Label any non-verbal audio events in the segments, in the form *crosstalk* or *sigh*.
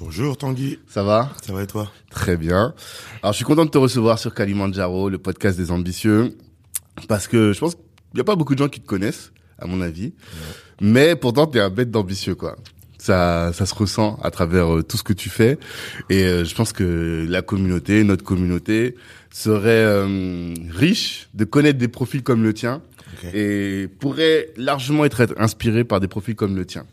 Bonjour Tanguy. Ça va Ça va et toi Très bien. Alors, je suis content de te recevoir sur Kalimandjaro, le podcast des ambitieux, parce que je pense qu'il n'y a pas beaucoup de gens qui te connaissent, à mon avis. Mais pourtant, tu es un bête d'ambitieux, quoi. Ça, ça se ressent à travers euh, tout ce que tu fais. Et euh, je pense que la communauté, notre communauté, serait euh, riche de connaître des profils comme le tien et pourrait largement être inspiré par des profils comme le tien.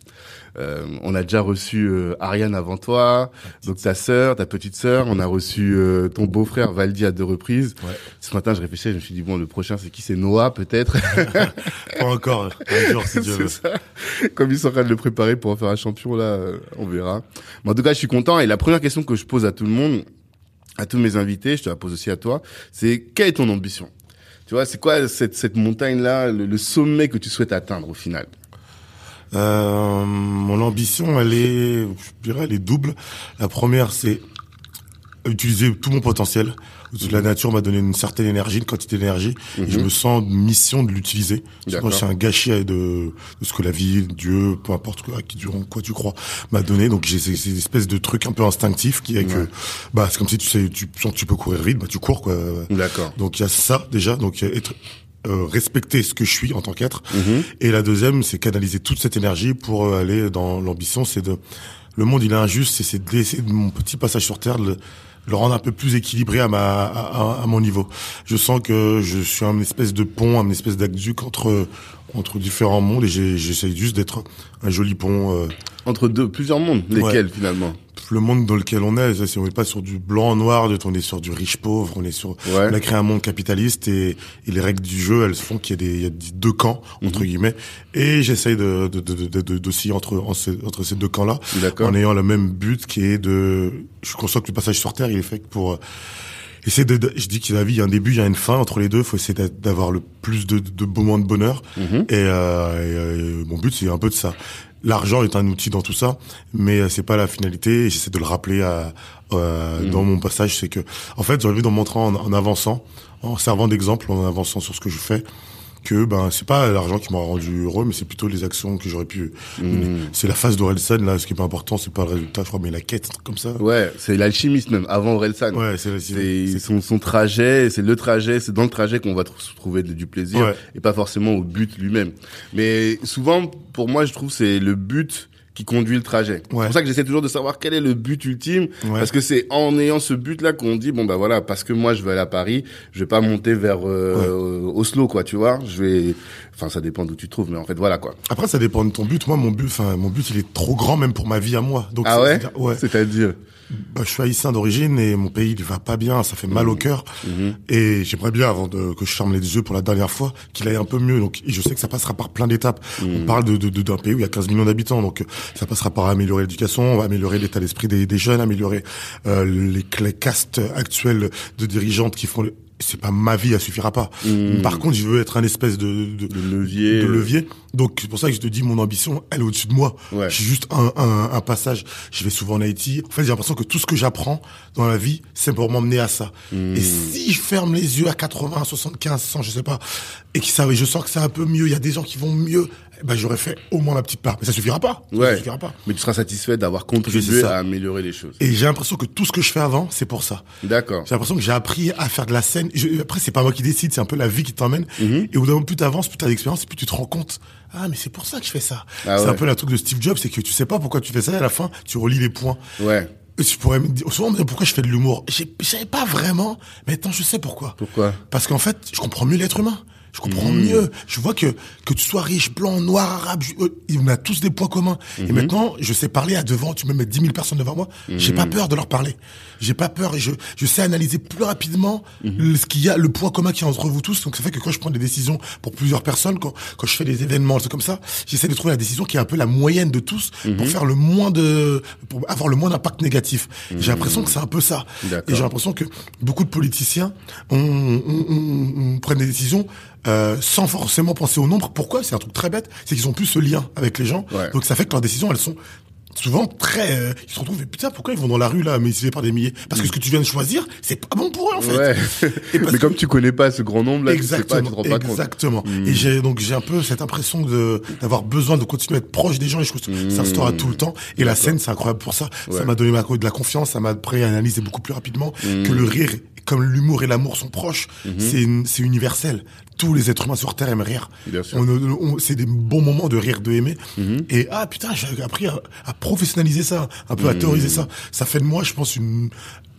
Euh, on a déjà reçu euh, Ariane avant toi, donc ta sœur, ta petite sœur. On a reçu euh, ton beau-frère Valdi à deux reprises. Ouais. Ce matin, je réfléchissais, je me suis dit bon, le prochain c'est qui? C'est Noah peut-être? *laughs* Pas encore, un jour si Dieu *laughs* c'est veut. ça. Comme ils sont en train de le préparer pour en faire un champion là, euh, on verra. Mais en tout cas, je suis content. Et la première question que je pose à tout le monde, à tous mes invités, je te la pose aussi à toi, c'est quelle est ton ambition? Tu vois, c'est quoi cette, cette montagne là, le, le sommet que tu souhaites atteindre au final? Euh, mon ambition, elle est, je dirais, elle est double. La première, c'est utiliser tout mon potentiel. La nature m'a donné une certaine énergie, une quantité d'énergie, et je me sens de mission de l'utiliser. Sinon, c'est un gâchis de, de ce que la vie, Dieu, peu importe quoi, qui quoi tu crois, m'a donné. Donc j'ai ces, ces espèces de trucs un peu instinctifs qui est que, bah, c'est comme si tu sais, tu sens que tu peux courir vite, bah tu cours quoi. D'accord. Donc il y a ça déjà, donc il y a être euh, respecter ce que je suis en tant qu'être. Mhm. Et la deuxième, c'est canaliser toute cette énergie pour euh, aller dans l'ambition. C'est de le monde il est injuste, c'est d'essayer de mon petit passage sur terre de le, le rendre un peu plus équilibré à ma à mon niveau. Je sens que je suis un espèce de pont, un espèce d'aqueduc entre entre différents mondes et j'essaye juste d'être un joli pont. euh, Entre deux, plusieurs mondes, lesquels finalement le monde dans lequel on est, ça, c'est- on n'est pas sur du blanc noir, on est sur du riche pauvre, on est sur Ouais. on a créé un monde capitaliste et, et les règles du jeu, elles font qu'il y a des il y a deux camps entre Mhm. guillemets et j'essaye de de de de- de- d'osciller entre entre ces deux camps-là D'accord. en ayant le même but qui est de je conscient que le passage sur terre, il est fait pour euh, essayer de, je dis que la vie il y a un début, il y a une fin entre les deux, faut essayer d'a- d'avoir le plus de de moments de bonheur Mhm. et, euh, et, euh, mon but, c'est un peu de ça. L'argent est un outil dans tout ça, mais euh, c'est pas la finalité. Et j'essaie de le rappeler à, euh, Mhm. dans mon passage, c'est que, en fait, j'ai envie de me montrer en, en avançant, en servant d'exemple, en avançant sur ce que je fais, que ben c'est pas l'argent qui m'a rendu heureux, mais c'est plutôt les actions que j'aurais pu. mener. C'est la phase d'Orelsan là. Ce qui est pas important, c'est pas le résultat, je crois, mais la quête, comme ça. Ouais, c'est l'alchimiste même, avant Orelsan. Ouais, c'est son, son trajet, c'est le trajet, c'est dans le trajet qu'on va trouver du plaisir Ouais. et pas forcément au but lui-même. Mais souvent, pour moi, je trouve c'est le but qui conduit le trajet. C'est Ouais. pour ça que j'essaie toujours de savoir quel est le but ultime, Ouais. parce que c'est en ayant ce but-là qu'on dit bon bah voilà, parce que moi je vais aller à Paris, je vais pas monter vers euh, Oslo quoi, tu vois. Je vais, enfin ça dépend d'où tu te trouves, mais en fait voilà quoi. Après, ça dépend de ton but. Moi, mon but, enfin, mon but, il est trop grand même pour ma vie à moi. Donc, Ah c'est- ouais, c'est-. C'est-à-dire? Bah, je suis haïtien d'origine et mon pays il va pas bien, ça fait mal au cœur. Mhm. Et j'aimerais bien, avant de, que je ferme les yeux pour la dernière fois, qu'il aille un peu mieux. Donc, et je sais que ça passera par plein d'étapes. On parle de, de- de- d'un pays où il y a 15 millions d'habitants, donc ça passera par améliorer l'éducation, améliorer l'état d'esprit des, des jeunes, améliorer euh, les, les castes actuelles de dirigeantes qui font. Le... C'est pas ma vie, elle suffira pas. Mhm. Par contre, je veux être un espèce de, de, De levier. de levier. Donc c'est pour ça que je te dis mon ambition, elle est au-dessus de moi. Ouais. Je suis juste un, un, un passage. Je vais souvent en Haïti. En fait, j'ai l'impression que tout ce que j'apprends dans la vie, c'est pour m'emmener à ça. Hmm. Et si je ferme les yeux à 80, 75, 100, je sais pas, et qui savent, je sens que c'est un peu mieux. Il y a des gens qui vont mieux. Eh ben, j'aurais fait au moins la petite part. Mais ça suffira pas. Ça Ouais. suffira pas. Mais tu seras satisfait d'avoir Je contribué à améliorer les choses. Et j'ai l'impression que tout ce que je fais avant, c'est pour ça. D'accord. J'ai l'impression que j'ai appris à faire de la scène. Je- après, c'est pas moi qui décide, c'est un peu la vie qui t'emmène. Mhm. Et au bout d'un moment, plus t'avances, plus t'as d'expérience, plus tu te rends compte. Ah, mais c'est pour ça que je fais ça. Ah c'est ouais. un peu la truc de Steve Jobs, c'est que tu sais pas pourquoi tu fais ça. Et à la fin, tu relis les points. Ouais. Et tu pourrais me dire, souvent pourquoi je fais de l'humour? Je savais pas vraiment, mais maintenant je sais pourquoi. Pourquoi? Parce qu'en fait, je comprends mieux l'être humain. Je comprends Mmh. mieux. Je vois que que tu sois riche, blanc, noir, arabe, euh, on a tous des points communs. Mmh. Et maintenant, je sais parler à devant. Tu me mets 10 000 personnes devant moi. J'ai pas peur de leur parler. J'ai pas peur et je je sais analyser plus rapidement Mmh. le- ce qu'il y a, le point commun qu'il y a entre vous tous. Donc ça fait que quand je prends des décisions pour plusieurs personnes, quand quand je fais des événements, c'est comme ça, j'essaie de trouver la décision qui est un peu la moyenne de tous Mmh. pour faire le moins de pour avoir le moins d'impact négatif. J'ai l'impression que c'est un peu ça. Et j'ai l'impression que beaucoup de politiciens on, on, on- on prennent des décisions euh, sans forcément penser au nombre. Pourquoi? C'est un truc très bête. C'est qu'ils ont plus ce lien avec les gens. Ouais. Donc ça fait que leurs décisions, elles sont souvent très... euh, ils se retrouvent, mais putain, pourquoi ils vont dans la rue là, mais ils par des milliers? Parce que ce que tu viens de choisir, c'est pas bon pour eux en fait. Ouais. *laughs* Et Mais comme tu connais pas ce grand nombre là, tu sais pas, tu Exactement, te rends pas compte. exactement. Mm. Et j'ai donc j'ai un peu cette impression de d'avoir besoin de continuer à être proche des gens et je trouve que ça restaure à tout le temps. Et la scène, c'est incroyable pour ça. Ouais. Ça m'a donné ma- de la confiance, ça m'a analyser beaucoup plus rapidement que le rire, comme l'humour et l'amour sont proches, c'est universel. Tous les êtres humains sur Terre aiment rire. On, on- c'est des bons moments de rire, de aimer. Mm-hmm. Et ah putain, j'ai appris à, à professionnaliser ça, un peu à Mm. théoriser ça. Ça fait de moi, je pense, une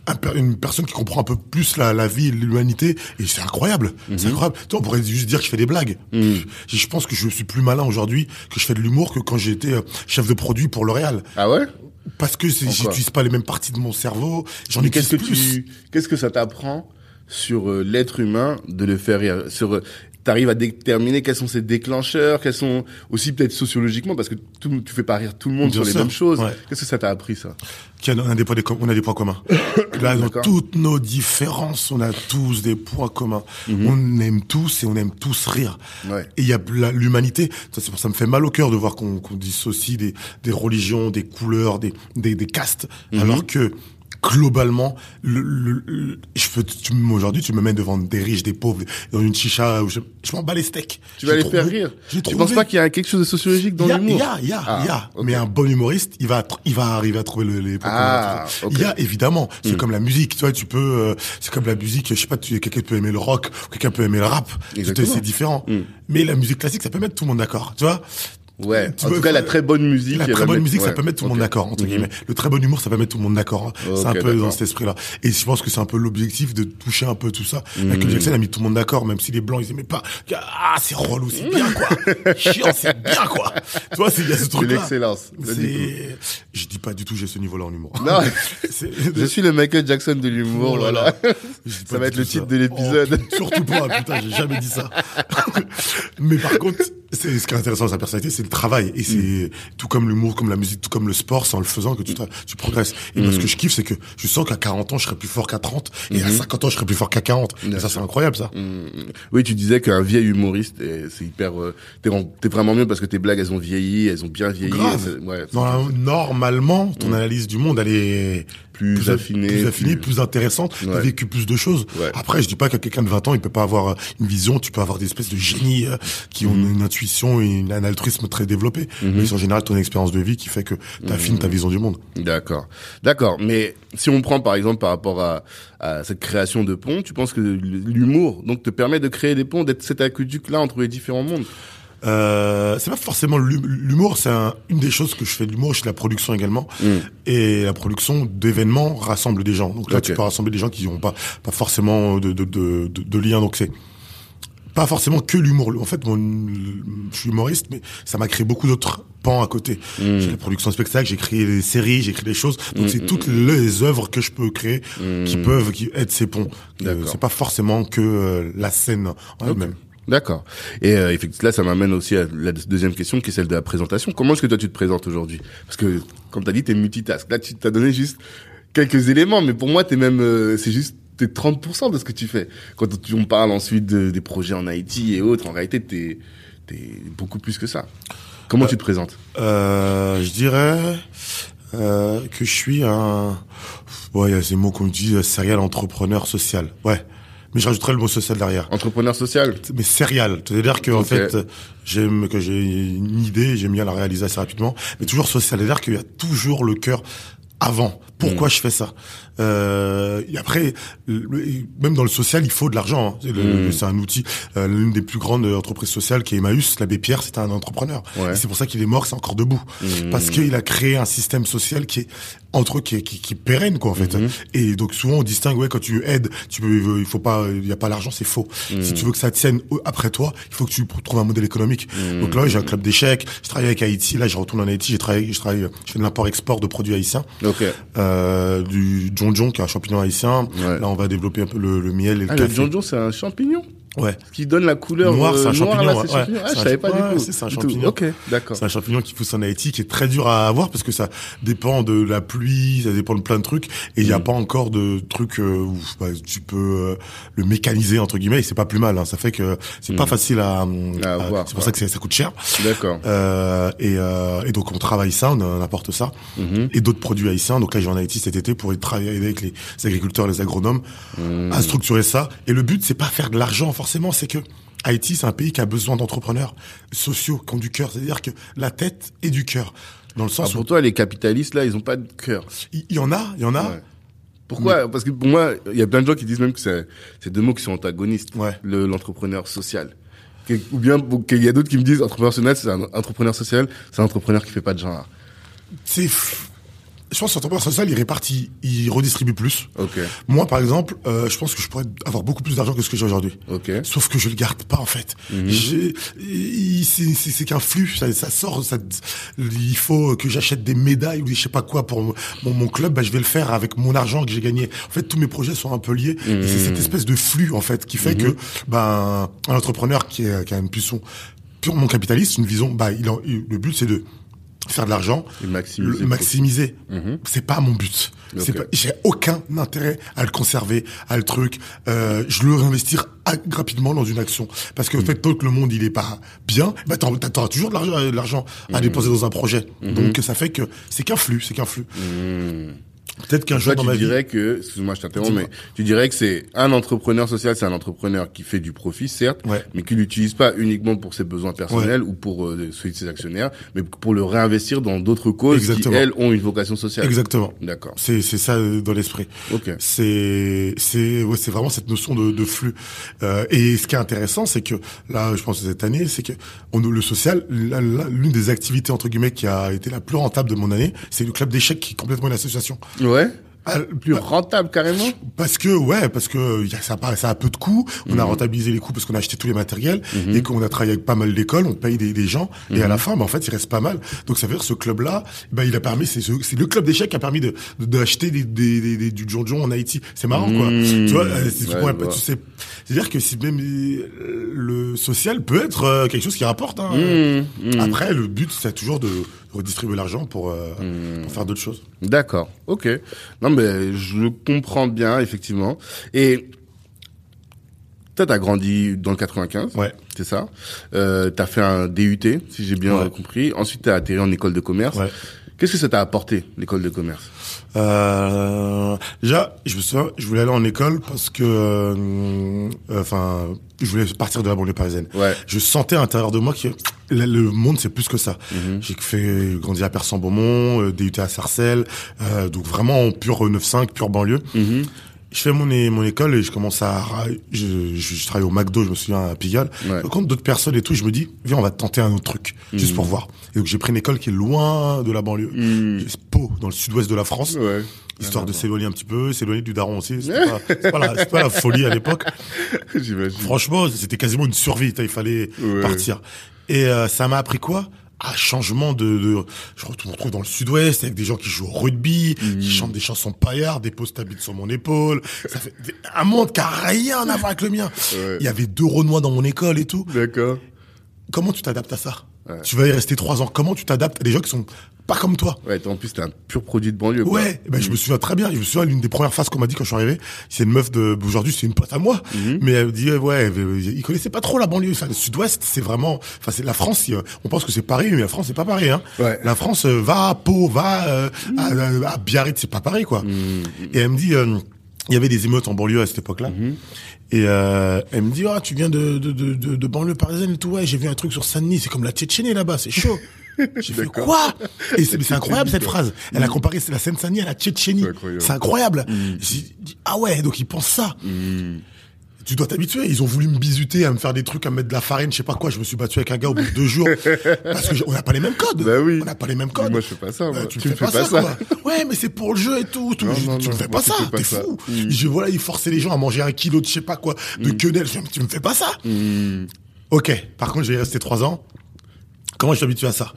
un per- une personne qui comprend un peu plus la, la vie et l'humanité et c'est incroyable c'est incroyable tu vois, on pourrait juste dire que je fais des blagues Mm. je, pense que je suis plus malin aujourd'hui que je fais de l'humour que quand j'étais euh, chef de produit pour L'Oréal Ah ouais? Parce que j'utilise pas les mêmes parties de mon cerveau j'en Mais qu'est-ce que plus tu, qu'est-ce que ça t'apprend? Sur euh, l'être humain de le faire rire Sur, euh, t'arrives à déterminer quels sont ses déclencheurs, quels sont aussi peut-être sociologiquement parce que tout, tu fais pas rire tout le monde Bien sur les mêmes choses. ouais. Qu'est-ce que ça t'a appris ça? On a des points, on a des points communs. *coughs* Là, dans toutes nos différences, on a tous des points communs. On aime tous et on aime tous rire. Mhm. Ouais. Et il y a l'humanité. Ça, c'est pour ça me fait mal au cœur de voir qu'on qu'on dissocie des, des religions, des couleurs, des, des, des castes, Mhm. alors que globalement, le, le- le- je peux, tu, aujourd'hui, tu me mets devant des riches, des pauvres, dans une chicha, où je, je m'en bats les steaks. Tu vas les faire rire. Tu trouvé- penses pas qu'il y a quelque chose de sociologique dans il y a, l'humour il y a, il y a, Ah, il y a. ok. Mais un bon humoriste, il va, il va arriver à trouver le- les Ah. Il y a, évidemment. C'est Hmm. comme la musique, tu vois, tu peux, euh, c'est comme la musique, je sais pas, tu, quelqu'un peut aimer le rock, quelqu'un peut aimer le rap. C'est différent. Hmm. Mais la musique classique, ça peut mettre tout le monde d'accord, tu vois. Ouais. Tu en tout cas, la très bonne musique. La très bonne mettre- musique, ça ouais. peut mettre tout le monde d'accord, entre Mhm. guillemets. Le très bon humour, ça peut mettre tout le monde d'accord. hein. Ok, c'est un peu dans cet esprit-là. Et je pense que c'est un peu l'objectif de toucher un peu tout ça. Michael Mhm. Jackson a mis tout le monde d'accord, même si les blancs, ils aimaient pas. Ah, c'est relou, c'est bien, quoi. *laughs* Chiant, c'est bien, quoi. Tu vois, c'est, il y a ce C'est truc-là. l'excellence. C'est, je dis pas du tout, j'ai ce niveau-là en humour. Non, *laughs* *laughs* je suis le Michael Jackson de l'humour, Oh là voilà. Ça va être le titre de l'épisode. Oh, surtout pas, putain, j'ai jamais dit ça. Mais par contre, c'est ce qui est intéressant dans sa personnalité, c'est le travail. Et c'est tout comme l'humour, comme la musique, tout comme le sport, c'est en le faisant que tu, tu progresses. Et Mm. moi, ce que je kiffe, c'est que je sens qu'à 40 ans, je serai plus fort qu'à 30. Et à 50 ans, je serai plus fort qu'à 40. Mm-hmm. Bien Et ça, c'est incroyable, ça. Mm. Oui, tu disais qu'un vieil humoriste, c'est hyper. euh, T'es en- t'es vraiment mieux parce que tes blagues, elles ont vieilli, elles ont bien vieilli. Grave. Ouais, c'est- Dans la- normalement, ton analyse du monde, elle est Plus affinée, plus affinée, plus- plus intéressante. T'as Ouais. vécu plus de choses. Ouais. Après, je dis pas que quelqu'un de 20 ans, il peut pas avoir euh, une vision. Tu peux avoir des espèces de génies euh, qui ont Mm-hmm. une intuition et un altruisme très développé. Mais c'est en général ton expérience de vie qui fait que t'affines Mm-hmm. ta vision du monde. D'accord, d'accord. Mais si on prend par exemple par rapport à, à cette création de ponts, tu penses que l'humour donc te permet de créer des ponts, d'être cet aqueduc là entre les différents mondes? Euh, c'est pas forcément l'hum- l'humour, c'est un- une des choses que je fais de l'humour, je fais de la production également. Et la production d'événements rassemble des gens. Donc là, tu peux rassembler des gens qui n'ont pas, pas forcément de, de, de, lien. Donc c'est pas forcément que l'humour. En fait, mon, je suis humoriste, mais ça m'a créé beaucoup d'autres pans à côté. J'ai la production de spectacle, j'ai créé des séries, j'ai créé des choses. Donc c'est toutes les œuvres que je peux créer qui peuvent qui être ces ponts. Euh, c'est pas forcément que euh, la scène en elle-même. D'accord. Et euh, effectivement, là, ça m'amène aussi à la deuxième question, qui est celle de la présentation. Comment est-ce que toi tu te présentes aujourd'hui? Parce que, comme t'as dit, t'es multitask. Là, tu t'as donné juste quelques éléments, mais pour moi, t'es même, euh, c'est juste t'es 30% de ce que tu fais. Quand tu, on parle ensuite de- des projets en Haïti et autres, en réalité, t'es t'es beaucoup plus que ça. Comment tu te présentes? Euh, je dirais euh, que je suis un... Ouais, il y a ces mots qu'on dit, euh, serial entrepreneur social. Ouais. Mais je rajouterais le mot social derrière. Entrepreneur social. Mais serial, c'est-à-dire que en fait, j'aime que j'ai une idée, j'aime bien la réaliser assez rapidement, mais toujours social, c'est-à-dire qu'il y a toujours le cœur avant. Pourquoi Mm. je fais ça? Euh, Et après, même dans le social, il faut de l'argent. hein. C'est Mm. c'est un outil. Euh, L'une des plus grandes entreprises sociales, qui est Emmaüs, l'abbé Pierre, c'était un entrepreneur. Ouais. C'est pour ça qu'il est mort, c'est encore debout, Mm. parce qu'il a créé un système social qui est entre qui qui, qui est pérenne, quoi, en fait. Mm-hmm. Et donc souvent on distingue, ouais, quand tu aides, tu peux, il faut pas, il y a pas l'argent, c'est faux. Mm. Si tu veux que ça tienne après toi, il faut que tu trouves un modèle économique. Donc là, j'ai un club d'échecs. Je travaille avec Haïti. Là, je retourne en Haïti. J'ai travaillé, je travaille, je fais de l'import-export de produits haïtiens, Ok. euh, du jonjon, qui est un champignon haïtien. Ouais. Là, on va développer un peu le, le miel et le Ah, le café. jonjon, c'est un champignon? Ouais. qui donne la couleur Noir, c'est un euh, champignon, là, ouais. c'est champignon. Ah, je un savais pas du tout. c'est- un champignon. Ok, d'accord. C'est un champignon qui pousse en Haïti, qui est très dur à avoir parce que ça dépend de la pluie, ça dépend de plein de trucs, et il n'y a Mm. pas encore de trucs euh, où bah, tu peux euh, le mécaniser entre guillemets. Et c'est pas plus mal. Hein. Ça fait que c'est pas facile à, Mm. À avoir, c'est pour ça que ça coûte cher. D'accord. Euh, et, euh, et donc on travaille ça, on, on apporte ça, Mhm. et d'autres produits haïtiens. Donc là, je vais en Haïti cet été pour y travailler avec les agriculteurs, les agronomes, Mhm. à structurer ça. Et le but, c'est pas faire de l'argent forcément, c'est que Haïti, c'est un pays qui a besoin d'entrepreneurs sociaux, qui ont du cœur, c'est-à-dire que la tête et du cœur, dans le Ah, sens où pour toi, les capitalistes, là, ils ont pas de cœur. il y en a, il y en a. Ouais. Pourquoi? Parce que pour moi, il y a plein de gens qui disent même que c'est deux mots qui sont antagonistes. Ouais. Le l'entrepreneur social. Ou bien qu'il y a d'autres qui me disent entrepreneur social, c'est un entrepreneur social, c'est un entrepreneur qui fait pas de genre. C'est, je pense que l'entrepreneur social, il répartit, il redistribue plus. Ok. Moi, par exemple, euh, je pense que je pourrais avoir beaucoup plus d'argent que ce que j'ai aujourd'hui. Ok. Sauf que je le garde pas en fait. J'ai- il- c'est qu'un flux, ça, ça sort. Ça, il faut que j'achète des médailles ou je sais pas quoi pour mon, mon club. Bah, je vais le faire avec mon argent que j'ai gagné. En fait, tous mes projets sont un peu liés. Et c'est Mhm. cette espèce de flux en fait qui fait que ben un entrepreneur qui, est, qui a une puissance purement capitaliste, une vision, bah il en- il- le but c'est de faire de l'argent, maximiser le maximiser. C'est pas mon but. Pas- J'ai aucun intérêt à le conserver, à le truc. Euh, je le réinvestir à- rapidement dans une action. Parce que Mm. en fait, tant que le monde il est pas bien, bah t'auras toujours de l'argent, Mm. à déposer dans un projet. Mm-hmm. Donc ça fait que c'est qu'un flux, c'est qu'un flux. Peut-être qu'un jour dans tu ma vie. dirais que, excuse-moi, je t'interromps, mais tu dirais que c'est un entrepreneur social, c'est un entrepreneur qui fait du profit, certes, Ouais. mais qui l'utilise pas uniquement pour ses besoins personnels ou pour euh, celui de ses actionnaires, mais pour le réinvestir dans d'autres causes Exactement. qui, elles, ont une vocation sociale. Exactement. D'accord. C'est c'est ça euh, dans l'esprit. Ok. C'est c'est ouais c'est vraiment cette notion de, de flux. Euh, et ce qui est intéressant, c'est que là, je pense que cette année, c'est que on le social, l'une des activités entre guillemets qui a été la plus rentable de mon année, c'est le club d'échecs qui est complètement une association. Ouais. Ah, Plus bah, rentable, carrément. parce que ouais, parce que y a, ça, a, ça a peu de coûts. On Mhm. a rentabilisé les coûts parce qu'on a acheté tous les matériels et qu'on a travaillé avec pas mal d'écoles. On paye des, des gens et à Mhm. la fin, bah, en fait, il reste pas mal. Donc ça veut dire que ce club-là, bah, il a permis, c'est ce- c'est le club d'échecs qui a permis de de- d'acheter des, des, des, du jonjon en Haïti. C'est marrant quoi. Mhm. Tu vois, euh, c'est- Ouais, ouais, tu sais, c'est-à-dire que si même euh, le social peut être euh, quelque chose qui rapporte. Hein. Après, le but c'est toujours de redistribuer l'argent pour, euh, Mhm. pour faire d'autres choses. D'accord. Ok. Non, mais je comprends bien, effectivement. Et toi, t'as grandi dans le 95. Ouais. C'est ça? Euh, t'as fait un DUT, si j'ai bien Ouais. compris. Ensuite, t'as atterri en école de commerce. Ouais. Qu'est-ce que ça t'a apporté, l'école de commerce? Euh, déjà, je me souviens, je voulais aller en école parce que, euh, euh, enfin, je voulais partir de la banlieue parisienne. Ouais. Je sentais à l'intérieur de moi que le le monde c'est plus que ça. Mhm. J'ai fait grandir à Persan-Beaumont, euh, DUT à Sarcelles, euh, donc vraiment en pur 9-5, pure banlieue. Mhm. Je fais mon, é- mon école et je commence à, je, je, je travaille au McDo, je me souviens à Pigalle. Ouais. Rencontre d'autres personnes et tout, je me dis, viens, on va tenter un autre truc, juste pour voir. Et donc j'ai pris une école qui est loin de la banlieue. J'ai Pau, dans le sud-ouest de la France Ouais. histoire de s'éloigner un petit peu, s'éloigner du daron aussi. C'était pas, *laughs* c'est pas, la, c'est pas la folie à l'époque. *laughs* J'imagine. Franchement, c'était quasiment une survie. Il fallait Ouais. partir. Et euh, ça m'a appris quoi? Un changement de, de je me retrouve dans le sud-ouest avec des gens qui jouent au rugby, Mhm. qui chantent des chansons paillardes, des posts habites sur mon épaule. Ça fait un monde qui a rien à voir avec le mien. Ouais. Il y avait deux Renois dans mon école et tout. D'accord. Comment tu t'adaptes à ça? Ouais. Tu vas y rester trois ans. Comment tu t'adaptes à des gens qui sont pas comme toi Ouais, en plus, t'es un pur produit de banlieue. quoi. Ouais, ben, je me souviens très bien. Je me souviens l'une des premières phrases qu'on m'a dit quand je suis arrivé. C'est une meuf de aujourd'hui, c'est une pote à moi, Mhm. mais elle me dit ouais, euh, il connaissait pas trop la banlieue. Enfin, le Sud-Ouest, c'est vraiment, enfin, c'est la France. On pense que c'est Paris, mais la France c'est pas Paris. Hein. Ouais. La France euh, va à Pau, va euh, à, à, à Biarritz, c'est pas pareil quoi. Mhm. Et elle me dit. euh, il y avait des émeutes en banlieue à cette époque-là. Mhm. Et euh, elle me dit, ah, tu viens de, de, de, de, de banlieue parisienne et tout. Ouais, j'ai vu un truc sur Saint-Denis, c'est comme la Tchétchénie là-bas, c'est chaud. *laughs* J'ai fait quoi? Et c'est incroyable cette phrase. Elle a comparé c'est la Seine-Saint-Denis à la Tchétchénie. C'est incroyable. Incroyable. Mm. J'ai dit, ah ouais, donc ils pensent ça. Mhm. Tu dois t'habituer. Ils ont voulu me bisuter, à me faire des trucs, à me mettre de la farine, je sais pas quoi. Je me suis battu avec un gars au bout de deux jours. *laughs* Parce que on n'a pas les mêmes codes. Bah oui. On n'a pas les mêmes Mais codes. Moi, je fais pas ça. Bah, moi. tu, me fais, pas, ça. Ouais, mais c'est pour le jeu et tout. tout. Non, Je- non, tu non, me fais pas ça, t'es fou. Mm. Je voilà, ils forçaient les gens à manger un kilo de je sais pas quoi, de quenelle. Je Tu me fais pas ça. Mhm. Ok. Par contre, je vais y rester trois ans. Comment je suis habitué à ça?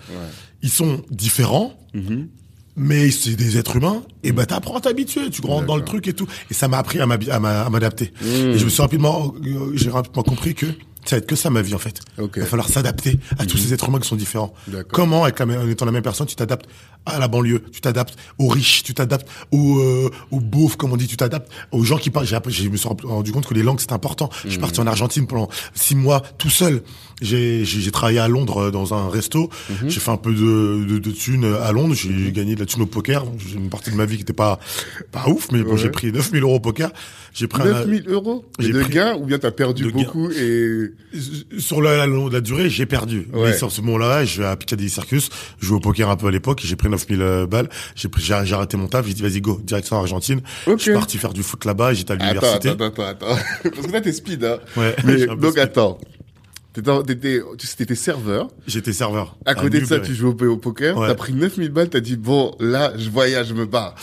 Ils sont différents, Mhm. Mais c'est des êtres humains. Et ben t'apprends à t'habituer. Tu rentres dans le truc et tout. Et ça m'a appris à m'adapter. Mm. Et je me suis rapidement, euh, j'ai rapidement compris que ça va être que ça ma vie en fait. Il va falloir s'adapter à tous ces êtres humains qui sont différents. Comment, avec la même, en étant la même personne, tu t'adaptes à la banlieue, tu t'adaptes aux riches, tu t'adaptes aux, euh, aux beaufs, comme on dit, tu t'adaptes aux gens qui parlent. J'ai, me suis rendu compte que les langues c'est important. Je suis parti en Argentine pendant six mois tout seul. J'ai, travaillé à Londres euh, dans un resto. J'ai fait un peu de, de, de thunes à Londres. J'ai gagné de la thune au poker. J'ai une partie de ma vie qui était pas pas ouf, mais bon, Ouais. j'ai pris 9000 euros au poker. J'ai pris un, 9000 euros J'ai de gains ou bien t'as perdu beaucoup et sur la, la, la durée, j'ai perdu. Ouais. Mais sur ce moment-là, je vais à Piccadilly Circus, je joue au poker un peu à l'époque, j'ai pris 9000 euh, balles, j'ai pris, j'ai j'ai arrêté mon taf, j'ai dit vas-y go, direction Argentine. Ok. Je suis parti faire du foot là-bas, j'étais à Attends, l'université. attends, attends, attends. *laughs* Parce que là, t'es speed, hein. Ouais, *laughs* Mais, donc, speed. attends. T'étais, t'étais, serveur. J'étais serveur. À côté de ça, tu joues au, au poker. Ouais. T'as pris 9000 balles, t'as dit, bon, là, je voyage, je me barre.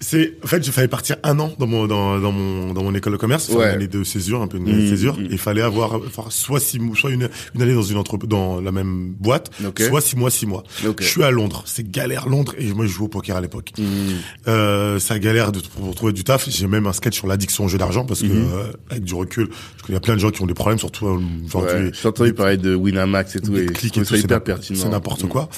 C'est, en fait, je fallait partir un an dans mon, dans, dans mon, dans mon école de commerce, Ouais. une année de césure, un peu une année de Mmh, césure. mmh. Il fallait avoir, enfin, soit six mois, soit une, une année dans une entreprise, dans la même boîte, Ok. soit six mois, six mois. Ok. Je suis à Londres. C'est galère Londres et moi, je joue au poker à l'époque. Mmh. Euh, ça galère de, pour trouver du taf. J'ai même un sketch sur l'addiction au jeu d'argent parce que, Mhm. euh, avec du recul, je connais plein de gens qui ont des problèmes, surtout euh, aujourd'hui. Ouais. J'ai entendu parler de Winamax et tout, et trouve tout, hyper pertinent. c'est n'importe quoi. Ouais.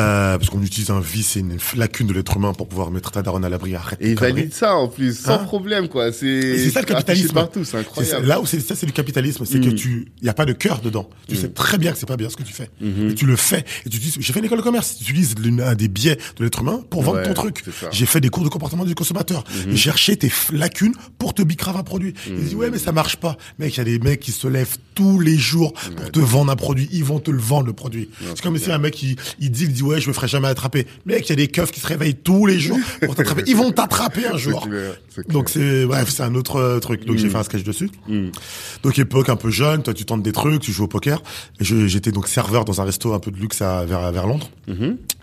Euh, parce qu'on utilise un vice et une lacune de l'être humain pour pouvoir mettre ta daronne à l'abri. Arrête. Et ils valident ça, en plus, sans Hein problème, quoi. C'est, ça le capitalisme. partout, c'est incroyable. là où c'est ça, c'est du capitalisme, c'est Mm. que tu, il y a pas de cœur dedans. Tu sais très bien que c'est pas bien ce que tu fais, Mhm. et tu le fais. Et tu dis, j'ai fait une école de commerce. Tu utilises l'une- un des biais de l'être humain pour vendre Ouais, ton truc. J'ai fait des cours de comportement du consommateur. J'ai cherché tes lacunes pour te bicrave un produit. Ils disent ouais mais ça marche pas. Mec, il y a des mecs qui se lèvent tous les jours pour te vendre un produit. Ils vont te le vendre le produit. C'est comme si un mec il, il dit, il dit ouais je me ferai jamais attraper. Mec, il y a des keufs qui se réveillent tous les jours pour t'attraper. Vont t'attraper un jour. Clair. Donc c'est bref, c'est un autre euh, truc. Donc j'ai fait un sketch dessus. Donc époque un peu jeune, toi tu tentes des trucs, tu joues au poker. J'étais donc serveur dans un resto un peu de luxe à, vers vers Londres.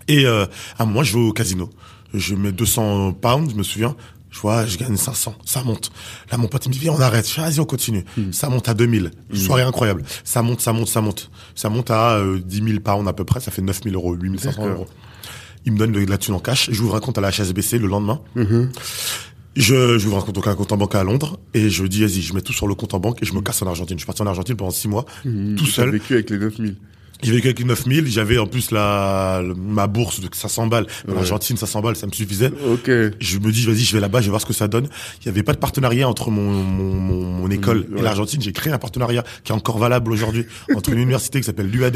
Et euh, à un moment je vais au casino. Je mets 200 pounds, je me souviens. Je vois, je gagne 500, ça monte. Là, mon pote, il me dit, viens, on arrête. Je vas-y, on continue. Ça monte à 2000. Soirée incroyable. Ça monte, ça monte, ça monte. Ça monte à euh, 10 000 pounds à peu près. Ça fait 9 000 euros, 8 500 D'accord. euros. Il me donne de la thune en cash. J'ouvre un compte à la HSBC le lendemain. Je, je ouvre un compte, donc un compte en banque à Londres et je dis vas-y je mets tout sur le compte en banque et je me casse en Argentine. Je suis parti en Argentine pendant six mois tout T'as seul. vécu avec les 9000. J'ai vécu avec 9000, j'avais en plus la, ma bourse de 500 balles. En Ouais. Argentine 500 balles ça me suffisait. Ok. Je me dis vas-y je vais là-bas, je vais voir ce que ça donne. Il y avait pas de partenariat entre mon mon, mon, mon école Mmh, et l'Argentine. J'ai créé un partenariat qui est encore valable aujourd'hui *laughs* entre une université qui s'appelle l'UAD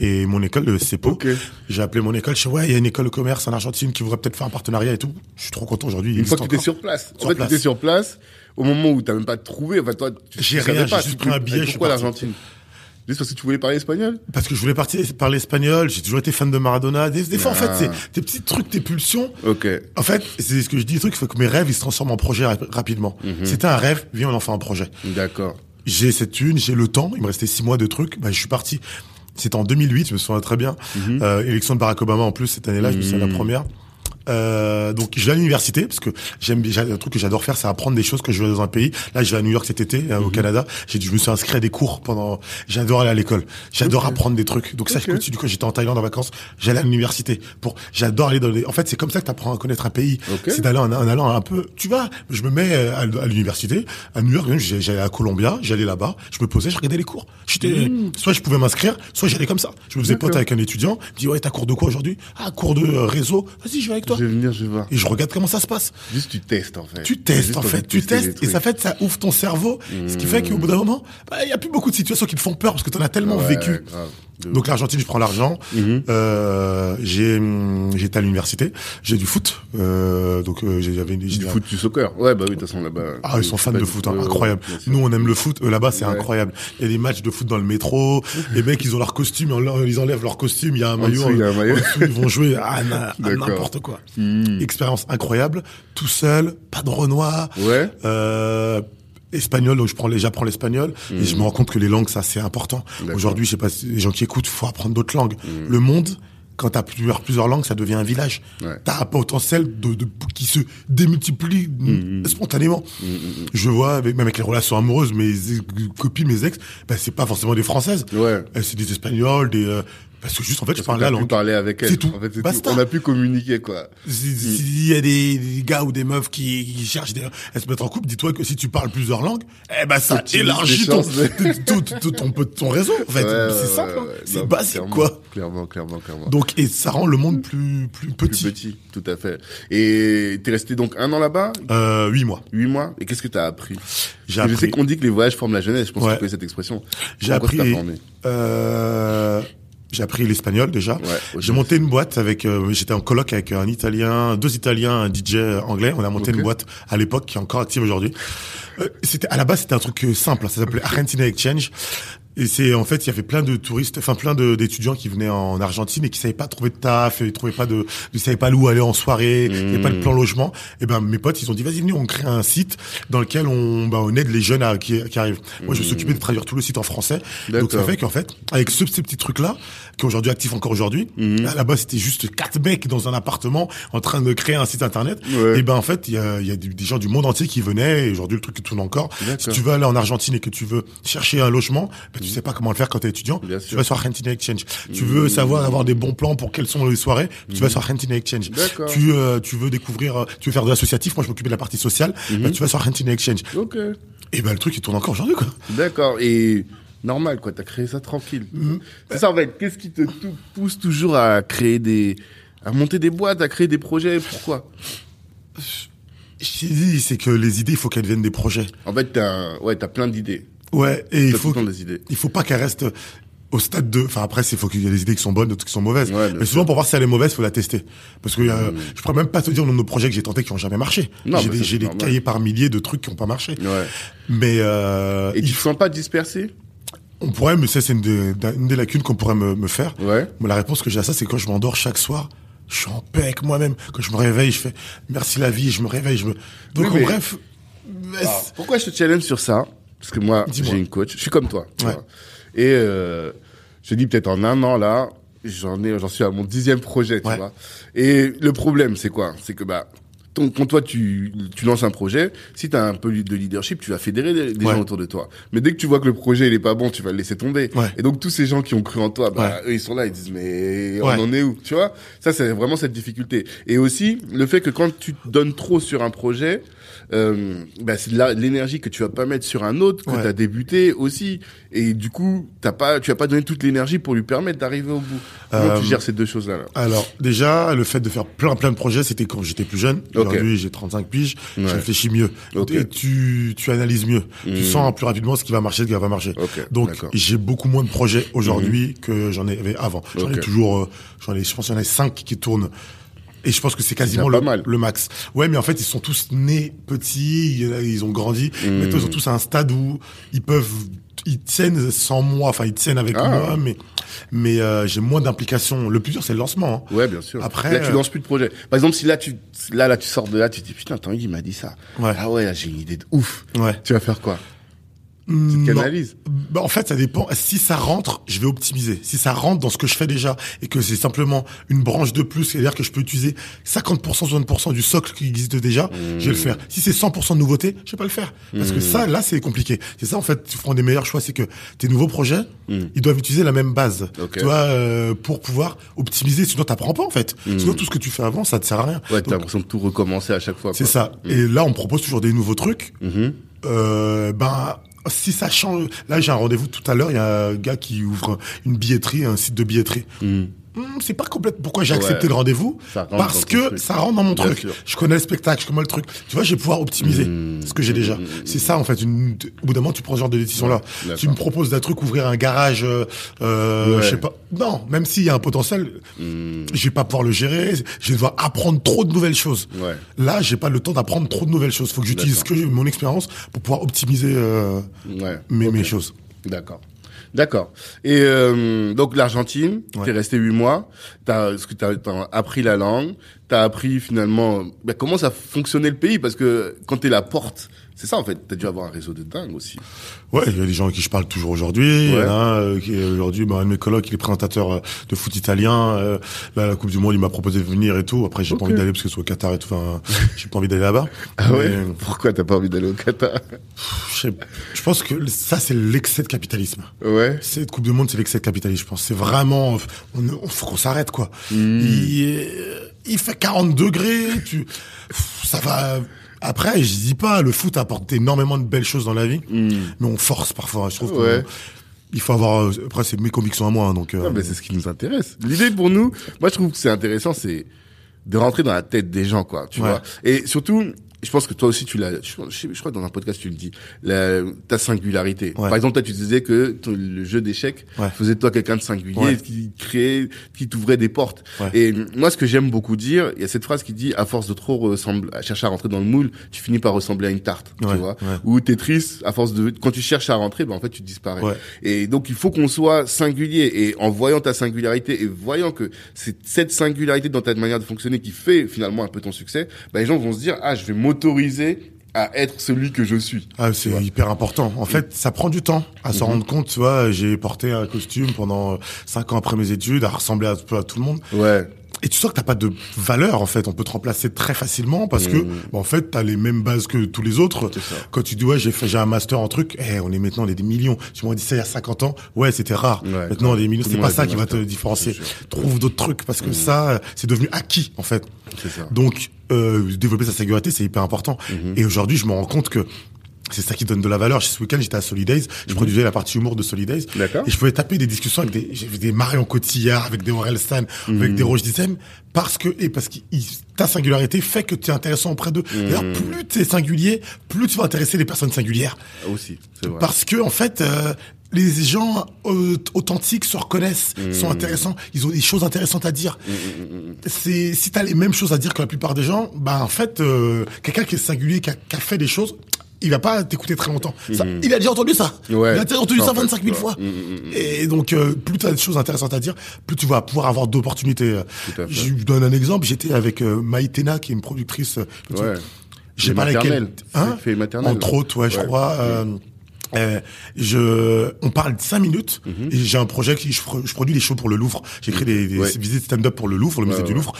et mon école le CEPO. Ok. J'ai appelé mon école, je dis ouais il y a une école de commerce en Argentine qui voudrait peut-être faire un partenariat et tout. Je suis trop content aujourd'hui. Une fois que tu étais sur place. En Sur fait, place. tu étais sur place, au moment où t'as même pas trouvé, enfin, toi, tu J'ai tu rien, j'ai juste tu- pris un billet, Pourquoi l'Argentine? Juste parce que tu voulais parler espagnol? Parce que je voulais partir parler espagnol, j'ai toujours été fan de Maradona. Des, des fois, en fait, Ah. c'est tes petits trucs, tes pulsions. Ok. En fait, c'est ce que je dis, le truc, il faut que mes rêves, ils se transforment en projet rap- rapidement. Mhm. C'était un rêve, viens, on en fait un projet. D'accord. J'ai cette thune, j'ai le temps, il me restait six mois de trucs, bah, je suis parti. C'était en 2008, je me souviens très bien. Mhm. Euh, élection de Barack Obama en plus cette année-là, je me souviens la première. Euh, donc je vais à l'université parce que j'aime j'ai un truc que j'adore faire c'est apprendre des choses que je veux dans un pays. Là je vais à New York cet été euh, Mhm. au Canada. J'ai je me suis inscrit à des cours pendant j'adore aller à l'école. J'adore apprendre des trucs. Donc ça je continue quand j'étais en Thaïlande en vacances j'allais à l'université pour j'adore aller dans les en fait c'est comme ça que tu apprends à connaître un pays. C'est d'aller en, en allant un peu tu vois je me mets euh, à, à l'université. À New York j'allais à Columbia j'allais là-bas je me posais je regardais les cours. J'étais soit je pouvais m'inscrire soit j'allais comme ça. Je me faisais pote avec un étudiant ouais t'as cours de quoi aujourd'hui? Ah cours de euh, réseau. Vas-y je vais avec toi Je vais venir, je vais voir. et je regarde comment ça se passe. Juste, tu testes, en fait. Tu testes en fait, tu testes et ça fait ça ouvre ton cerveau, ce qui fait qu'au bout d'un moment, bah, il y a plus beaucoup de situations qui te font peur parce que tu en as tellement Ouais, vécu. grave. Donc l'Argentine, je prends l'argent. Mhm. Euh, j'ai hum, j'étais à l'université. J'ai du foot. Euh, donc euh, j'ai- j'avais Du foot, du soccer. Ouais, bah oui, de toute façon, là-bas. Ah, ils sont fans de foot, hein, incroyable. Nous, on aime le foot. Eux, là-bas, c'est Ouais. incroyable. Il y a des matchs de foot dans le métro. Les mecs, ils ont leur costume, ils enlèvent- leur costume. Il y a un En maillot. dessous, il y a un maillot. en dessous, ils vont jouer à, n'importe quoi. Hmm. Expérience incroyable. Tout seul, pas de Renoir. Ouais. Espagnol, donc je prends les, j'apprends l'espagnol et je me rends compte que les langues, ça c'est important. Aujourd'hui, je sais pas, les gens qui écoutent, faut apprendre d'autres langues. Le monde, quand t'as plusieurs, plusieurs langues, ça devient un village. Ouais. T'as un potentiel de, de, qui se démultiplie spontanément. Je vois, avec, même avec les relations amoureuses, mes copines, mes ex, ben, c'est pas forcément des françaises. Ouais. Euh, C'est des espagnols, des, euh, parce que juste, en fait, je Parce a pu langue. parler avec elle. C'est tout. En fait, c'est Basta. tout. On a pu communiquer, quoi. Si- S'il y a des, des gars ou des meufs qui, qui cherchent des, à se mettre en couple, dis-toi que si tu parles plusieurs langues, eh ben ça élargit ton, ton, ton, ton, réseau. En fait, Ouais, c'est ouais, simple, hein. ouais. c'est basique clairement, quoi. Clairement, clairement, clairement. Donc et ça rend le monde plus plus Plus petit. petit, tout à fait. Et t'es resté donc un an là-bas, Euh, huit mois. huit mois? Et qu'est-ce que t'as appris? J'ai que Je sais appris. qu'on dit que les voyages forment la jeunesse. Je pense que tu connais cette expression. J'ai appris. Euh, j'ai appris l'espagnol déjà. Ouais, J'ai monté une boîte avec. euh, J'étais en coloc avec un Italien, deux Italiens, un DJ anglais. On a monté une boîte à l'époque qui est encore active aujourd'hui. Euh, c'était à la base c'était un truc euh, simple. hein, Ça s'appelait Argentina Exchange. Et c'est en fait il y avait plein de touristes, enfin plein d'étudiants qui venaient en Argentine et qui savaient pas trouver de taf, ils trouvaient pas de, ils savaient pas où aller en soirée, il y avait pas de plan logement. Et ben mes potes ils ont dit vas-y venez on crée un site dans lequel on, bah, on aide les jeunes à- qui, qui arrivent. Moi je me suis occupé de traduire tout le site en français. Donc ça fait qu'en fait avec ce, ces petits trucs là qui est aujourd'hui actif encore aujourd'hui, à la base c'était juste quatre mecs dans un appartement en train de créer un site internet. Ouais. Et ben en fait il y a, y a des, gens du monde entier qui venaient et aujourd'hui le truc tourne encore. Si tu veux aller en Argentine et que tu veux chercher un logement, ben, tu sais pas comment le faire quand t'es étudiant, Bien tu sûr. vas sur Argentina Exchange. Tu veux savoir avoir des bons plans pour quelles sont les soirées, tu vas sur Argentina Exchange. Tu euh, tu veux découvrir, euh, tu veux faire de l'associatif, moi je m'occupais de la partie sociale, ben, tu vas sur Argentina Exchange. Ok. Et ben le truc il tourne encore aujourd'hui quoi. D'accord. Et normal, quoi. T'as créé ça tranquille. C'est ça, en fait. Qu'est-ce qui te pousse toujours à créer des, à monter des boîtes, à créer des projets? Pourquoi? Je t'ai dit c'est que les idées il faut qu'elles deviennent des projets. En fait, t'as, ouais, t'as plein d'idées. Ouais, et il faut des idées. il faut pas qu'elle reste au stade de enfin après c'est faut qu'il y ait des idées qui sont bonnes d'autres qui sont mauvaises. Ouais, mais souvent pour voir si elle est mauvaise faut la tester. Parce que euh, je pourrais même pas te dire le nombre de projets que j'ai tentés qui ont jamais marché. J'ai des, j'ai cahiers par milliers de trucs qui ont pas marché. Ouais. mais euh, Et tu te sens pas dispersé? On pourrait mais ça c'est une, des- une des lacunes qu'on pourrait me, me faire. Ouais. mais la réponse que j'ai à ça c'est quand je m'endors chaque soir je suis en paix avec moi-même. Quand je me réveille je fais merci la vie je me réveille je me donc Oui, en mais- bref mais Alors, pourquoi je te challenge sur ça? Parce que moi, j'ai une coach. Je suis comme toi. Ouais. Et euh, je dis peut-être en un an là, j'en ai, j'en suis à mon dixième projet. Tu Ouais. vois. Et le problème, c'est quoi? C'est que bah. ton- Quand toi tu, tu lances un projet, si tu as un peu de leadership, tu vas fédérer des, des Ouais. gens autour de toi. Mais dès que tu vois que le projet il est pas bon, tu vas le laisser tomber. Ouais. Et donc tous ces gens qui ont cru en toi, bah, eux ils sont là, ils disent mais on en est où? Tu vois? Ça c'est vraiment cette difficulté. Et aussi le fait que quand tu donnes trop sur un projet, euh, bah, c'est de l'énergie que tu vas pas mettre sur un autre que Ouais. tu as débuté aussi et du coup t'as pas tu as pas donné toute l'énergie pour lui permettre d'arriver au bout comment Euh, tu gères ces deux choses là, Alors déjà, le fait de faire plein plein de projets, c'était quand j'étais plus jeune. Aujourd'hui, j'ai 35 piges, Ouais. je réfléchis mieux. Et tu, tu analyses mieux. Tu Mhm. sens plus rapidement ce qui va marcher, ce qui va pas marcher. Donc j'ai beaucoup moins de projets aujourd'hui que j'en avais avant. J'en ai toujours, euh, j'en ai, je pense qu'il y en a 5 qui tournent. Et je pense que c'est quasiment le, pas mal. le max. Ouais, mais en fait, ils sont tous nés petits, ils ont grandi. Mhm. Maintenant, ils sont tous à un stade où ils peuvent, ils tiennent sans moi, enfin, ils tiennent avec Ah. moi, mais, mais euh, j'ai moins d'implication. Le plus dur, c'est le lancement. hein. ouais bien sûr Après, là tu euh, lances plus de projet par exemple si là tu là là tu sors de là tu te dis putain Tanguy il m'a dit ça Ouais. ah ouais là, j'ai une idée de ouf Ouais. tu vas faire quoi? Bah, en fait, ça dépend. Si ça rentre, je vais optimiser. Si ça rentre dans ce que je fais déjà et que c'est simplement une branche de plus, c'est-à-dire que je peux utiliser 50%, 60% du socle qui existe déjà, je vais le faire. Si c'est 100% de nouveauté, je vais pas le faire. Parce que ça, là, c'est compliqué. C'est ça, en fait, tu prends des meilleurs choix, c'est que tes nouveaux projets, ils doivent utiliser la même base. Ok. Tu vois, euh, pour pouvoir optimiser. Sinon, t'apprends pas, en fait. Sinon, tout ce que tu fais avant, ça te sert à rien. ouais t'as l'impression de tout recommencer à chaque fois c'est ça. Et là, on propose toujours des nouveaux trucs. Mhm. Euh, ben, si ça change, là j'ai un rendez-vous tout à l'heure, il y a un gars qui ouvre une billetterie, un site de billetterie. Mhm. Hmm, c'est pas complète. Pourquoi j'ai accepté Ouais. le rendez-vous Parce que ça rentre dans mon Bien truc. sûr. Je connais le spectacle, je connais le truc. Tu vois, je vais pouvoir optimiser Hmm. ce que j'ai déjà. C'est ça en fait. Une... Au bout d'un moment, tu prends ce genre de décision là. Tu me proposes d'un truc, ouvrir un garage, euh, euh, Ouais. je sais pas. Non, même s'il y a un potentiel, Hmm. je vais pas pouvoir le gérer. Je vais devoir apprendre trop de nouvelles choses. Là, j'ai pas le temps d'apprendre trop de nouvelles choses. Faut que j'utilise que mon expérience pour pouvoir optimiser euh, mes choses. D'accord. D'accord. Et euh, donc l'Argentine, Ouais. t'es resté huit mois. T'as, que t'as, t'as appris la langue T'as appris finalement bah, comment ça fonctionnait le pays? Parce que quand t'es la porte, c'est ça en fait. T'as dû avoir un réseau de dingue aussi. Ouais, il y a des gens avec qui je parle toujours aujourd'hui. Ouais. euh, aujourd'hui, bah, un de mes colocs, il est présentateur euh, de foot italien. Euh, là, la Coupe du Monde, il m'a proposé de venir et tout. Après, j'ai Ok. pas envie d'aller parce que c'est au Qatar et tout. Enfin, *laughs* j'ai pas envie d'aller là-bas. Ah ouais? Mais, Pourquoi t'as pas envie d'aller au Qatar? Je, pense que ça, c'est l'excès de capitalisme. Ouais. Cette Coupe du Monde, c'est l'excès de capitalisme. Je pense. C'est vraiment, on, on faut qu'on s'arrête quoi. Hmm. Il, est- il fait 40 degrés. Tu, ça va. Après, je dis pas, le foot apporte énormément de belles choses dans la vie, mais on force parfois. Je trouve. Ouais. qu'on- il faut avoir. euh, Après, c'est mes convictions à moi, hein, donc. euh, Non, mais c'est ce qui nous intéresse. L'idée pour nous, moi je trouve que c'est intéressant, c'est de rentrer dans la tête des gens, quoi. Tu Ouais. vois. Et surtout, je pense que toi aussi tu l'as. Je, crois que dans un podcast tu le dis. La, ta singularité. Ouais. Par exemple, toi tu disais que ton- le jeu d'échecs Ouais. faisait de toi quelqu'un de singulier, Ouais. qui créait, qui t'ouvrait des portes. Et moi, ce que j'aime beaucoup dire, il y a cette phrase qui dit à force de trop ressembler, à chercher à rentrer dans le moule, tu finis par ressembler à une tarte. Tu vois. Ou Tetris, à force de quand tu cherches à rentrer, ben en fait tu disparais. Et donc, il faut qu'on soit singulier. Et en voyant ta singularité et voyant que c'est cette singularité dans ta manière de fonctionner qui fait finalement un peu ton succès, bah, les gens vont se dire, ah, je vais m'autoriser à être celui que je suis. Ah, c'est hyper important. En fait, ça prend du temps à Mhm. s'en rendre compte. Tu vois, j'ai porté un costume pendant cinq ans après mes études, à ressembler un peu à tout le monde. Ouais. Et tu sens que t'as pas de valeur en fait. On peut te remplacer très facilement parce que, bon, en fait, t'as les mêmes bases que tous les autres. Ça. Quand tu dis ouais, j'ai fait, j'ai un master en truc. Eh, on est maintenant on est des millions. Tu m'aurais dit ça il y a 50 ans. Ouais, c'était rare. Ouais. maintenant, on est des millions. C'est pas ça qui va te différencier. Trouve d'autres trucs parce que ça, euh, c'est devenu acquis en fait. C'est ça. Donc, euh, développer sa singularité, c'est hyper important. Mhm. Et aujourd'hui, je me rends compte que c'est ça qui donne de la valeur. Ce week-end, j'étais à Solidays, je produisais la partie humour de Solidays. Mhm. Et je pouvais taper des discussions avec des, j'avais des Marion Cotillard, avec des Orelsan, Mhm. avec des Roche Dizem, parce que, et parce que ta singularité fait que tu es intéressant auprès d'eux. Mhm. D'ailleurs, plus tu es singulier, plus tu vas intéresser les personnes singulières. Ah, Aussi, c'est vrai. Parce que, en fait, euh, les gens euh, authentiques se reconnaissent, Mhm. sont intéressants, ils ont des choses intéressantes à dire. C'est si t'as les mêmes choses à dire que la plupart des gens, bah en fait, euh, quelqu'un qui est singulier, qui a, qui a fait des choses, il va pas t'écouter très longtemps. Ça, il a déjà entendu ça. Mhm. Ouais. Il a déjà entendu En ça fait, 25 000 ouais. fois. Mm, mm, mm. Et donc, euh, plus tu as des choses intéressantes à dire, plus tu vas pouvoir avoir d'opportunités. Je vous donne un exemple. J'étais avec euh, Maïtena, qui est une productrice. euh, Ouais. j'ai Les pas laquelle. maternelles. Hein Fait maternelle. Entre autres, ouais, je crois. Euh, euh, je, on parle de cinq minutes Mhm. et j'ai un projet qui je, je produis des shows pour le Louvre. J'écris des, des Ouais. visites stand-up pour le Louvre, le musée Ouais, du ouais. Louvre.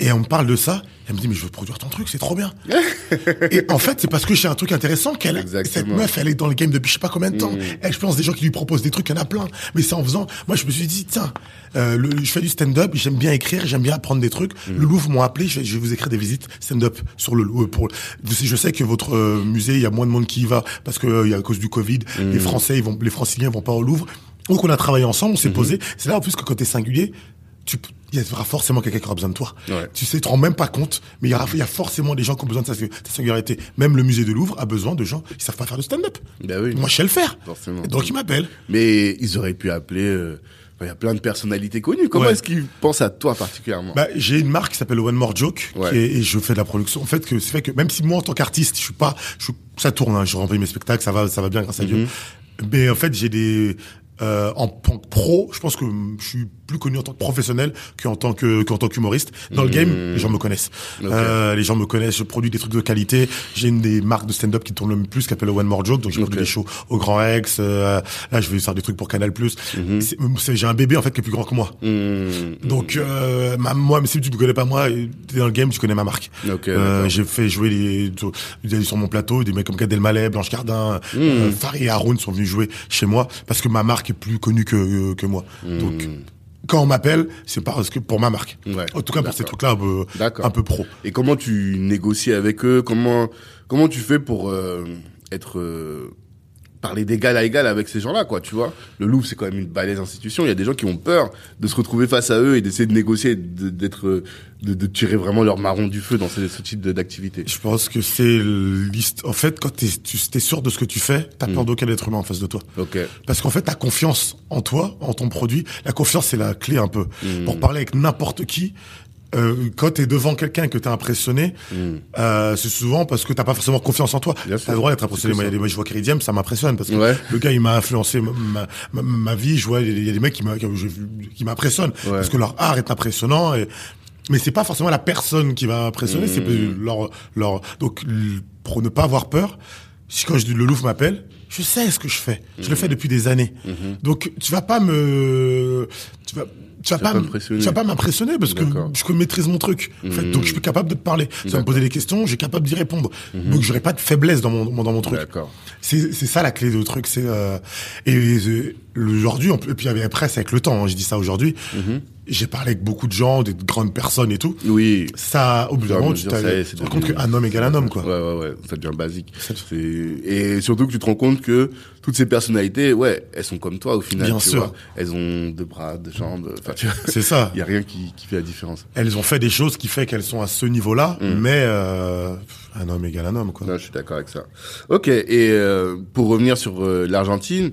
Et on me parle de ça. Elle me dit mais je veux produire ton truc, c'est trop bien. *laughs* et en fait c'est parce que j'ai un truc intéressant qu'elle, cette meuf, elle est dans le game depuis je sais pas combien de temps. Mhm. Elle, je pense des gens qui lui proposent des trucs, il y en a plein. Mais c'est en faisant, moi je me suis dit tiens, euh, le- je fais du stand-up, j'aime bien écrire, j'aime bien apprendre des trucs. Mhm. Le Louvre m'ont appelé, je vais, je vais vous écrire des visites stand-up sur le Louvre. Pour, je sais que votre euh, musée, il y a moins de monde qui y va parce que euh, y a à cause du Covid, Mhm. les Français, ils vont, les Franciliens vont pas au Louvre. Donc on a travaillé ensemble, on s'est posé. C'est là en plus que quand t'es singulier, tu il y aura forcément quelqu'un qui aura besoin de toi. Ouais. Tu sais, tu te rends même pas compte, mais il y, aura, il y a forcément des gens qui ont besoin de ta, singularité. Même le musée de Louvre a besoin de gens qui savent pas faire de stand-up. Bah oui. Moi, je sais le faire. Forcément. Et Donc, ils m'appellent. Mais ils auraient pu appeler. euh, Il y a plein de personnalités connues. Comment Ouais. est-ce qu'ils pensent à toi particulièrement Bah, j'ai une marque qui s'appelle One More Joke, Ouais. qui est- et je fais de la production. En fait, que c'est fait que même si moi, en tant qu'artiste, je suis pas, je, ça tourne, hein, je remplis mes spectacles, ça va, ça va bien, grâce à Dieu. Mhm. Mais en fait, j'ai des, euh, en tant que pro, je pense que je suis plus connu en tant que professionnel qu'en tant que qu'en tant qu'humoriste. Dans le game, les gens me connaissent. Euh, les gens me connaissent. Je produis des trucs de qualité. J'ai une des marques de stand-up qui tourne le plus, qui s'appelle One More Joke. Donc j'ai produit Ok. des shows au Grand Rex. euh, là, je vais faire des trucs pour Canal Plus. Mhm. C'est- J'ai un bébé en fait qui est plus grand que moi. Mmh. Donc euh, ma, moi, mais si tu ne connais pas moi, t'es dans le game, tu connais ma marque. Ok, Euh, j'ai fait jouer les, sur mon plateau des mecs comme Gad Elmaleh, Blanche Cardin, euh, Farid et Haroun sont venus jouer chez moi parce que ma marque est plus connue que que moi. Donc quand on m'appelle, c'est parce que pour ma marque. Ouais, en tout cas pour ces trucs-là un peu, D'accord. un peu pro. Et comment tu négocies avec eux? Comment comment tu fais pour euh, être euh, parler d'égal à égal avec ces gens-là, quoi, tu vois. Le Louvre, c'est quand même une balèze institution. Il y a des gens qui ont peur de se retrouver face à eux et d'essayer de négocier, de- d'être, de, de tirer vraiment leur marron du feu dans ce, ce type d'activité. Je pense que c'est l'hist- En fait, quand t'es, tu es sûr de ce que tu fais, t'as Mm. peur d'aucun être humain en face de toi. Parce qu'en fait, t'as confiance en toi, en ton produit. La confiance, c'est la clé un peu. Mm. Pour parler avec n'importe qui, euh, quand t'es devant quelqu'un que t'as impressionné, euh, c'est souvent parce que t'as pas forcément confiance en toi. T'as le droit d'être impressionné. Moi, il y a ça. des, moi, je vois Keridiem, ça m'impressionne parce que Ouais. le gars, il m'a influencé ma, ma, ma- ma vie. Je vois, il y a des mecs qui m'impressionnent Ouais. parce que leur art est impressionnant et mais c'est pas forcément la personne qui va impressionner, c'est Mm. leur leur donc pour ne pas avoir peur. Si quand je dis le Louvre m'appelle, je sais ce que je fais. Je le fais depuis des années. Donc tu vas pas me tu vas tu vas pas, tu vas pas m'impressionner parce que je maîtrise mon truc. En fait, donc je suis capable de te parler. Tu vas me poser des questions, j'ai capable d'y répondre. Donc j'aurai pas de faiblesse dans mon dans mon truc. C'est c'est ça la clé du truc. C'est euh, et euh, aujourd'hui, et puis avec presse avec le temps. hein, je dis ça aujourd'hui. J'ai parlé avec beaucoup de gens, des grandes personnes et tout. Oui. Ça, au bout d'un moment, tu ça te rends compte qu'un homme égale un homme, quoi. Ouais, ouais, ouais, ça devient basique. C'est- Et surtout que tu te rends compte que toutes ces personnalités, ouais, elles sont comme toi au final. Bien tu sûr. vois. Elles ont deux bras, deux jambes. C'est ça. Il *laughs* y a rien qui, qui fait la différence. Elles ont fait des choses qui fait qu'elles sont à ce niveau-là, Mm. mais euh, un homme égale un homme, quoi. Non, je suis d'accord avec ça. Ok. Et euh, pour revenir sur euh, l'Argentine,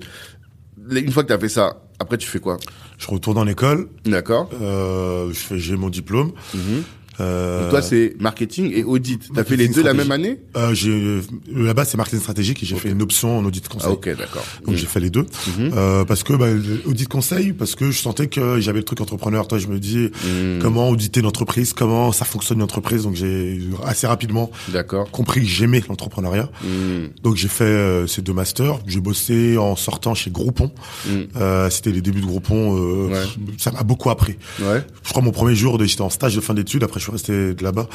une fois que tu as fait ça, après tu fais quoi? Je retourne en école, D'accord. euh, je fais, j'ai mon diplôme. Mhm. Euh, toi, c'est marketing et audit. T'as fait les deux la même année? Euh, j'ai là-bas c'est marketing stratégique et j'ai fait une option en audit conseil. Ah, ok, d'accord. Donc j'ai fait les deux euh, parce que bah, audit conseil parce que je sentais que j'avais le truc entrepreneur. Toi je me dis Mhm. comment auditer une entreprise, comment ça fonctionne une entreprise? Donc j'ai assez rapidement D'accord. compris que j'aimais l'entrepreneuriat. Mhm. Donc j'ai fait euh, ces deux masters. J'ai bossé en sortant chez Groupon. Mhm. Euh, C'était les débuts de Groupon. Euh, Ouais. Ça m'a beaucoup appris. Ouais. Je crois mon premier jour, j'étais en stage de fin d'études. Après je suis resté là-bas.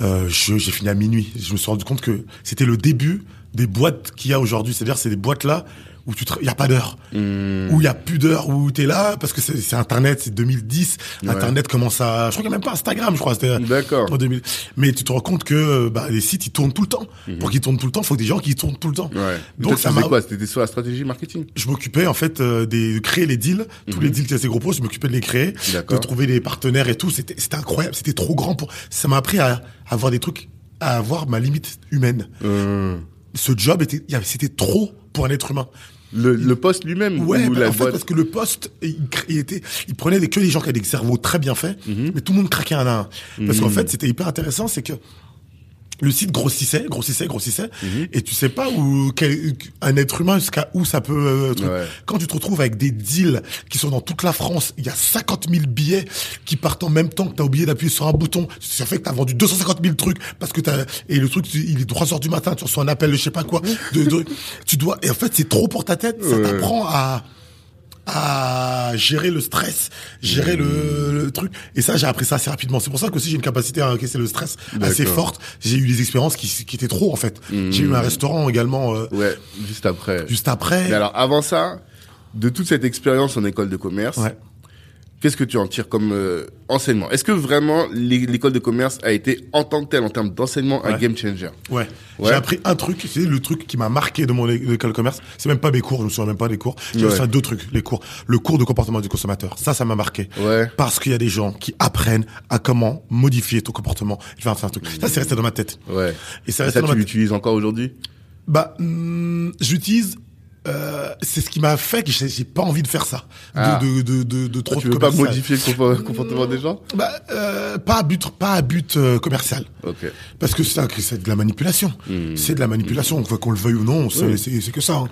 Euh, j'ai fini à minuit. Je me suis rendu compte que c'était le début des boîtes qu'il y a aujourd'hui. C'est-à-dire c'est des boîtes là où tu il y a pas d'heure, Mhm. où il y a plus d'heure, où tu es là parce que c'est Internet, c'est 2010. Ouais. Internet commence à, je crois qu'il n'y a même pas Instagram, je crois. D'accord. en 2000. Mais tu te rends compte que bah, les sites ils tournent tout le temps. Pour qu'ils tournent tout le temps, il faut des gens qui tournent tout le temps. Mhm. Ouais. Donc, ça m'a- quoi? C'était sur la stratégie marketing? Je m'occupais en fait euh, des, de créer les deals, tous les deals qui étaient gros je m'occupais de les créer, de Mhm. Trouver des partenaires et tout. C'était c'était incroyable, c'était trop grand pour. Ça m'a appris à, à avoir des trucs, à avoir ma limite humaine. Euh, Ce job était, c'était trop pour un être humain. le, le poste lui-même Ouais, ou bah, la en fait, boîte parce que le poste, il, était, il prenait des, que des gens qui avaient des cerveaux très bien faits, Mhm. mais tout le monde craquait un à un. Parce qu'en fait, c'était hyper intéressant, c'est que le site grossissait, grossissait, grossissait, Mhm. et tu sais pas où quel, un être humain jusqu'à où ça peut. euh, truc. Ouais. Quand tu te retrouves avec des deals qui sont dans toute la France, il y a 50 000 billets qui partent en même temps que t'as oublié d'appuyer sur un bouton. Ça fait que t'as vendu 250 000 trucs parce que t'as et le truc il est 3 heures du matin, tu reçois un appel je sais pas quoi. *laughs* De, de- tu dois et en fait c'est trop pour ta tête. Ça Ouais. t'apprend à à gérer le stress, gérer le, le truc. Et ça, j'ai appris ça assez rapidement. C'est pour ça que aussi j'ai une capacité à encaisser le stress assez forte. J'ai eu des expériences qui, qui étaient trop en fait. J'ai eu un restaurant également euh, Ouais, juste après. juste après. Mais alors, avant ça, de toute cette expérience en école de commerce, Ouais. Qu'est-ce que tu en tires comme euh, enseignement? Est-ce que vraiment l'é- l'école de commerce a été en tant que telle, en termes d'enseignement, un game changer? Ouais. Ouais. J'ai appris un truc, c'est le truc qui m'a marqué de mon école de commerce. C'est même pas mes cours, je me souviens même pas des cours. J'ai Ouais. deux trucs, les cours. Le cours de comportement du consommateur. Ça, ça m'a marqué. Ouais. Parce qu'il y a des gens qui apprennent à comment modifier ton comportement. Je vais faire un truc. Ça, c'est resté dans ma tête. Ouais. Et ça Et reste ça, dans tu ma tête. l'utilises encore aujourd'hui? Bah, hum, j'utilise. Euh, c'est ce qui m'a fait que j'ai pas envie de faire ça. De, Ah. de, de, de, de trop Tu de veux pas modifier le compo- comportement des gens? Bah, euh, pas à but, pas à but euh, commercial. Ok. Parce que c'est c'est de la manipulation. C'est de la manipulation. Qu'on qu'on le veuille ou non, c'est que ça. hein.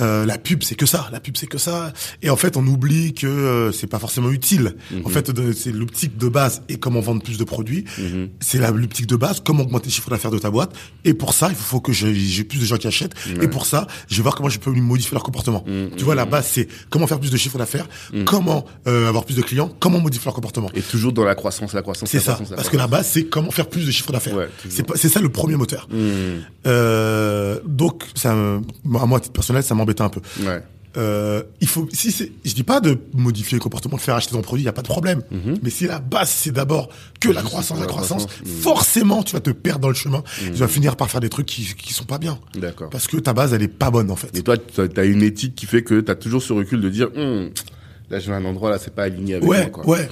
Euh, la pub, c'est que ça. La pub, c'est que ça. Et en fait, on oublie que c'est pas forcément utile. En fait, de- c'est l'optique de base et comment vendre plus de produits. C'est l'optique de base, comment augmenter le chiffre d'affaires de ta boîte. Et pour ça, il faut que j'ai j'ai plus de gens qui achètent. Et pour ça, je vais voir comment je peux modifier leur comportement. Tu vois, la base, c'est comment faire plus de chiffre d'affaires, comment euh, avoir plus de clients, comment modifier leur comportement. Et toujours dans la croissance, la croissance, C'est la ça. croissance, la Parce que la base, c'est comment faire plus de chiffre d'affaires. Ouais, c'est ça le premier moteur. Euh, donc, ça, à moi, à titre personnel, ça m'embêtait un peu. Ouais. Euh, il faut, si c'est, je dis pas de modifier le comportement, de faire acheter ton produit, il y a pas de problème. Mais si la base c'est d'abord que la croissance, la croissance, forcément tu vas te perdre dans le chemin. Tu vas finir par faire des trucs qui qui sont pas bien. D'accord. Parce que ta base elle est pas bonne en fait. Et toi, tu as une éthique qui fait que tu as toujours ce recul de dire, Hum, là, je vais à un endroit, là, c'est pas aligné avec Ouais, moi. Quoi. ouais.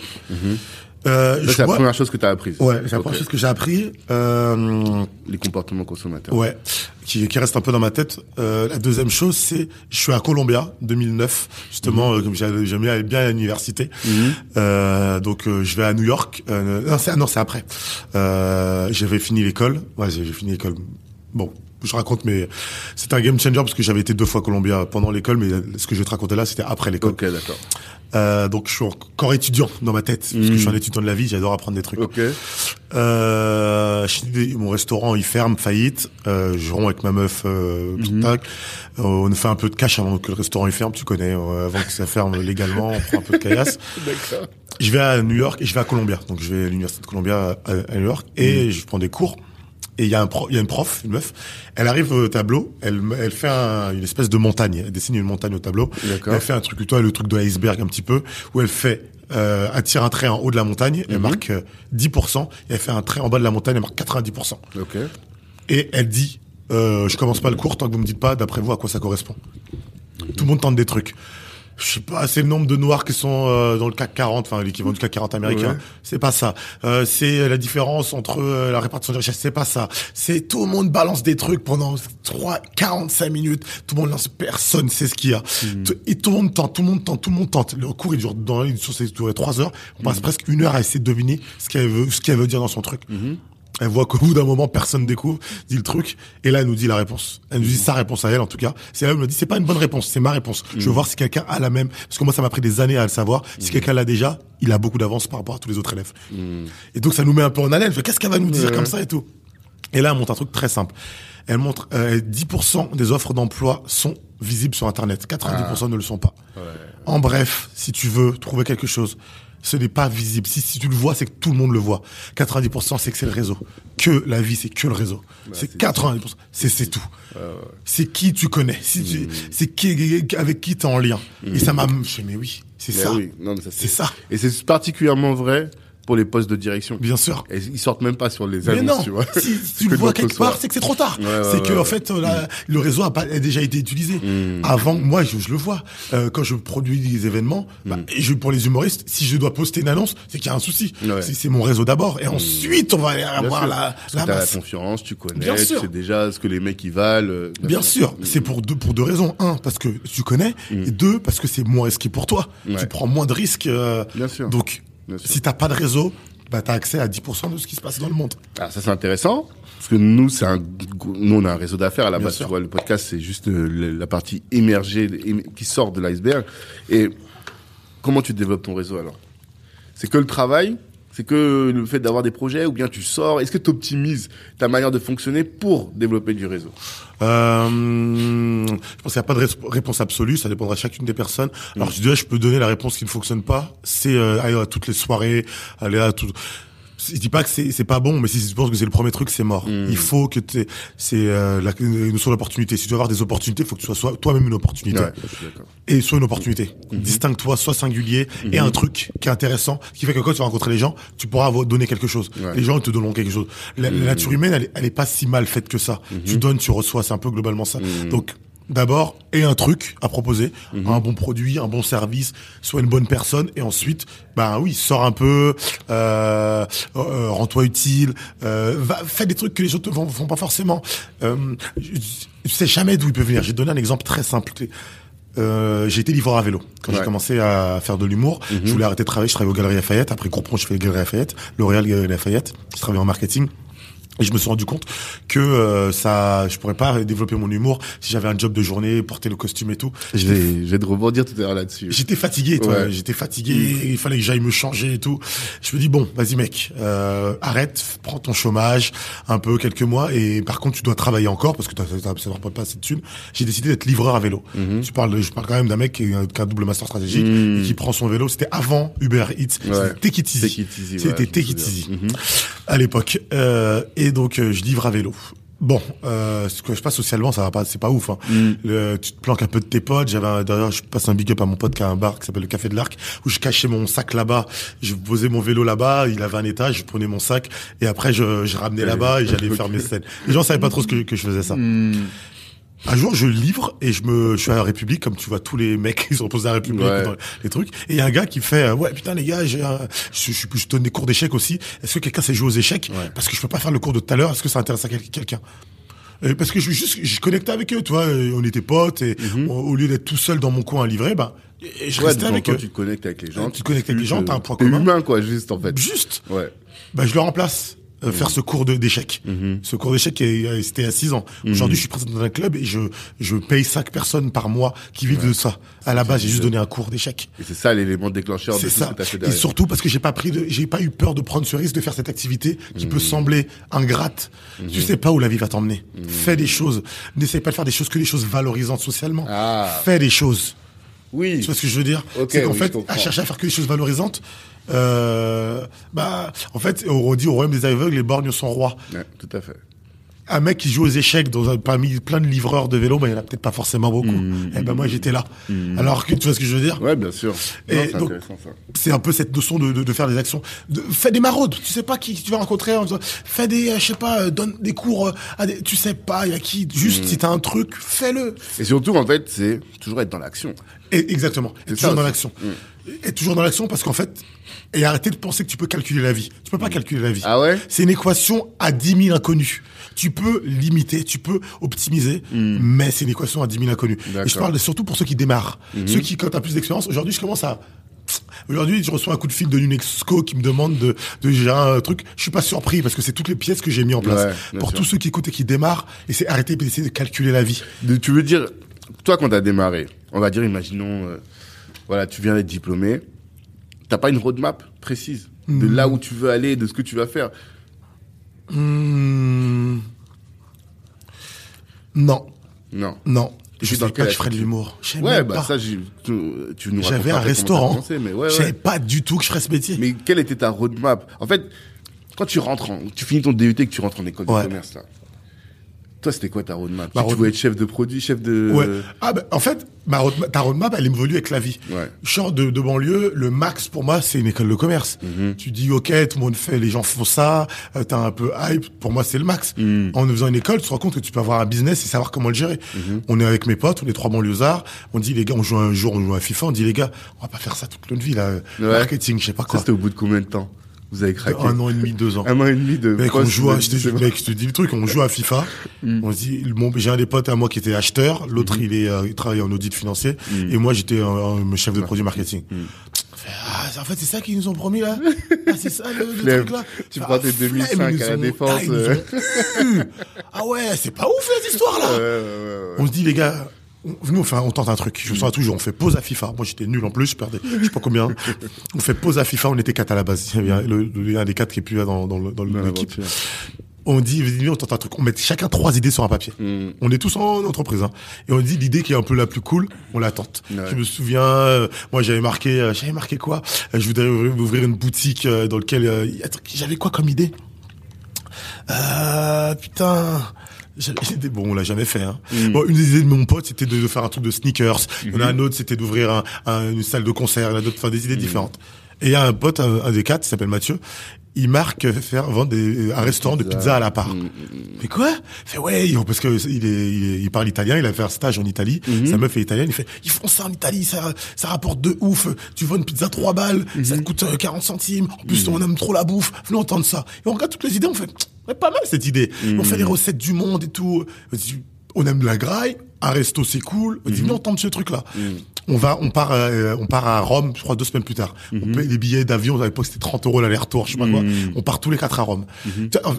Euh, c'est la vois- première chose que tu as apprise. Ouais, c'est la première chose que j'ai appris. Euh, Les comportements consommateurs. Ouais, qui, qui reste un peu dans ma tête. Euh, la deuxième chose, c'est je suis à Columbia 2009, justement, comme j'aimais aller bien à l'université. Euh, donc euh, je vais à New York. Euh, non, c'est non, c'est après. Euh, j'avais fini l'école. Ouais, j'ai fini l'école. Bon. Je raconte, mais c'était un game changer parce que j'avais été deux fois Columbia pendant l'école, mais ce que je vais te raconter là, c'était après l'école. Ok, d'accord. Euh, donc je suis encore étudiant dans ma tête, parce que je suis un étudiant de la vie, j'adore apprendre des trucs. Ok. Euh, mon restaurant il ferme, faillite. Euh, je romps avec ma meuf, euh. Euh, on fait un peu de cash avant que le restaurant il ferme, tu connais. euh, avant que ça ferme *laughs* légalement, on prend un peu de caillasse. Je vais à New York et je vais à Columbia. Donc je vais à l'université de Columbia à, à New York et je prends des cours. Et il y a un pro, il y a une prof, une meuf. Elle arrive au tableau, elle, elle fait un- une espèce de montagne. Elle dessine une montagne au tableau. Elle fait un truc, toi, le truc de l'iceberg un petit peu, où elle fait, euh, elle tire un trait en haut de la montagne, elle marque euh, 10%, et elle fait un trait en bas de la montagne, elle marque 90%. Ok. Et elle dit, euh, je commence pas le cours tant que vous me dites pas, d'après vous, à quoi ça correspond. Tout le monde tente des trucs. Je sais pas, c'est le nombre de noirs qui sont euh, dans le CAC 40, enfin l'équivalent du CAC 40 américain. Ouais. C'est pas ça. Euh, c'est la différence entre euh, la répartition des richesses. C'est pas ça. C'est tout le monde balance des trucs pendant 3, 45 minutes. Tout le monde lance. Personne sait ce qu'il y a. Tout- Et tout le monde tente, tout le monde tente, tout le monde tente. Le cours il dure dans il dure, il durait 3 heures. On passe presque une heure à essayer de deviner ce qu'elle veut, ce qu'elle veut dire dans son truc. Elle voit qu'au bout d'un moment, personne découvre, dit le truc, et là, elle nous dit la réponse. Elle nous dit sa réponse à elle, en tout cas. C'est elle me dit, c'est pas une bonne réponse, c'est ma réponse. Je veux voir si quelqu'un a la même, parce que moi, ça m'a pris des années à le savoir. Si quelqu'un l'a déjà, il a beaucoup d'avance par rapport à tous les autres élèves. Et donc, ça nous met un peu en haleine. Qu'est-ce qu'elle va nous dire comme ça et tout? Et là, elle montre un truc très simple. Elle montre, euh, 10% des offres d'emploi sont visibles sur Internet. 90% ne le sont pas. En bref, si tu veux trouver quelque chose, ce n'est pas visible. Si, si tu le vois, c'est que tout le monde le voit. 90% c'est que c'est le réseau. Que la vie, c'est que le réseau. c'est c'est 90%. C'est, c'est tout. C'est qui tu connais. Si tu, c'est qui, avec qui t'es en lien. Et ça m'a, je fais, mais oui, c'est ça. oui, C'est ça. Et c'est particulièrement vrai pour les postes de direction. Bien sûr. Et ils sortent même pas sur les Mais annonces, non, tu vois. si, si *laughs* tu que le vois quelque part, c'est que c'est trop tard. Ouais, c'est ouais, que en fait, la- le réseau a, pas, a déjà été utilisé. Mm. Avant, moi, je, je le vois. Euh, quand je produis des événements, bah, Mm. et je, pour les humoristes, si je dois poster une annonce, c'est qu'il y a un souci. C'est, mon réseau d'abord, et ensuite on va aller avoir la, la la confiance, tu connais, Bien tu sûr. sais déjà ce que les mecs ils valent. euh, Bien sûr, c'est pour deux pour deux raisons. Un, parce que tu connais, et deux, parce que c'est moins risqué pour toi. Mm. Tu prends moins de risques. euh, Bien sûr. Donc. Si t'as pas de réseau, bah t'as accès à 10% de ce qui se passe dans le monde. Ah, ça c'est intéressant parce que nous c'est un nous on a un réseau d'affaires à la Bien base sûr. tu vois le podcast c'est juste euh, la partie émergée éme- qui sort de l'iceberg et comment tu développes ton réseau alors? C'est que le travail c'est que le fait d'avoir des projets ou bien tu sors est-ce que tu optimises ta manière de fonctionner pour développer du réseau? Euh, je pense qu'il n'y a pas de réponse absolue, ça dépendra de chacune des personnes. Alors je dirais, je peux donner la réponse qui ne fonctionne pas, c'est euh, aller à toutes les soirées, aller à tout. Je dis pas que c'est c'est pas bon, mais si tu penses que c'est le premier truc, c'est mort. Il faut que tu c'est euh, la une notion d'opportunité. Si tu veux avoir des opportunités, il faut que tu sois soi- toi-même une opportunité ouais et sois une opportunité. Distingue-toi, sois singulier et un truc qui est intéressant, qui fait que quand tu vas rencontrer les gens, tu pourras donner quelque chose. Ouais. Les gens ils te donneront quelque chose. La, la nature humaine, elle, elle est pas si mal faite que ça. Tu donnes, tu reçois, c'est un peu globalement ça. Donc d'abord, et un truc à proposer, un bon produit, un bon service, soit une bonne personne, et ensuite, ben oui, sors un peu, euh, euh, rends-toi utile, euh, va, fais des trucs que les autres ne font, pas forcément. Euh, je, sais jamais d'où il peut venir. J'ai donné un exemple très simple. Euh, j'ai été livreur à vélo quand j'ai commencé à faire de l'humour. Je voulais arrêter de travailler. Je travaillais aux Galeries Lafayette. Après Groupon, je fais les Galeries Lafayette, L'Oréal Galeries Lafayette. Je travaillais en marketing. Et je me suis rendu compte que euh, ça, je pourrais pas développer mon humour si j'avais un job de journée, porter le costume et tout. je vais je vais te rebondir tout à l'heure là-dessus J'étais fatigué, toi. Ouais. J'étais fatigué. Il fallait que j'aille me changer et tout. Je me dis bon, vas-y mec, euh, arrête, prends ton chômage un peu quelques mois et par contre tu dois travailler encore parce que t'as- t'as- ça ne rapporte pas assez de thunes. J'ai décidé d'être livreur à vélo. Mhm. Tu parles, je parle quand même d'un mec qui a, qui a un double master stratégique et qui prend son vélo. C'était avant Uber Eats. Mhm. Ouais. C'était Take It Easy. Take It Easy, ouais, C'était Take It. Easy à l'époque. Euh, et donc euh, je livre à vélo. Bon, euh, ce que je passe socialement, ça va pas, c'est pas ouf. Hein. Mm. Le, tu te planques un peu de tes potes. J'avais d'ailleurs, je passe un big up à mon pote qui a un bar qui s'appelle le Café de l'Arc, où je cachais mon sac là-bas. Je posais mon vélo là-bas. Il avait un étage. Je prenais mon sac et après je, je ramenais là-bas et j'allais faire mes scènes. Les gens savaient pas trop ce que, que je faisais ça. Mm. Un jour, je livre et je me, je suis à la République, comme tu vois tous les mecs qui sont posés à la République Ouais. dans les trucs. Et il y a un gars qui fait, euh, ouais, putain les gars, j'ai, un- je, je, je donne des cours d'échecs aussi. Est-ce que quelqu'un sait jouer aux échecs Ouais. Parce que je peux pas faire le cours de tout à l'heure. Est-ce que ça intéresse à quel- quelqu'un Euh, Parce que je juste, je connectais avec eux, tu vois. euh, On était potes et au, au lieu d'être tout seul dans mon coin à livrer, bah, je Mhm. Ouais, restais avec eux. tu te connectes avec les gens. Tu te connectes avec les gens, t'as un point commun. humain, quoi, juste, en fait. Juste, Ouais. bah, je le remplace. Euh, Mhm. faire ce cours d'échecs. Ce cours d'échecs, c'était à 6 ans. Mhm. Aujourd'hui, je suis président d'un club et je, je paye 5 personnes par mois qui vivent de ça. À la base, j'ai juste donné un cours d'échecs. Et c'est ça l'élément déclencheur de tout ce ça. que t'as fait Et surtout parce que j'ai pas pris de, j'ai pas eu peur de prendre ce risque de faire cette activité qui Mhm. peut sembler ingrate. Tu sais pas où la vie va t'emmener. Fais des choses. N'essaye pas de faire des choses que des choses valorisantes socialement. Ah. Fais des choses. Oui. Tu vois ce que je veux dire? Ok, C'est qu'en oui, fait, à chercher à faire que des choses valorisantes, euh, bah, en fait, on dit au royaume des aveugles, les borgnes sont rois. Ouais, tout à fait. Un mec qui joue aux échecs dans un, parmi plein de livreurs de vélo, bah, il y en a peut-être pas forcément beaucoup. Mmh. Eh ben moi, j'étais là. Alors que tu vois ce que je veux dire? Ouais, bien sûr. Et Non, c'est donc- un peu cette notion de, de, de faire des actions. De, fais des maraudes. Tu sais pas qui tu vas rencontrer. En disant, fais des, euh, je sais pas, euh, donne des cours à des, tu sais pas, il y a qui. Mmh. Juste, si t'as un truc, fais-le. Et surtout, en fait, c'est toujours être dans l'action. Et, exactement. Et toujours dans l'action. Et toujours dans l'action parce qu'en fait, et arrêtez de penser que tu peux calculer la vie. Tu peux pas calculer la vie. Ah ouais? C'est une équation à 10 000 inconnus. Tu peux limiter, tu peux optimiser, mais c'est une équation à 10 000 inconnus. Et je parle surtout pour ceux qui démarrent. Ceux qui, quand t'as plus d'expérience, aujourd'hui, je commence à, Aujourd'hui, je reçois un coup de fil de l'UNESCO qui me demande de, de gérer un truc. Je suis pas surpris parce que c'est toutes les pièces que j'ai mis en place. Ouais, pour sûr. tous ceux qui écoutent et qui démarrent, et c'est arrêter d'essayer de calculer la vie. De- tu veux dire, toi, quand t'as démarré, on va dire, imaginons, euh, voilà, tu viens d'être diplômé, t'as pas une roadmap précise de Hmm. là où tu veux aller, de ce que tu vas faire. Hmm. Non, Non. non. Tu Je savais pas que je ferais de l'humour. Ouais, bah pas. ça, tu, tu nous J'avais un restaurant. commencé, mais ouais, Je ouais. savais pas du tout que je ferais ce métier. Mais quelle était ta roadmap? En fait, quand tu rentres, en, tu finis ton DUT, que tu rentres en école Ouais. de commerce là. Toi, c'était quoi ta roadmap Ma Tu road- voulais être chef de produit, chef de. Ouais. Ah ben, en fait, ma roadmap, ta roadmap, elle évolue avec la vie. Ouais. Je sors de, de banlieue, le max pour moi, c'est une école de commerce. Mhm. Tu dis, ok, tout le monde fait, les gens font ça, euh, t'as un peu hype. Pour moi, c'est le max. Mhm. En faisant une école, tu te rends compte que tu peux avoir un business et savoir comment le gérer. Mhm. On est avec mes potes, on est trois banlieusards. On dit, les gars, on joue un jour, on joue à FIFA. On dit, les gars, on va pas faire ça toute notre vie, là. Ouais. Marketing, je sais pas Ça, quoi. c'était au bout de combien de temps Vous avez craqué Un an et demi, deux ans. Un an et demi de. Mec, on joue à, je te, mec, je te dis le truc, on joue à FIFA. On se dit, bon, j'ai un des potes à moi qui était acheteur, l'autre il est, euh, il travaille en audit financier, et moi j'étais un chef de produit marketing. Ah, en fait, c'est ça qu'ils nous ont promis là? Ah, c'est ça le, truc là. Tu Ah, prends tes flemme, 2005 ils nous à la défense, Ah, euh. *laughs* Ah ouais, c'est pas ouf cette histoire là. Ouais, ouais, ouais. On se dit les gars, nous un- on tente un truc. Je me souviens toujours, on fait pause à FIFA. Moi j'étais nul en plus, je perdais, je sais pas combien. On fait pause à FIFA, on était quatre à la base. Il y le, le, un des quatre qui est plus là dans, dans, l'équipe. On dit, on tente un truc. On met chacun trois idées sur un papier. Mm. On est tous en entreprise. Hein. Et on dit l'idée qui est un peu la plus cool, on la tente. Ouais. Je me souviens, euh, moi j'avais marqué, euh, j'avais marqué quoi? Euh, Je voudrais ouvrir, une boutique euh, dans euh, a- j'avais quoi comme idée? Euh, Putain. J'étais bon, on l'a jamais fait. Hein. Bon, une des idées de mon pote, c'était de, faire un truc de sneakers. Il y en a un autre, c'était d'ouvrir un, un- une salle de concert. Il y en a d'autres, enfin des idées différentes. Et il y a un pote, un, un des quatre, qui s'appelle Mathieu. Il marque euh, faire vendre des, un restaurant de pizza à la part. Mais quoi? Il fait ouais, parce que il, est, il, est- il parle italien, il a fait un stage en Italie. Sa meuf est italienne. Il fait ils font ça en Italie, ça ça rapporte de ouf. Tu vends une pizza 3 balles, ça te coûte euh, 40 centimes. En plus on aime trop la bouffe. Venez entendre ça. Et on regarde toutes les idées, on fait ouais, pas mal cette idée. On fait les recettes du monde et tout. On On aime la graille, un resto c'est cool. On dit venez entendre ce truc là. On va, on part, euh, on part à Rome, je crois deux semaines plus tard. On paye les billets d'avion. À l'époque c'était 30 euros l'aller-retour, je sais pas quoi. On part tous les quatre à Rome.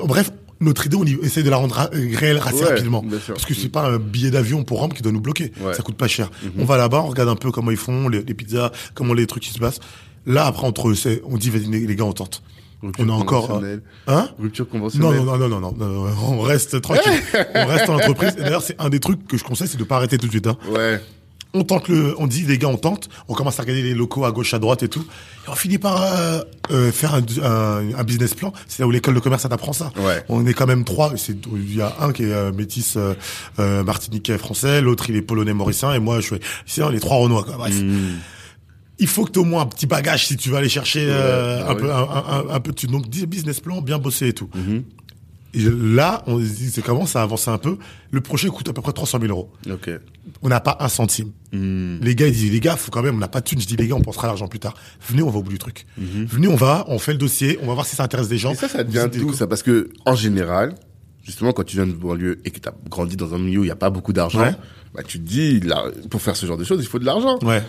Bref, notre idée, on essaie de la rendre réelle assez Ouais, rapidement. Parce que c'est pas un billet d'avion pour Rome qui doit nous bloquer. Ouais. Ça coûte pas cher. On va là-bas, on regarde un peu comment ils font, les, les pizzas, comment les trucs qui se passent. Là, après, entre eux, on dit, les gars, on tente. Rupture on a encore, hein? Rupture Non, conventionnelle. non, non, non, non, non, non, on reste tranquille. *laughs* on reste en entreprise. D'ailleurs, c'est un des trucs que je conseille, c'est de pas arrêter tout de suite, hein. Ouais. On tente le, on dit les gars, on tente. On commence à regarder les locaux à gauche, à droite et tout. Et on finit par euh, euh, faire un, un, un business plan. C'est là où l'école de commerce ça t'apprend ça. Ouais. On est quand même trois. C'est il y a un qui est euh, métis euh, euh, martiniquais français, l'autre il est polonais mauricien et moi je suis. C'est on est trois renois. Quoi. Bref. Hmm. Il faut que tu aies au moins un petit bagage si tu vas aller chercher euh, bah un, peu, un, un, un peu de donc business plan, bien bosser et tout. Mhm. Et là, on se dit, c'est comment ça avance un peu? Le projet coûte à peu près 300 000 euros. On n'a pas un centime. Hmm. Les gars, ils disent, les gars, faut quand même, on n'a pas de thunes. Je dis, les gars, on pensera à l'argent plus tard. Venez, on va au bout du truc. Mhm. Venez, on va, on fait le dossier, on va voir si ça intéresse des gens. Et ça, ça devient d'où ça? Parce que en général, justement, quand tu viens de banlieue et que tu as grandi dans un milieu où il n'y a pas beaucoup d'argent, Ouais. bah, tu te dis, là, pour faire ce genre de choses, il faut de l'argent. Ouais.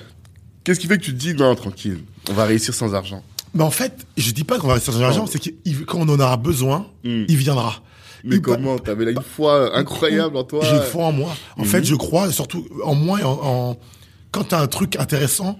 Qu'est-ce qui fait que tu te dis, non, tranquille, on va réussir sans argent? Mais en fait, je dis pas qu'on va rester sans argent, c'est que quand on en aura besoin, Mm. il viendra. Mais Il- comment? T'avais là une foi incroyable en toi. J'ai foi en moi. En fait, je crois surtout en moi et en, en- quand t'as un truc intéressant,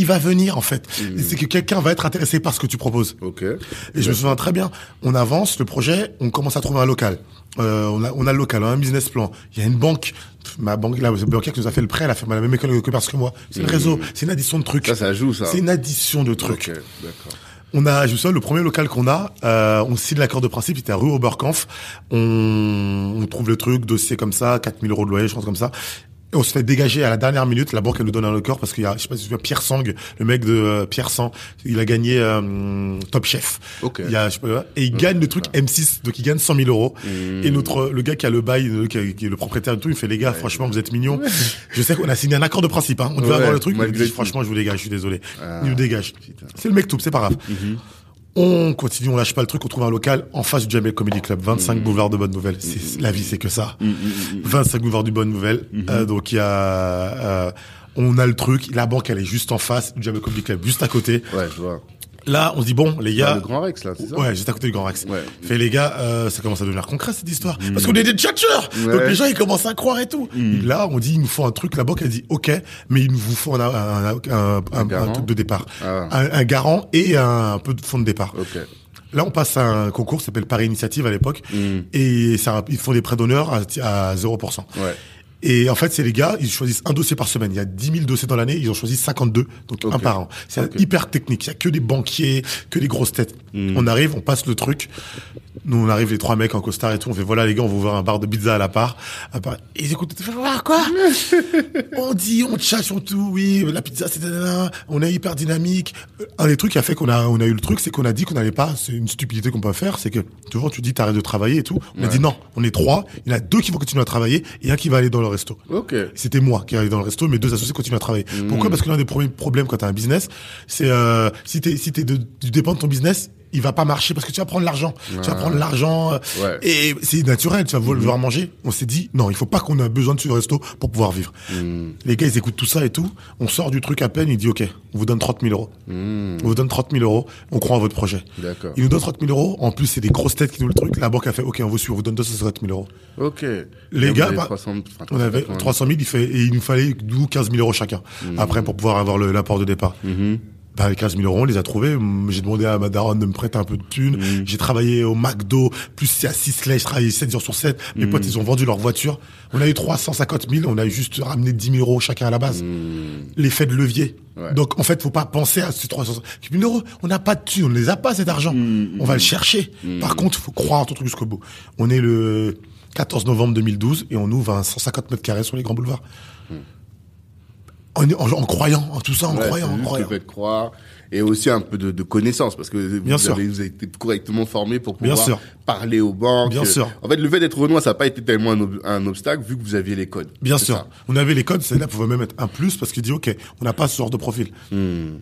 il va venir en fait. Et C'est que quelqu'un va être intéressé par ce que tu proposes. Ok. Et je me souviens très bien, on avance le projet, on commence à trouver un local. Euh, on, a, on a le local, on a un business plan. Il y a une banque, ma banque, la banquière qui nous a fait le prêt, elle a fait la même école de commerce que moi. C'est le Mhm. réseau, c'est une addition de trucs. Ça, ça joue, ça. C'est une addition de trucs. D'accord. On a, je me souviens, le premier local qu'on a, euh, on signe l'accord de principe, c'était à rue Oberkampf. On, on trouve le truc, dossier comme ça, 4000 euros de loyer, je pense comme ça. Et on se fait dégager à la dernière minute. La banque, elle nous donne un locker parce qu'il y a, je sais pas si tu vois, Pierre Sang, le mec de euh, Pierre Sang, il a gagné euh, Top Chef. Ok. Il y a, je sais pas, et il gagne le truc M6, donc il gagne 100 000 euros. Mmh. Et notre, le gars qui a le bail, qui, a- qui est le propriétaire et tout, il fait les gars, franchement, vous êtes mignons. Je sais qu'on a signé un accord de principe, hein. On devait avoir le truc, mais il dit, franchement, je vous dégage, je suis désolé. Ah, il nous dégage. C'est le mec tout, c'est pas grave. Mhm. On continue, on lâche pas le truc, on trouve un local en face du Jamel Comedy Club, 25 Mmh. boulevard de Bonne Nouvelle. C'est la vie, c'est que ça. Mm, mm, mm, 25 boulevard du Bonne Nouvelle. Euh, donc il y a, euh, on a le truc, la banque elle est juste en face du Jamel Comedy Club, juste à côté. Ouais, je vois. Là, on se dit bon, les Ah, gars. le Grand Rex, là, c'est ça Ouais, juste à côté du Grand Rex. Ouais. Fait les gars, euh, ça commence à devenir concret cette histoire. Parce qu'on est des tchatcheurs Ouais. Donc les gens ils commencent à croire et tout. Mm. Et là, on dit il nous faut un truc, la banque elle dit OK, mais il nous vous faut un, un, un, truc de départ. Ah. Un, garant et un, peu de fonds de départ. Ok. Là, on passe à un concours qui s'appelle Paris Initiative à l'époque. Mm. Et ça, ils font des prêts d'honneur à, à 0%. Ouais. Et en fait, c'est les gars, ils choisissent un dossier par semaine. Il y a 10 000 dossiers dans l'année, ils ont choisi 52, donc un par an. C'est hyper technique. Il y a que des banquiers, que des grosses têtes. Mm. On arrive, on passe le truc. Nous, on arrive les trois mecs en costard et tout. On fait voilà les gars, on va ouvrir un bar de pizza à la part. À part. Et ils écoutent. Ah, quoi? *laughs* On dit, on chasse sur tout. Oui, la pizza, c'est on est hyper dynamique. Un des trucs qui a fait qu'on a, on a eu le truc, c'est qu'on a dit qu'on n'allait pas. C'est une stupidité qu'on peut faire, c'est que souvent tu dis t'arrêtes de travailler et tout. On a dit non, on est trois. Il y en a deux qui vont continuer à travailler et un qui va aller dans le resto. Ok. C'était moi qui allais dans le resto, mes deux associés continuent à travailler. Mmh. Pourquoi Parce que l'un des premiers problèmes quand tu as un business, c'est euh, si de, tu dépends de ton business, il va pas marcher parce que tu vas prendre l'argent. Tu vas prendre l'argent euh, Ouais. et c'est naturel. Tu vas vouloir manger. On s'est dit non, il faut pas qu'on ait besoin de ce resto pour pouvoir vivre. Mm. Les gars, ils écoutent tout ça et tout. On sort du truc à peine. Il dit ok, on vous donne 30 000 euros. Mm. On vous donne 30 000 euros. On croit en votre projet. D'accord. Il nous donne 30 000 euros. En plus, c'est des grosses têtes qui nous le truc. La banque a fait ok, on vous suit. On vous donne 250 000 euros. Ok. Les Et gars, bah, 300, enfin, On avait 380. 300 000, il fait, et il nous fallait nous 15 000 euros chacun. Après, pour pouvoir avoir l'apport de départ. Bah, les 15 000 euros, on les a trouvés. J'ai demandé à ma daronne de me prêter un peu de thunes. Mhm. J'ai travaillé au McDo, plus c'est à 6 je travaillais 7 jours sur 7. Mes Mhm. potes, ils ont vendu leur voiture. On a eu 350 000, on a juste ramené 10 000 euros chacun à la base. Mm. L'effet de levier. Ouais. Donc, en fait, faut pas penser à ces 350 000 euros. On n'a pas de thunes, on ne les a pas, cet argent. On va le chercher. Par contre, faut croire en ton truc jusqu'au bout. On est le 14 novembre 2012 et on ouvre un 150 mètres carrés sur les grands boulevards. En, en- en croyant, en tout ça, en Ouais, croyant, en croyant. croire et aussi un peu de, de connaissance parce que vous, Bien sûr. avez, vous avez été correctement formé pour Bien pouvoir sûr. parler aux banques. Bien sûr. En fait, le fait d'être renois, ça n'a pas été tellement un, ob- un obstacle vu que vous aviez les codes. Bien sûr. ça. On avait les codes, c'est là pouvait même être un plus parce qu'il dit ok, on n'a pas ce genre de profil. Hmm.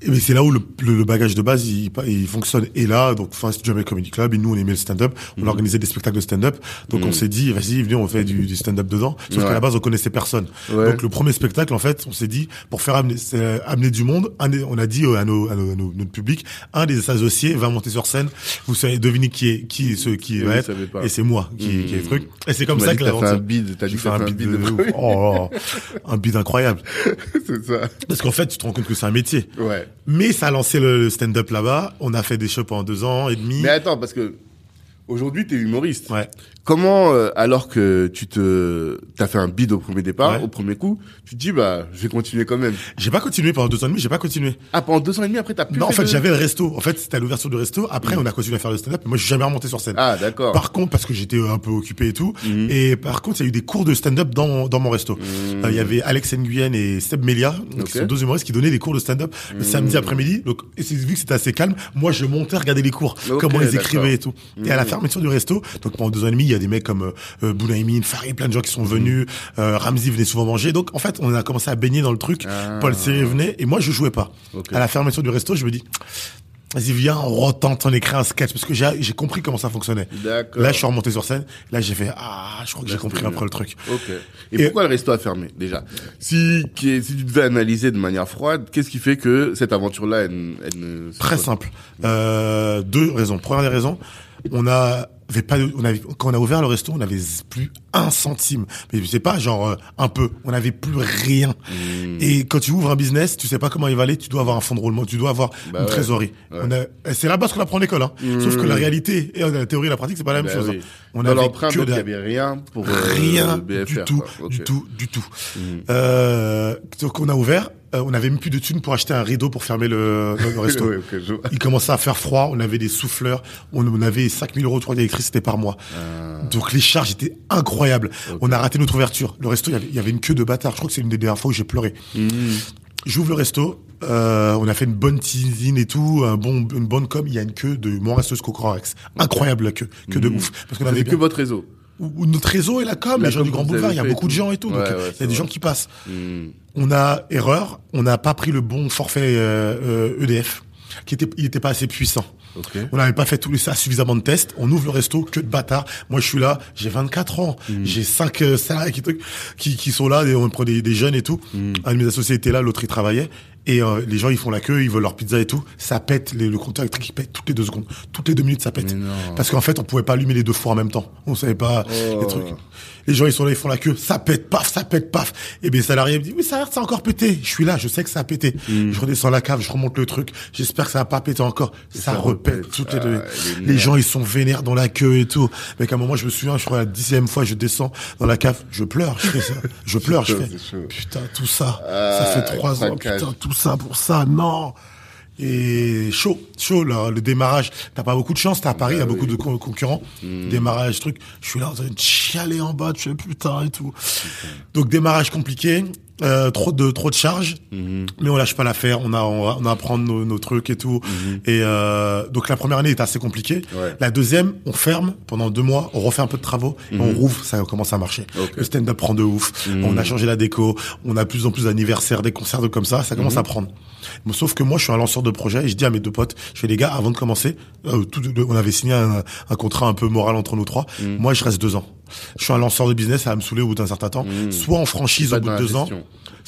Et mais c'est là où le, le- le bagage de base il, il fonctionne. Et là, donc fin du Jamel Comedy Club, et nous on aimait le stand-up, on Mhm. organisait des spectacles de stand-up. Donc on s'est dit vas-y, venez, on fait du, du stand-up dedans. Sauf Ouais. qu'à la base on connaissait personne. Ouais. Donc le premier spectacle en fait, on s'est dit pour faire amener, amener du monde, on a dit à, nos, à, nos- à nos- notre public, un des associés va monter sur scène. Vous savez devinez qui est qui est ce qui Et va être. Et c'est moi qui, Mhm. qui est le truc. Et c'est comme ça que que t'as l'aventure- un bid, t'as fait t'as un bid de de ouf. premier. Oh, *laughs* un bid incroyable. c'est ça. Parce qu'en fait, tu te rends compte que c'est un métier. Ouais. Mais ça a lancé le le stand-up là-bas. On a fait des shows pendant deux ans et demi. Mais attends, parce que Aujourd'hui, tu es humoriste. Ouais. Comment, euh, alors que tu te, t'as fait un bid au premier départ, Ouais. au premier coup, tu te dis, bah, je vais continuer quand même. J'ai pas continué pendant deux ans et demi, j'ai pas continué. Ah, pendant deux ans et demi après, t'as plus Non, en fait, de- j'avais le resto. En fait, c'était à l'ouverture du resto. Après, on a continué à faire le stand-up. Moi, je suis jamais remonté sur scène. Ah, d'accord. Par contre, parce que j'étais un peu occupé et tout. Mhm. Et par contre, il y a eu des cours de stand-up dans mon, dans mon resto. Mhm. Euh, Il y avait Alex Nguyen et Seb Melia, qui sont deux humoristes qui donnaient des cours de stand-up le Mhm. samedi après-midi. Donc, vu que c'était assez calme, moi, je montais regarder les cours, comment ils écrivaient et tout. Et à la fermeture du resto, donc pendant deux ans et demi, a des mecs comme euh, euh, Bounaïmin, Farid, plein de gens qui sont venus. Euh, Ramzi venait souvent manger. Donc, en fait, on a commencé à baigner dans le truc. Ah. Paul Seri venait et moi, je jouais pas. Ok. À la fermeture du resto, je me dis, vas-y, viens, on retente, on écrit un sketch parce que j'ai compris comment ça fonctionnait. Là, je suis remonté sur scène. Là, j'ai fait ah, je crois que j'ai compris après le truc. Et, Et- pourquoi le resto a fermé, déjà? Si, tu devais analyser de manière froide, qu'est-ce qui fait que cette aventure-là, elle, elle ne... Très simple. Euh, deux raisons. Première des raisons, on a avait pas, de- on avait, quand on a ouvert le resto, on n'avait plus un centime. Mais c'est pas genre euh, un peu. On n'avait plus rien. Hmm. Et quand tu ouvres un business, tu sais pas comment il va aller. Tu dois avoir un fonds de roulement. Tu dois avoir Bah une ouais. trésorerie. Ouais. On a, c'est la base qu'on apprend à l'école. Hein. Sauf que la réalité et la théorie et la pratique, c'est pas la même Bah chose. oui. hein. On Dans donc, il y avait rien pour euh, rien BFR. du tout, quoi. Ok. du tout, du tout. Euh, donc on a ouvert, euh, on avait même plus de thunes pour acheter un rideau pour fermer le, le- le resto. *laughs* Je. Il commençait à faire froid, on avait des souffleurs, on, on avait 5000 euros, d'électricité par mois. Ah. Donc les charges étaient incroyables. On a raté notre ouverture. Le resto, il y avait, une queue de bâtard. Je crois que c'est une des dernières fois où j'ai pleuré. Mhm. J'ouvre le resto, euh, on a fait une bonne teasing et tout, un bon, une bonne com. Il y a une queue de mon resteuse Cocorex. Incroyable la queue, queue de ouf. Parce qu'on avait que bien- votre réseau. Ou notre réseau et la com, les gens du Grand Boulevard, il y a beaucoup de tout. gens et tout, donc il y a des gens qui passent. Mhm. On a erreur, on n'a pas pris le bon forfait euh, euh, EDF, qui était, il était pas assez puissant. Ok. On n'avait pas fait les ça suffisamment de tests. On ouvre le resto, que de bâtards. Moi, je suis là, j'ai 24 ans, Mhm. j'ai cinq euh, salariés qui, qui qui sont là, et on prend des, des jeunes et tout. Mhm. Un de mes associés était là, l'autre il travaillait. Et euh, les gens ils font la queue, ils veulent leur pizza et tout. Ça pète, les- le compteur électrique il pète toutes les deux secondes, toutes les deux minutes ça pète. Parce qu'en fait on pouvait pas allumer les deux fours en même temps. On savait pas Oh. les trucs. Les gens ils sont là, ils font la queue, ça pète, paf, ça pète, paf. Et bien salarié me dit oui ça a l'air, ça a encore pété. Je suis là, je sais que ça a pété. Mhm. Je redescends la cave, je remonte le truc. J'espère que ça va pas péter encore. Ça, ça repète repète. toutes les Ah, les Les gens ils sont vénères dans la queue et tout. Mais qu'à un moment je me souviens, je crois la dixième fois je descends dans la cave, je pleure, je fais ça. Je pleure, je fais putain tout ça, Ah, ça fait trois ans, putain tout ça pour ça, non. Et chaud, chaud là, le démarrage. T'as pas beaucoup de chance, t'es à Paris, il y a Bah beaucoup de con- concurrents. Démarrage, truc. Je suis là en train de chialer en bas, je fais putain et tout. Donc démarrage compliqué, euh, trop de trop de charges, Mhm. mais on lâche pas l'affaire. On a on, on a à prendre nos, nos trucs et tout. Et euh, donc la première année est assez compliquée. Ouais. La deuxième, on ferme pendant deux mois, on refait un peu de travaux, et on rouvre, ça commence à marcher. Ok. Le stand-up prend de ouf. On a changé la déco, on a plus en plus d'anniversaires, des concerts de comme ça, ça commence à prendre. Mais sauf que moi, je suis un lanceur de projet et je dis à mes deux potes, je fais les gars, avant de commencer, euh, tout, on avait signé un, un contrat un peu moral entre nous trois. Moi, je reste deux ans. Je suis un lanceur de business, ça va me saouler au bout d'un certain temps. Soit en franchise au bout de deux ans.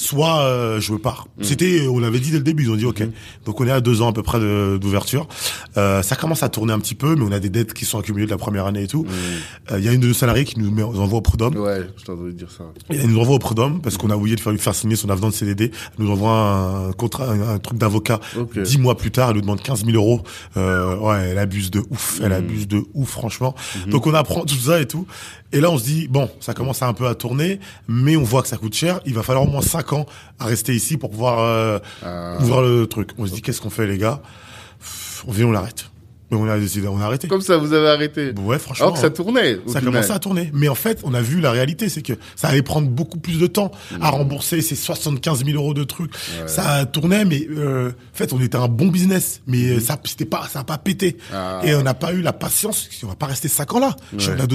Soit euh, je pars. C'était, on l'avait dit dès le début, ils ont dit ok. Donc on est à deux ans à peu près de- d'ouverture. Euh, ça commence à tourner un petit peu, mais on a des dettes qui sont accumulées de la première année et tout. Euh, Il y a une de nos salariés qui nous met, nous envoie au prud'homme. Ouais, je t'ai entendu dire ça. Elle nous envoie au prud'homme parce qu'on a oublié de faire lui faire signer son avenant de CDD. Elle nous envoie un contrat, un, un truc d'avocat. Ok. Dix mois plus tard, elle nous demande 15 000 euros. Euh, ouais, elle abuse de ouf. Elle abuse de ouf, franchement. Donc on apprend tout ça et tout. Et là, on se dit bon, ça commence à un peu à tourner, mais on voit que ça coûte cher. Il va falloir au moins ans à rester ici pour pouvoir euh, Ah. ouvrir le truc. On se dit qu'est-ce qu'on fait, les gars? On vient, on l'arrête. Mais on a décidé, on a arrêté. Comme ça, vous avez arrêté. Ouais, franchement. Alors que ça tournait. ça commençait à tourner. Mais en fait, on a vu la réalité, c'est que ça allait prendre beaucoup plus de temps Mmh. à rembourser ces 75 000 euros de trucs. Ça tournait, mais euh, en fait, on était un bon business, mais euh, ça, c'était pas, ça a pas pété. Mmh. Ah. Et on n'a pas eu la patience. On va pas rester 5 ans là.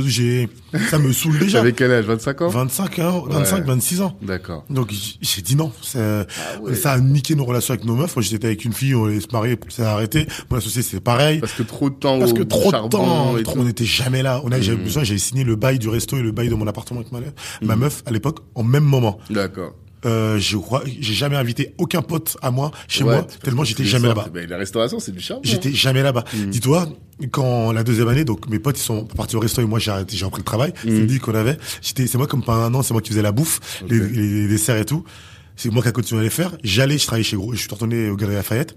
J'ai, ça me saoule déjà. T'avais quel âge 25 ans? 25 ans, 25, Ouais. 26 ans. D'accord. Donc j'ai dit non. Ça, Ah ouais. ça a niqué nos relations avec nos meufs. Moi j'étais avec une fille, on allait se marier, ça a arrêté. Mon associé c'est pareil. Parce que trop de temps Parce que trop de temps, et trop- tout. on n'était jamais là. On a, j'avais Mhm. besoin, j'avais signé le bail du resto et le bail de mon appartement avec ma, ma meuf à l'époque en même moment. D'accord. Euh, je crois, j'ai jamais invité aucun pote à moi chez Ouais, moi tellement j'étais jamais là-bas. ben, la restauration, c'est du charbon. J'étais jamais là-bas. Mhm. Dis-toi, quand la deuxième année, donc mes potes ils sont partis au resto et moi j'ai arrêté, j'ai repris le travail. Mhm. C'est dit qu'on avait. J'étais, c'est moi comme pendant un an, c'est moi qui faisais la bouffe, les- les desserts et tout. C'est moi qui a continué à les faire. J'allais, je travaillais chez Gros, je suis retourné au Galerie Lafayette.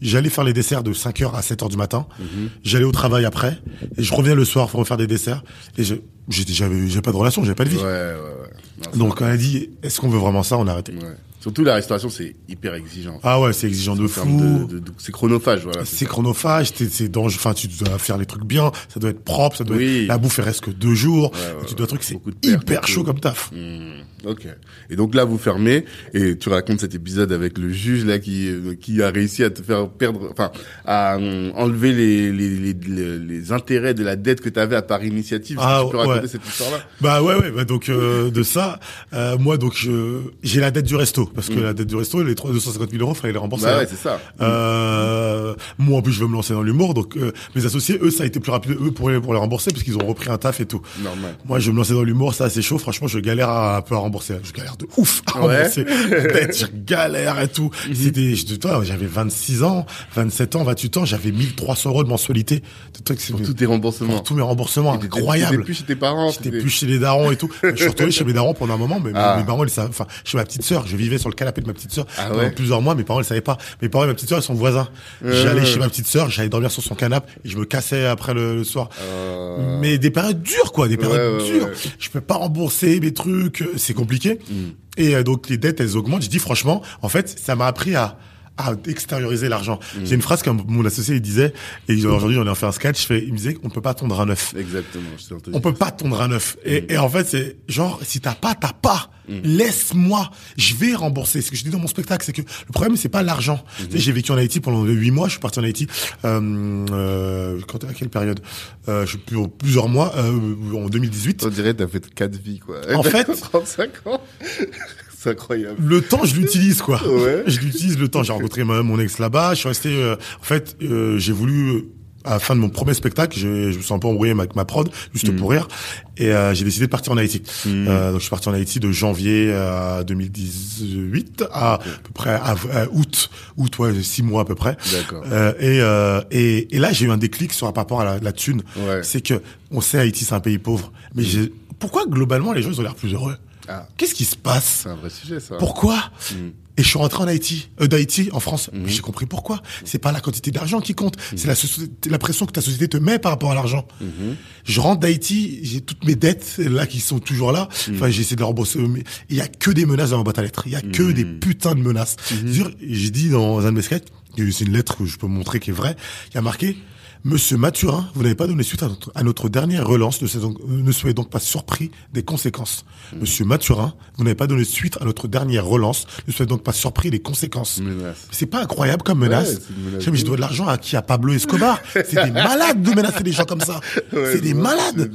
J'allais faire les desserts de 5h à 7h du matin. Mhm. J'allais au travail après. Et je revenais le soir pour refaire des desserts. Et je- j'avais, pas de relation, j'avais pas de vie. Ouais, ouais, ouais. Non, Donc, quand elle a dit, est-ce qu'on veut vraiment ça? On a arrêté. Surtout la restauration, c'est hyper exigeant. Ah ouais, c'est exigeant de fou. de- de- de- c'est chronophage, voilà. C'est chronophage, c'est dangereux. Enfin, tu dois faire les trucs bien, ça doit être propre, ça doit Oui. être, la bouffe elle reste que deux jours. Ouais, ouais, tu dois truc, c'est hyper chaud comme taf. Hmm, ok. Et donc là, vous fermez et tu racontes cet épisode avec le juge là qui euh, qui a réussi à te faire perdre, enfin, à euh, enlever les les, les les les intérêts de la dette que tu avais à Paris Initiative. Ah, tu peux raconter cette histoire-là Bah ouais, ouais. Bah donc euh, de ça, euh, moi donc j'ai la dette du resto parce que la dette du resto, les 3 250 000 euros, fallait les rembourser. Mm. Bah hein. ouais, c'est ça. Euh, moi en plus je veux me lancer dans l'humour, donc euh, mes associés eux ça a été plus rapide eux pour les pour les rembourser parce qu'ils ont repris un taf et tout. Normal. Moi je veux me lancer dans l'humour, ça c'est chaud. Franchement je galère à, un peu à rembourser, je galère de ouf à Ouais. rembourser. *laughs* Je galère et tout. Mhm. C'était je- toi j'avais 26 ans, 27 ans, 28 ans, j'avais 1300 euros de mensualité. De toi, Pour tous tes remboursements. pour tous mes remboursements, incroyable. T'étais plus chez tes parents. J'étais plus chez les darons et tout. Je suis retourné chez mes darons pendant un moment, mais Ah. mes parents, ils enfin, chez ma petite sœur. Je vivais sur le canapé de ma petite sœur Ah pendant ouais. plusieurs mois. Mes parents, ils savaient pas. Mes parents et ma petite sœur, ils sont voisins. J'allais chez ma petite sœur, j'allais dormir sur son canapé et je me cassais après le, le soir. Euh, Mais des périodes dures, quoi, des périodes ouais, dures. Je peux pas rembourser mes trucs, euh, c'est compliqué. Mm. Et euh, donc les dettes, elles augmentent. Je dis franchement, en fait, ça m'a appris à à extérioriser l'argent. Mm. J'ai une phrase que mon associé il disait, et aujourd'hui on a fait un sketch, je fais, il me disait qu'on peut pas tondre un œuf. Exactement. je. On peut pas tondre un œuf. Mm. Et, et en fait, c'est genre, si t'as pas, t'as pas. Laisse-moi. Je vais rembourser. Ce que je dis dans mon spectacle, c'est que le problème, c'est pas l'argent. Mm-hmm. J'ai vécu en Haïti pendant huit mois. Je suis parti en Haïti. Euh, euh, quand, à quelle période? Euh, Je plus, plusieurs mois. Euh, en 2018. On dirait t'as fait quatre vies, quoi. En fait- *laughs* 35 ans. C'est incroyable. Le temps, je l'utilise quoi. Ouais. Je l'utilise le temps. J'ai rencontré mon ex là-bas. Je suis resté. euh, en fait, euh, j'ai voulu. À la fin de mon premier spectacle, je, je me suis un peu embrouillé avec ma prod, juste pour rire, et euh, j'ai décidé de partir en Haïti. Euh, donc je suis parti en Haïti de janvier à 2018 à à peu près à, à août, août ouais, six mois à peu près. D'accord. Et, et et là j'ai eu un déclic sur par rapport à la, la thune. Ouais. C'est que on sait Haïti c'est un pays pauvre, mais pourquoi globalement les gens ils ont l'air plus heureux? Ah, Qu'est-ce qui se passe c'est un vrai sujet, ça. pourquoi Mm. Et je suis rentré en Haïti, euh, d'Haïti, en France. Mhm. J'ai compris pourquoi. C'est pas la quantité d'argent qui compte, c'est la, la pression que ta société te met par rapport à l'argent. Je rentre d'Haïti, j'ai toutes mes dettes là qui sont toujours là. Enfin, j'ai essayé de les rembourser. mais Il y a que des menaces dans ma boîte à lettres. Il y a que des putains de menaces. J'ai dit dans un de mes sketchs, c'est une lettre que je peux montrer qui est vraie. Il y a marqué. Monsieur Mathurin, vous n'avez pas donné suite à notre, à notre dernière relance, ne soyez, donc, euh, ne soyez donc pas surpris des conséquences. Monsieur Mathurin, vous n'avez pas donné suite à notre dernière relance, ne soyez donc pas surpris des conséquences. C'est pas incroyable comme menace. Ouais, Je dois de l'argent à qui? À Pablo Escobar. *laughs* C'est des malades de menacer des gens comme ça. Ouais, c'est des malades.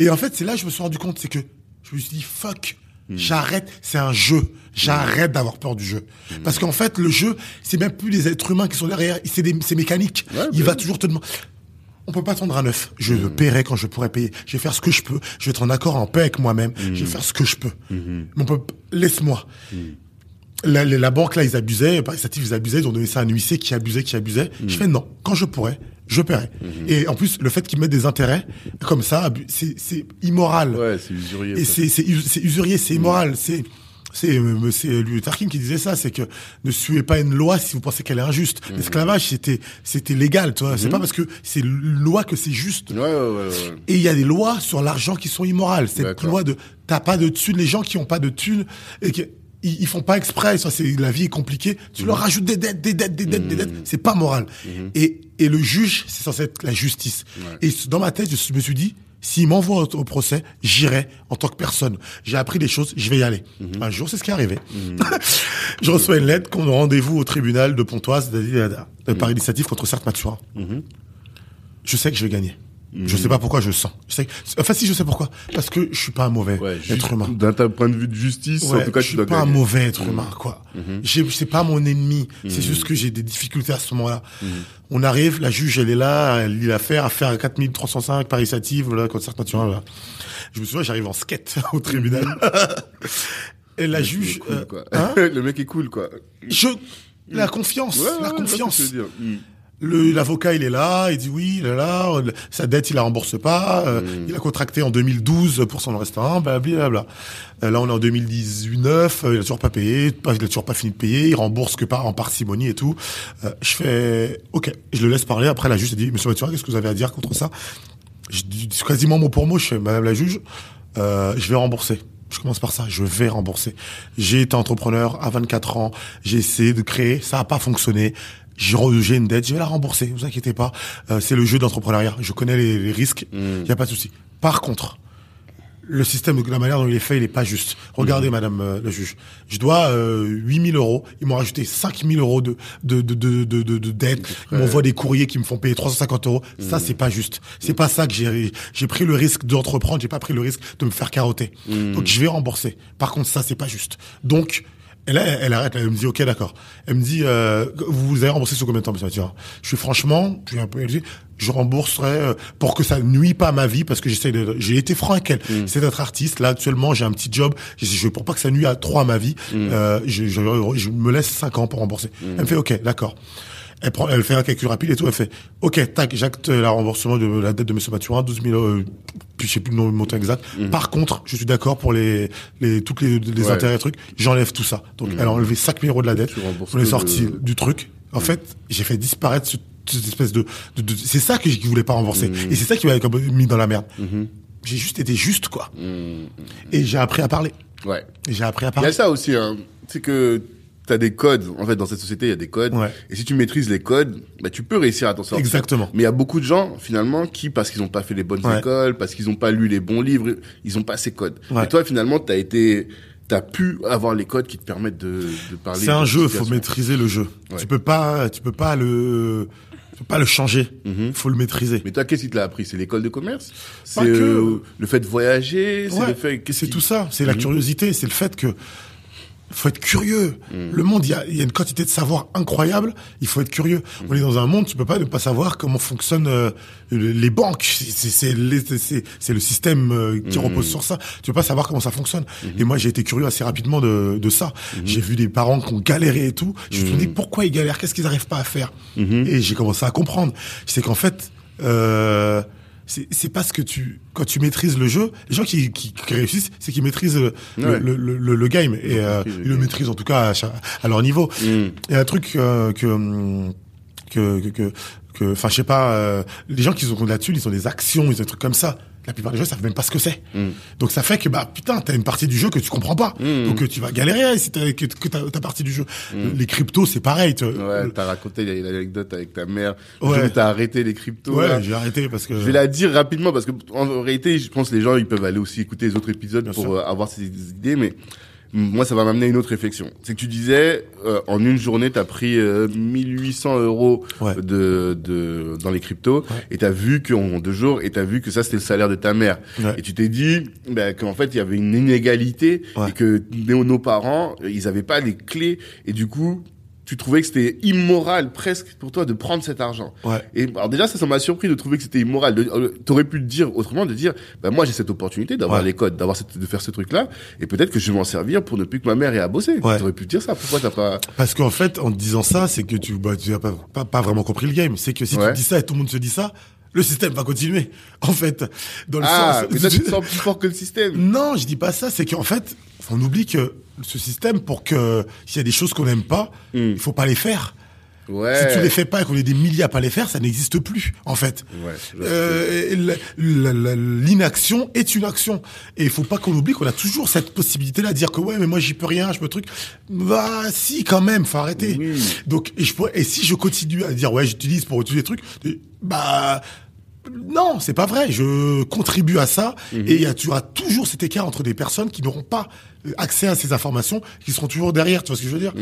Et en fait, c'est là que je me suis rendu compte, c'est que je me suis dit, fuck, Hmm. j'arrête, c'est un jeu. J'arrête d'avoir peur du jeu. Hmm. Parce qu'en fait, le jeu, c'est même plus les êtres humains qui sont derrière, c'est des- c'est mécanique. Ouais, Il bah va toujours te demander. On peut pas tendre un œuf. Je Hmm. paierai quand je pourrai payer. Je vais faire ce que je peux. Je vais être en accord, en paix avec moi-même. Hmm. Je vais faire ce que je peux. Mais on peut, laisse-moi. La, la, la banque, là, ils abusaient, par ils abusaient, ils ont donné ça à un huissier qui abusait, qui abusait. Je fais non, quand je pourrais, je paierai. Et en plus, le fait qu'ils mettent des intérêts, comme ça, c'est c'est immoral. Ouais, c'est usurier. Et c'est c'est us- c'est usurier, c'est immoral, c'est c'est euh, c'est Luther King qui disait ça, c'est que ne suivez pas une loi si vous pensez qu'elle est injuste. L'esclavage c'était c'était légal, tu vois. C'est pas parce que c'est loi que c'est juste. Ouais, ouais, ouais. Et il y a des lois sur l'argent qui sont immorales. Cette loi de t'as pas de thunes, les gens qui ont pas de thunes et qui ils, ils font pas exprès, ça c'est la vie est compliquée. Tu Mhm. leur rajoutes des dettes, des dettes, des dettes, des dettes. C'est pas moral. Et et le juge, c'est censé être la justice. Et dans ma tête, je me suis dit, s'il m'envoie au, au procès, j'irai en tant que personne. J'ai appris des choses, je vais y aller. Mhm. Un jour, c'est ce qui est arrivé. *laughs* je reçois une lettre qu'on a rendez-vous au tribunal de Pontoise, de, de, de Mhm. par initiative contre Certes Mathurin. Je sais que je vais gagner. Je sais pas pourquoi je sens. Je sais enfin si je sais pourquoi. Parce que je suis pas un mauvais Ouais, être humain. D'un point de vue de justice, en tout cas, je tu suis dois pas un gagner. Mauvais être humain, quoi. J'ai- C'est pas mon ennemi. C'est juste que j'ai des difficultés à ce moment-là. Mhm. On arrive, la juge, elle est là, elle lit l'affaire, affaire 4305 par initiative, là, concert naturel, là. Je me souviens, j'arrive en skate *laughs* au tribunal. *laughs* Et la Le juge, cool, euh, hein *laughs* le mec est cool, quoi. je, la confiance, Ouais, la confiance. L'avocat il est là, il dit oui, il est là, sa dette il la rembourse pas, euh, Mm. il a contracté en 2012 pour son restaurant, blablabla. Euh, Là on est en 2019, euh, il a toujours pas payé, pas- il a toujours pas fini de payer, il rembourse que par en parcimonie et tout. Euh, je fais ok, je le laisse parler. Après la juge a dit Monsieur Mathurin, qu'est-ce que vous avez à dire contre ça? Je dis quasiment mot pour mot, je fais Madame la juge, euh, je vais rembourser. Je commence par ça, je vais rembourser. J'ai été entrepreneur à 24 ans, j'ai essayé de créer, ça n'a pas fonctionné. J'ai une dette, je vais la rembourser, vous inquiétez pas. Euh, c'est le jeu d'entrepreneuriat, je connais les, les risques, il y a pas de souci. Par contre, le système, de la manière dont il est fait, il est pas juste. Regardez, madame euh, le juge, je dois euh, 8 000 euros, ils m'ont rajouté 5 000 euros de, de, de, de, de, de, de dette, ils m'envoient des courriers qui me font payer 350 euros. Ça, c'est pas juste. C'est pas ça que j'ai j'ai pris le risque d'entreprendre, j'ai pas pris le risque de me faire carotter. Donc, je vais rembourser. Par contre, ça, c'est pas juste. Donc, et là, elle arrête, elle me dit, ok, d'accord. Elle me dit, euh, vous vous avez remboursé sur combien de temps, monsieur Mathieu Je suis franchement, je suis un peu élevé, je rembourserai euh, pour que ça nuit pas à ma vie, parce que j'essaie de, j'ai été franc avec elle. C'est d'être artiste. Là, actuellement, j'ai un petit job. Je, pour pas que ça nuit à trop à ma vie, euh, je, je, je me laisse 5 ans pour rembourser. Elle me fait, ok, d'accord. Elle prend, elle fait un calcul rapide et tout. Elle fait, ok, tac, j'acte la remboursement de la dette de Monsieur Mathurin, 12 000, euh, puis je sais plus le montant exact. Par contre, je suis d'accord pour les, les, toutes les, les Ouais. intérêts et trucs. J'enlève tout ça. Donc, elle a enlevé 5 000 euros de la dette. On est sorti du truc. En fait, j'ai fait disparaître ce- cette espèce de, de, de- c'est ça que je voulais pas rembourser. Et c'est ça qui m'a mis dans la merde. J'ai juste été juste, quoi. Et j'ai appris à parler. Ouais. Et j'ai appris à Il y parler. a ça aussi, hein. C'est que t'as des codes. En fait, dans cette société, il y a des codes. Ouais. Et si tu maîtrises les codes, bah, tu peux réussir à t'en sortir. Exactement. Mais il y a beaucoup de gens, finalement, qui, parce qu'ils n'ont pas fait les bonnes Ouais. écoles, parce qu'ils n'ont pas lu les bons livres, ils ont pas ces codes. Ouais. Et toi, finalement, t'as été, t'as pu avoir les codes qui te permettent de, de parler. C'est un jeu, faut maîtriser le jeu. Ouais. Tu peux pas, tu peux pas le, tu peux pas le changer. Mhm. Faut le maîtriser. Mais toi, qu'est-ce qui te l'a appris? C'est l'école de commerce? C'est Pas que. euh, le fait de voyager? C'est Ouais, fait... c'est qui- tout ça. C'est la Mhm. curiosité. C'est le fait que faut être curieux. Mhm. Le monde, il y a, y a une quantité de savoir incroyable. Il faut être curieux. Mhm. On est dans un monde, tu peux pas ne pas savoir comment fonctionnent euh, les banques. C'est- le système euh, qui Mhm. repose sur ça. Tu peux pas savoir comment ça fonctionne. Et moi, j'ai été curieux assez rapidement de, de ça. Mhm. J'ai vu des parents qui ont galéré et tout. Je me suis dit pourquoi ils galèrent? Qu'est-ce qu'ils arrivent pas à faire? Et j'ai commencé à comprendre. C'est qu'en fait. Euh, c'est c'est parce que tu quand tu maîtrises le jeu les gens qui, qui, qui réussissent c'est qu'ils maîtrisent le, Ouais. le, le, le, game et euh, ils le maîtrisent en tout cas à, leur niveau Mm. il y a un truc euh, que que que enfin je sais pas euh, les gens qui ont là-dessus ils ont des actions ils ont des trucs comme ça la plupart des gens savent même pas ce que c'est Mm. donc ça fait que bah putain t'as une partie du jeu que tu comprends pas Mm. donc euh, tu vas galérer si t'as que, que t'as ta partie du jeu les cryptos c'est pareil tu- Ouais, t'as raconté l'anecdote avec ta mère. Ouais. T'as arrêté les cryptos. ouais j'ai arrêté parce que Je vais la dire rapidement parce que en réalité, je pense que les gens ils peuvent aller aussi écouter les autres épisodes Bien pour sûr. euh, avoir ces idées, mais moi ça va m'amener à une autre réflexion. C'est que tu disais euh, en une journée t'as pris euh, 1800 euros Ouais. de, de dans les cryptos Ouais. et t'as vu qu'en deux jours et t'as vu que ça c'était le salaire de ta mère Ouais. et tu t'es dit bah, qu'en fait il y avait une inégalité Ouais. et que nos, nos parents ils avaient pas les clés et du coup tu trouvais que c'était immoral presque pour toi de prendre cet argent. ouais Et alors déjà ça ça m'a surpris de trouver que c'était immoral. Euh, T'aurais pu le dire autrement, de dire bah moi j'ai cette opportunité d'avoir Ouais. les codes, d'avoir de faire ce truc là, et peut-être que je vais m'en servir pour ne plus que ma mère ait à bosser. Ouais. T'aurais pu dire ça. Pourquoi t'as pas Parce qu'en fait, en te disant ça, c'est que tu bah, tu as pas, pas, pas vraiment compris le game. C'est que si tu dis ça et tout le monde se dit ça, le système va continuer. En fait, dans le Ah, sens. mais toi tu te sens plus fort que le système. Non, je dis pas ça. C'est qu'en fait, on oublie que ce système, pour que s'il y a des choses qu'on n'aime pas, Hmm. il faut pas les faire. Ouais. Si tu les fais pas et qu'on est des milliers à pas les faire, ça n'existe plus. En fait. Ouais. Euh, L'inaction est une action. Et il faut pas qu'on oublie qu'on a toujours cette possibilité-là de dire que ouais, mais moi j'y peux rien, je peux truc. Bah si, quand même, faut arrêter. Oui. Donc et, je pourrais- et si je continue à dire ouais, j'utilise pour utiliser des trucs, bah non, c'est pas vrai. Je contribue à ça Mhm. et il y a, tu auras toujours cet écart entre des personnes qui n'auront pas euh, accès à ces informations, qui seront toujours derrière. Tu vois ce que je veux dire? Mmh.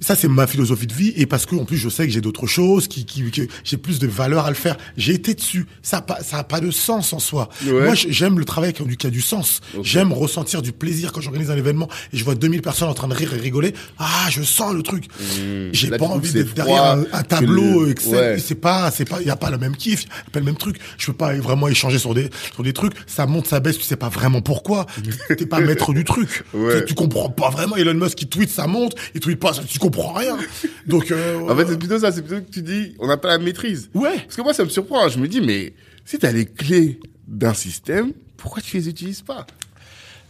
Ça, c'est ma philosophie de vie, et parce que en plus, je sais que j'ai d'autres choses, qui, qui, que j'ai plus de valeur à le faire. J'ai été dessus. Ça a pas, ça a pas de sens en soi. Ouais. Moi, j'aime le travail qui a du, qui a du sens. J'aime ressentir du plaisir quand j'organise un événement et je vois 2000 personnes en train de rire et rigoler. Ah, je sens le truc. J'ai Mmh. Là, pas envie d'être derrière un, tableau le-. Ouais. C'est pas, c'est pas, y a pas le même kiff, y a pas le même truc. Je peux pas vraiment échanger sur des, sur des trucs. Ça monte, ça baisse, tu sais pas vraiment pourquoi. *laughs* T'es pas maître du truc. Ouais. Tu, tu comprends pas vraiment. Elon Musk, il tweet, ça monte. Il tweet pas, ça- tu comprends comprends rien. Donc, euh, En fait, c'est plutôt ça, c'est plutôt que tu dis, on n'a pas la maîtrise. ouais. Parce que moi, ça me surprend. hein. Je me dis, mais si t'as les clés d'un système, pourquoi tu les utilises pas?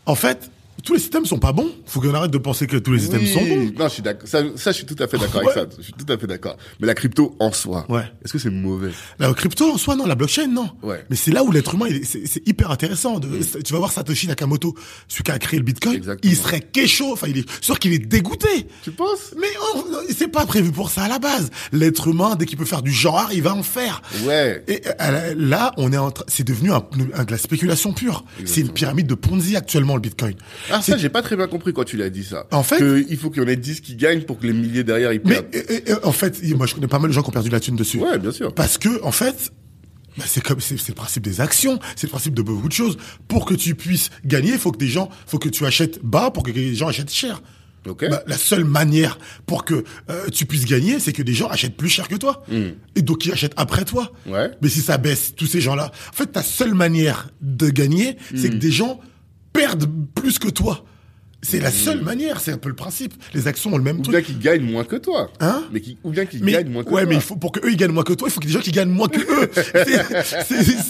En fait, tous les systèmes sont pas bons. Faut qu'on arrête de penser que tous les systèmes Oui. sont bons. Non, je suis d'accord. Ça, ça, je suis tout à fait d'accord Ouais. avec ça. Je suis tout à fait d'accord. Mais la crypto en soi, Ouais. est-ce que c'est mauvais? La crypto en soi, non. La blockchain, non. Ouais. Mais c'est là où l'être humain, c'est hyper intéressant. De, Tu vas voir Satoshi Nakamoto, celui qui a créé le Bitcoin. Exactement. Il serait kécho. Enfin, il est sûr qu'il est dégoûté. Tu penses? Mais oh, c'est pas prévu pour ça à la base. L'être humain, dès qu'il peut faire du genre, il va en faire. Ouais. Et euh, là, on est en train, c'est devenu un, un- de la spéculation pure. C'est une pyramide de Ponzi actuellement le Bitcoin. Ah, ça, j'ai pas très bien compris quand tu l'as dit ça. En fait- Que il faut qu'il y en ait 10 qui gagnent pour que les milliers derrière ils Mais perdent. euh, en fait, moi je connais pas mal de gens qui ont perdu la thune dessus. Ouais, bien sûr. Parce que en fait, bah, c'est comme c'est le principe des actions, c'est le principe de beaucoup de choses. Pour que tu puisses gagner, il faut que des gens, faut que tu achètes bas pour que les gens achètent cher. Ok. Bah, la seule manière pour que euh, tu puisses gagner, c'est que des gens achètent plus cher que toi. Et donc ils achètent après toi. Hmm. Ouais. Mais si ça baisse, tous ces gens-là, en fait, ta seule manière de gagner, c'est que Hmm. des gens perdent plus que toi. C'est la seule manière, c'est un peu le principe. Les actions ont le même Ou truc. bien qu'ils gagnent moins que toi. Hein mais qui, Ou bien qu'ils gagnent moins que ouais, toi. mais il faut, pour que eux ils gagnent moins que toi, il faut ait des gens qui gagnent moins que eux.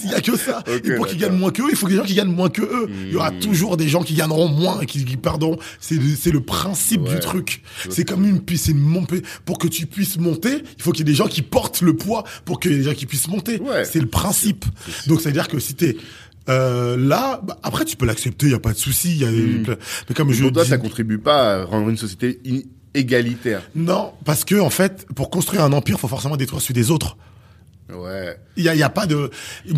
Il y a que ça. Ok, et pour qu'ils gagnent moins que eux, il faut que des gens qui gagnent moins que eux. Il y aura toujours des gens qui gagneront moins et qui, qui perdront. C'est le, le principe Ouais. du truc. C'est comme une c'est une montée. Pour que tu puisses monter, il faut qu'il y ait des gens qui portent le poids pour que les gens qui puissent monter. Ouais. C'est le principe. Donc ça veut dire que si t'es euh, là, bah, après tu peux l'accepter, il y a pas de souci. il Y a, Mais comme je Pour toi, dis, ça contribue pas à rendre une société égalitaire. non, parce que en fait, pour construire un empire, faut forcément détruire celui des autres. Ouais. Il y a, il y a pas de.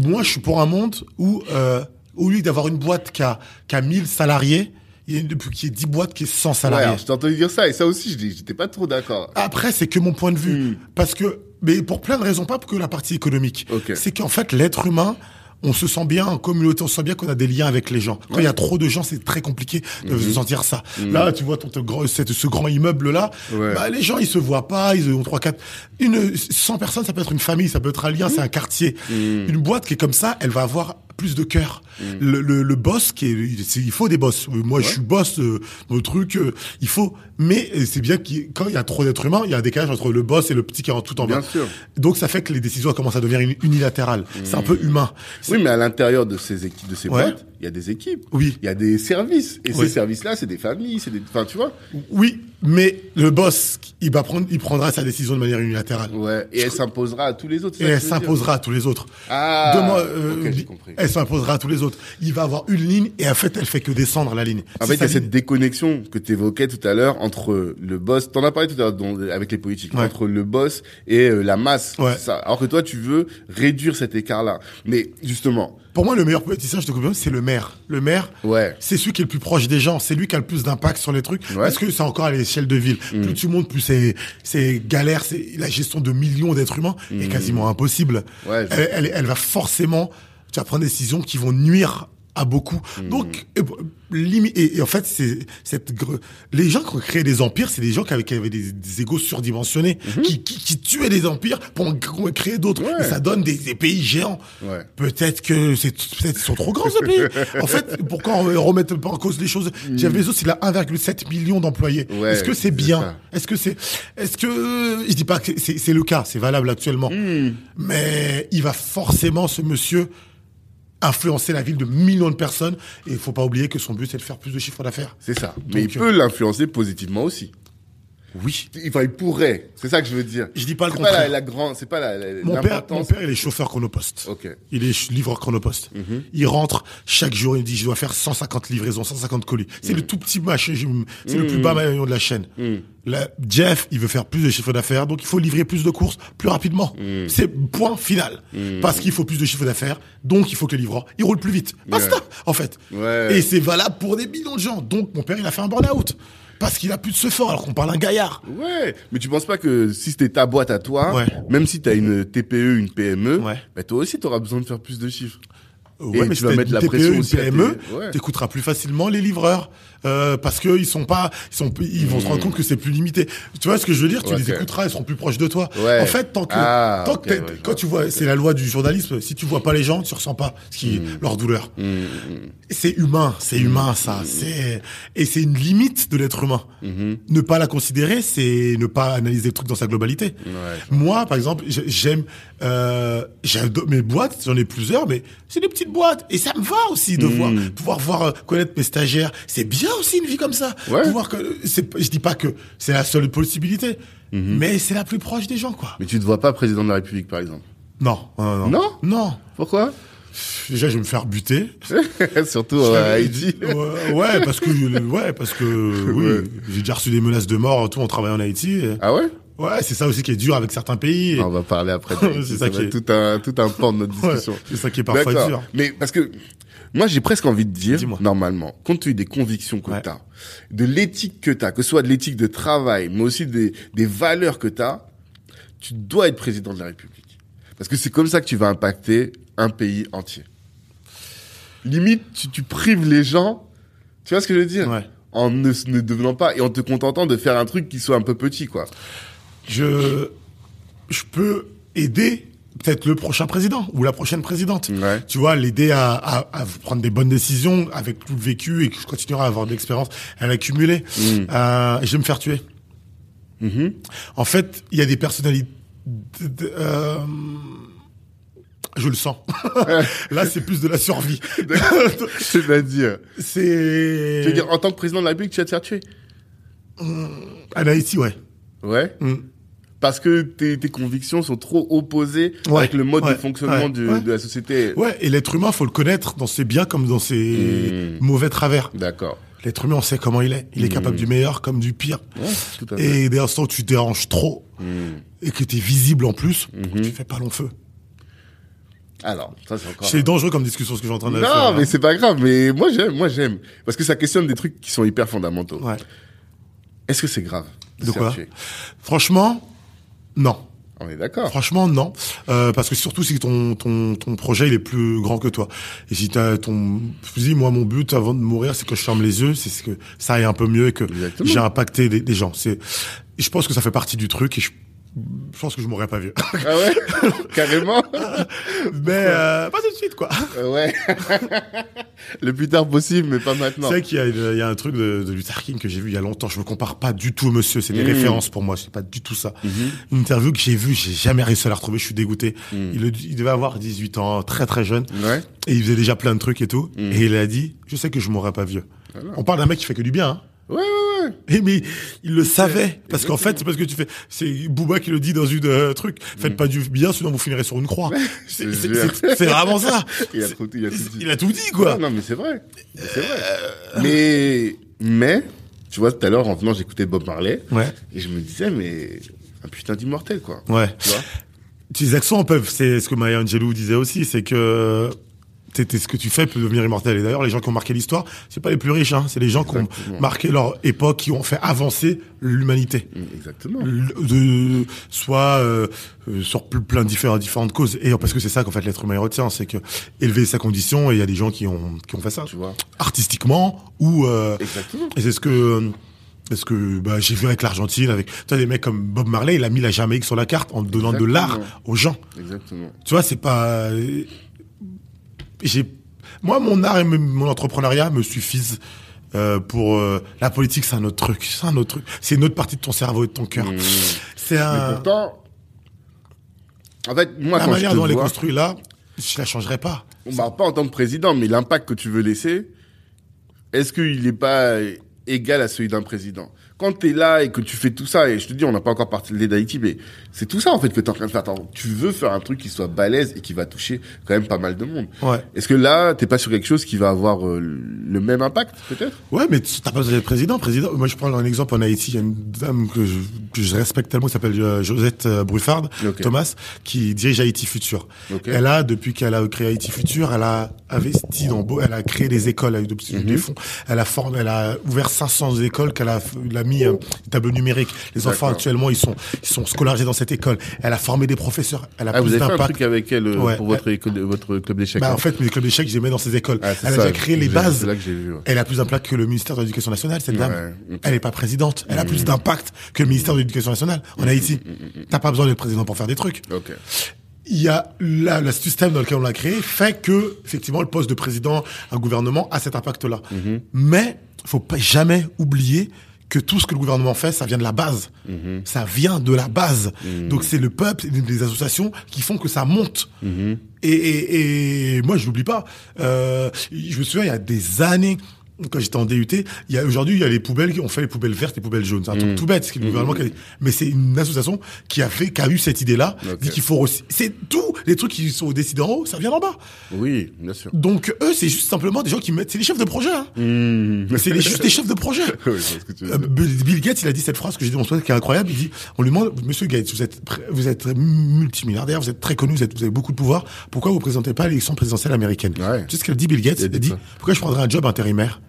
Moi, je suis pour un monde où, euh, au lieu d'avoir une boîte qui a, qui a 1000 salariés, il y a une qui est 10 boîtes qui est 100 Ouais, salariés. alors, je t'ai entendu dire ça, et ça aussi, j'étais pas trop d'accord. Après, c'est que mon point de vue. Hmm. Parce que, mais pour plein de raisons, pas que la partie économique. Ok. C'est qu'en fait, l'être humain, on se sent bien en communauté, on se sent bien qu'on a des liens avec les gens. Quand il y a trop de gens, c'est très compliqué de Mhm. se sentir ça. Là, tu vois ton, ton gros- cette- ce grand immeuble là, Ouais. bah, les gens ils se voient pas, ils ont trois quatre une 100 personnes, ça peut être une famille, ça peut être un lien, Mhm. c'est un quartier. Une boîte qui est comme ça, elle va avoir plus de cœur. Mhm. Le, le, le boss qui est, il faut des boss. Euh, Moi, je suis boss euh, le truc, euh, il faut. Mais euh, c'est bien qu'il quand il y a trop d'êtres humains, il y a un décalage entre le boss et le petit qui est tout en Bien bas. sûr. Donc ça fait que les décisions commencent à devenir uni- unilatérales. C'est un peu humain. Oui, mais à l'intérieur de ces équipes, de ces Ouais. boîtes, il y a des équipes. Oui. Il y a des services. Et Ouais. ces services-là, c'est des familles, c'est des, enfin, tu vois. Oui, mais le boss, il va prendre, il prendra sa décision de manière unilatérale. Ouais. Et elle s'imposera à tous les autres. Et elle s'imposera à tous les autres. Ah. Euh, j'ai compris. Elle s'imposera à tous les autres. Il va avoir une ligne et en fait, elle fait que descendre la ligne. En fait, il y a cette déconnexion que tu évoquais tout à l'heure entre le boss, t'en as parlé tout à l'heure avec les politiques, Ouais. entre le boss et euh, la masse. Ouais. Ça. Alors que toi, tu veux réduire cet écart-là. Mais justement, Pour moi, le meilleur politicien, je te comprends, c'est le maire. Le maire, ouais. c'est celui qui est le plus proche des gens, c'est lui qui a le plus d'impact sur les trucs, Ouais. parce que c'est encore à de ville. Mm. Plus tu montes, plus c'est c'est galère, c'est la gestion de millions d'êtres humains est quasiment impossible. Mm. Ouais, je- elle, elle, elle va forcément, tu vas prendre des décisions qui vont nuire à beaucoup. Mm. Donc, et, et, en fait, c'est cette les gens qui ont créé des empires, c'est des gens qui avaient, qui avaient des, des égos surdimensionnés, qui, qui, qui tuaient des empires pour en cr- créer d'autres. Ouais. Et ça donne des, des pays géants. Ouais. Peut-être que c'est peut-être sont trop grands ces pays. En fait, pourquoi on remettre pas en cause les choses? Jeff Bezos, il a 1,7 million d'employés. Ouais, Est-ce que c'est bien? Est-ce que c'est Est-ce que je dis pas que c'est- le cas, c'est valable actuellement. Mm. Mais il va forcément ce monsieur influencer la ville de millions de personnes et il faut pas oublier que son but c'est de faire plus de chiffre d'affaires. C'est ça. Mais il Donc, peut l'influencer positivement aussi. Oui. Enfin, il pourrait. C'est ça que je veux dire. Je dis pas le C'est pas la, contraire. la grande, c'est pas la, la- Mon père, mon père, il est chauffeur chronopost. Ok. Il est livreur chronopost. Mhm. Il rentre chaque jour, il dit je dois faire 150 livraisons, 150 colis. C'est Mhm. le tout petit machin, c'est le plus bas maillon de la chaîne. Mhm. Là, Jeff, il veut faire plus de chiffre d'affaires, donc il faut livrer plus de courses plus rapidement. Mhm. C'est point final. Parce qu'il faut plus de chiffre d'affaires, donc il faut que le livreur, il roule plus vite. Basta, en fait. Ouais. Et c'est valable pour des millions de gens. Donc mon père, il a fait un burn-out. Parce qu'il a plus de ce fort, alors qu'on parle d'un gaillard. Ouais, mais tu penses pas que si c'était ta boîte à toi, Ouais. même si t'as une TPE, une PME, Ouais. bah toi aussi t'auras besoin de faire plus de chiffres. Ouais, Et mais tu vas mettre une la TPE, pression une aussi à tes- PME, t'écouteras plus facilement les livreurs. Euh, parce que ils sont pas, ils sont, ils vont se rendre compte que c'est plus limité. Tu vois ce que je veux dire? Tu Hmm. Les écouteras, ils seront plus proches de toi. Ouais. En fait, tant que, Ah, tant que ouais, quand tu vois, c'est la loi du journalisme. Si tu vois pas les gens, tu ressens pas ce qui, leur douleur. Hmm, C'est humain, c'est humain ça. C'est et c'est une limite de l'être humain. hmm. Ne pas la considérer, c'est ne pas analyser le truc dans sa globalité. Ouais. Moi, par exemple, j'ai- j'aime, euh, mes boîtes, j'en ai plusieurs, mais c'est des petites boîtes et ça me va aussi de voir, pouvoir voir euh, connaître mes stagiaires. C'est bien aussi une vie comme ça. Ouais. Pouvoir que, c'est, je dis pas que c'est la seule possibilité, mais c'est la plus proche des gens, quoi. Mais tu te vois pas président de la République, par exemple? Non, non, non, Non? Non. Pourquoi? Déjà, je vais me faire buter. *laughs* Surtout à Haïti. Ouais, ouais, parce que, ouais, parce que, *laughs* oui, Ouais. j'ai déjà reçu des menaces de mort, tout en travaillant en Haïti. Ah ouais? Ouais, c'est ça aussi qui est dur avec certains pays. et- On va parler après. *laughs* C'est ça qui est- tout un, tout un pan de notre Ouais, discussion. c'est ça qui est parfois dur. Mais parce que moi, j'ai presque envie de dire, normalement, compte tenu des convictions que Ouais. tu as, de l'éthique que tu as, que ce soit de l'éthique de travail, mais aussi des, des valeurs que tu as, tu dois être président de la République. Parce que c'est comme ça que tu vas impacter un pays entier. Limite, tu, tu prives les gens, tu vois ce que je veux dire? Ouais. En ne, ne devenant pas, et en te contentant de faire un truc qui soit un peu petit, quoi. je, je peux aider peut-être le prochain président ou la prochaine présidente. Ouais. Tu vois, l'aider à, à, à prendre des bonnes décisions avec tout le vécu et que je continuerai à avoir de l'expérience à l'accumuler. Mm. Euh, je vais me faire tuer. Mhm. En fait, il y a des personnalités. de- de- euh, je le sens. *laughs* Là, c'est plus de la survie. *laughs* C'est-à-dire, c'est. tu veux dire, en tant que président de la République, tu vas te faire tuer? À Haïti, ouais? Ouais. Parce que tes, tes convictions sont trop opposées Ouais, avec le mode ouais, de fonctionnement ouais, du- ouais. de la société. Ouais, et l'être humain, faut le connaître dans ses biens comme dans ses Mm. mauvais travers. D'accord. L'être humain, on sait comment il est. Il est capable du meilleur comme du pire. Tout à fait. Et dès l'instant où tu déranges trop Mm. et que tu es visible en plus, tu fais pas long feu. Alors, ça c'est encore. C'est dangereux comme discussion ce que j'ai en train de Non, faire. mais hein. c'est pas grave. Mais moi j'aime, moi j'aime, parce que ça questionne des trucs qui sont hyper fondamentaux. Ouais. Est-ce que c'est grave De quoi Franchement, non. On est d'accord. Franchement, non. Euh, parce que surtout si ton, ton, ton projet il est plus grand que toi. Et si t'as ton, je dis moi mon but avant de mourir, c'est que je ferme les yeux, c'est ce que ça aille un peu mieux et que j'ai impacté des, des gens. C'est, je pense que ça fait partie du truc et je, je pense que je mourrai pas vieux. Ah ouais? *laughs* Carrément? Mais euh, pas tout de suite quoi. Euh, Ouais. *laughs* Le plus tard possible, mais pas maintenant. C'est vrai qu'il y a, y un truc de, de Luther King que j'ai vu il y a longtemps. Je me compare pas du tout au monsieur. C'est des Mm. références pour moi. C'est pas du tout ça. Mhm. Une interview que j'ai vue, j'ai jamais réussi à la retrouver. Je suis dégoûté. Mm. Il, devait avoir 18 ans, très très jeune. Ouais. Et il faisait déjà plein de trucs et tout. Mm. Et il a dit, je sais que je mourrai pas vieux. Voilà. On parle d'un mec qui fait que du bien. Hein. Ouais, ouais, ouais. Et mais il le savait parce qu'en fait c'est parce que tu fais c'est Booba qui le dit dans une euh, truc faites pas du bien sinon vous finirez sur une croix *laughs* c'est Mm. vraiment ça *laughs* Il a tout, il a tout dit. il a tout dit quoi non, mais c'est vrai. C'est vrai. Mais, mais, tu vois, tout à l'heure, en venant, j'écoutais Bob Marley. ouais Et je me disais, mais, un putain d'immortel, quoi. ouais Tu vois tes accents peuvent c'est ce que Maya Angelou disait aussi c'est que t'es- ce que tu fais peut devenir immortel. Et d'ailleurs les gens qui ont marqué l'histoire c'est pas les plus riches hein. C'est les gens qui ont marqué leur époque qui ont fait avancer l'humanité. Mm, Exactement. De soit euh, euh, sur ple- plein de différentes différentes causes. Et parce que c'est ça qu'en fait l'être humain retient c'est que élever sa condition et il y a des gens qui ont qui ont fait ça. Tu vois. Artistiquement ou euh, Exactement. et c'est ce que est-ce que bah, j'ai vu avec l'Argentine avec tu vois des mecs comme Bob Marley il a mis la Jamaïque sur la carte en donnant de l'art aux gens. Exactement. tu vois c'est pas j'ai moi mon art et mon entrepreneuriat me suffisent euh, pour euh, la politique c'est un autre truc c'est un autre truc. C'est une autre partie de ton cerveau et de ton cœur. Mm. c'est Mais un pourtant, en fait, moi, la quand je manière te dont elle est vois, construite là je la changerai pas. Bah, pas en tant que président, mais l'impact que tu veux laisser, est-ce qu'il n'est pas égal à celui d'un président? Quand tu es là et que tu fais tout ça, et je te dis, on n'a pas encore parlé d'Haïti, mais c'est tout ça en fait que tu es en train de faire. Attends, tu veux faire un truc qui soit balèze et qui va toucher quand même pas mal de monde. ouais Est-ce que là, t'es pas sur quelque chose qui va avoir euh, le même impact, peut-être? Ouais, mais tu- t'as pas besoin d'être président. Président, moi je prends un exemple en Haïti. Il y a une dame que je, que je respecte tellement, qui s'appelle euh, Josette euh, Bruffard. Thomas, qui dirige Haïti Futur. Ok. Elle a, depuis qu'elle a créé Haïti Futur, elle a investi dans, beau- elle a créé des écoles avec de- Mhm. des fonds. Elle a formé, elle a ouvert 500 écoles qu'elle a, elle a mis mis euh, des tableaux numériques. Les enfants actuellement, ils sont, ils sont scolarisés dans cette école. Elle a formé des professeurs. Elle a Ah, vous plus avez fait un truc avec elle euh, Ouais. pour votre école, votre club d'échecs. Bah, hein en fait, mes clubs d'échecs, les mets dans ces écoles. Ah, elle a déjà créé les j'ai- bases. Là que j'ai vu. ouais. Elle a plus d'impact que le ministère de l'Éducation nationale, cette dame. Elle n'est pas présidente. Elle a plus d'impact que le ministère de l'Éducation nationale en Haïti. T'as pas besoin d'être président pour faire des trucs. Il y a là, le système dans lequel on l'a créé fait que, effectivement, le poste de président, un gouvernement a cet impact-là. Mais, faut pas jamais oublier que tout ce que le gouvernement fait, ça vient de la base. Ça vient de la base. Donc c'est le peuple, et les associations qui font que ça monte. Et, et, et moi, je n'oublie pas. Euh, je me souviens, il y a des années, quand j'étais en DUT, il y a aujourd'hui, il y a les poubelles qui ont fait les poubelles vertes et les poubelles jaunes. C'est un truc tout bête, ce le gouvernement qui a- mais c'est une association qui a fait, qui a eu cette idée-là, dit qu'il faut. C'est tous les trucs qui sont décidés en haut, ça vient d'en bas. Oui, bien sûr. Donc eux, c'est juste simplement des gens qui mettent, c'est les chefs de projet. Hein. Mmh. C'est juste des chefs de projet. *laughs* Oui, que tu veux Euh. Bill Gates, il a dit cette phrase que j'ai dit en soi qui est incroyable. Il dit, on lui demande, Monsieur Gates, vous êtes, vous êtes multimilliardaire, vous êtes très connu, vous, êtes, vous avez beaucoup de pouvoir. Pourquoi vous présentez pas l'élection présidentielle américaine Ouais. Tu sais ce qu'a dit Bill Gates? Il a dit dit, quoi? pourquoi je prendrais un job intérimaire?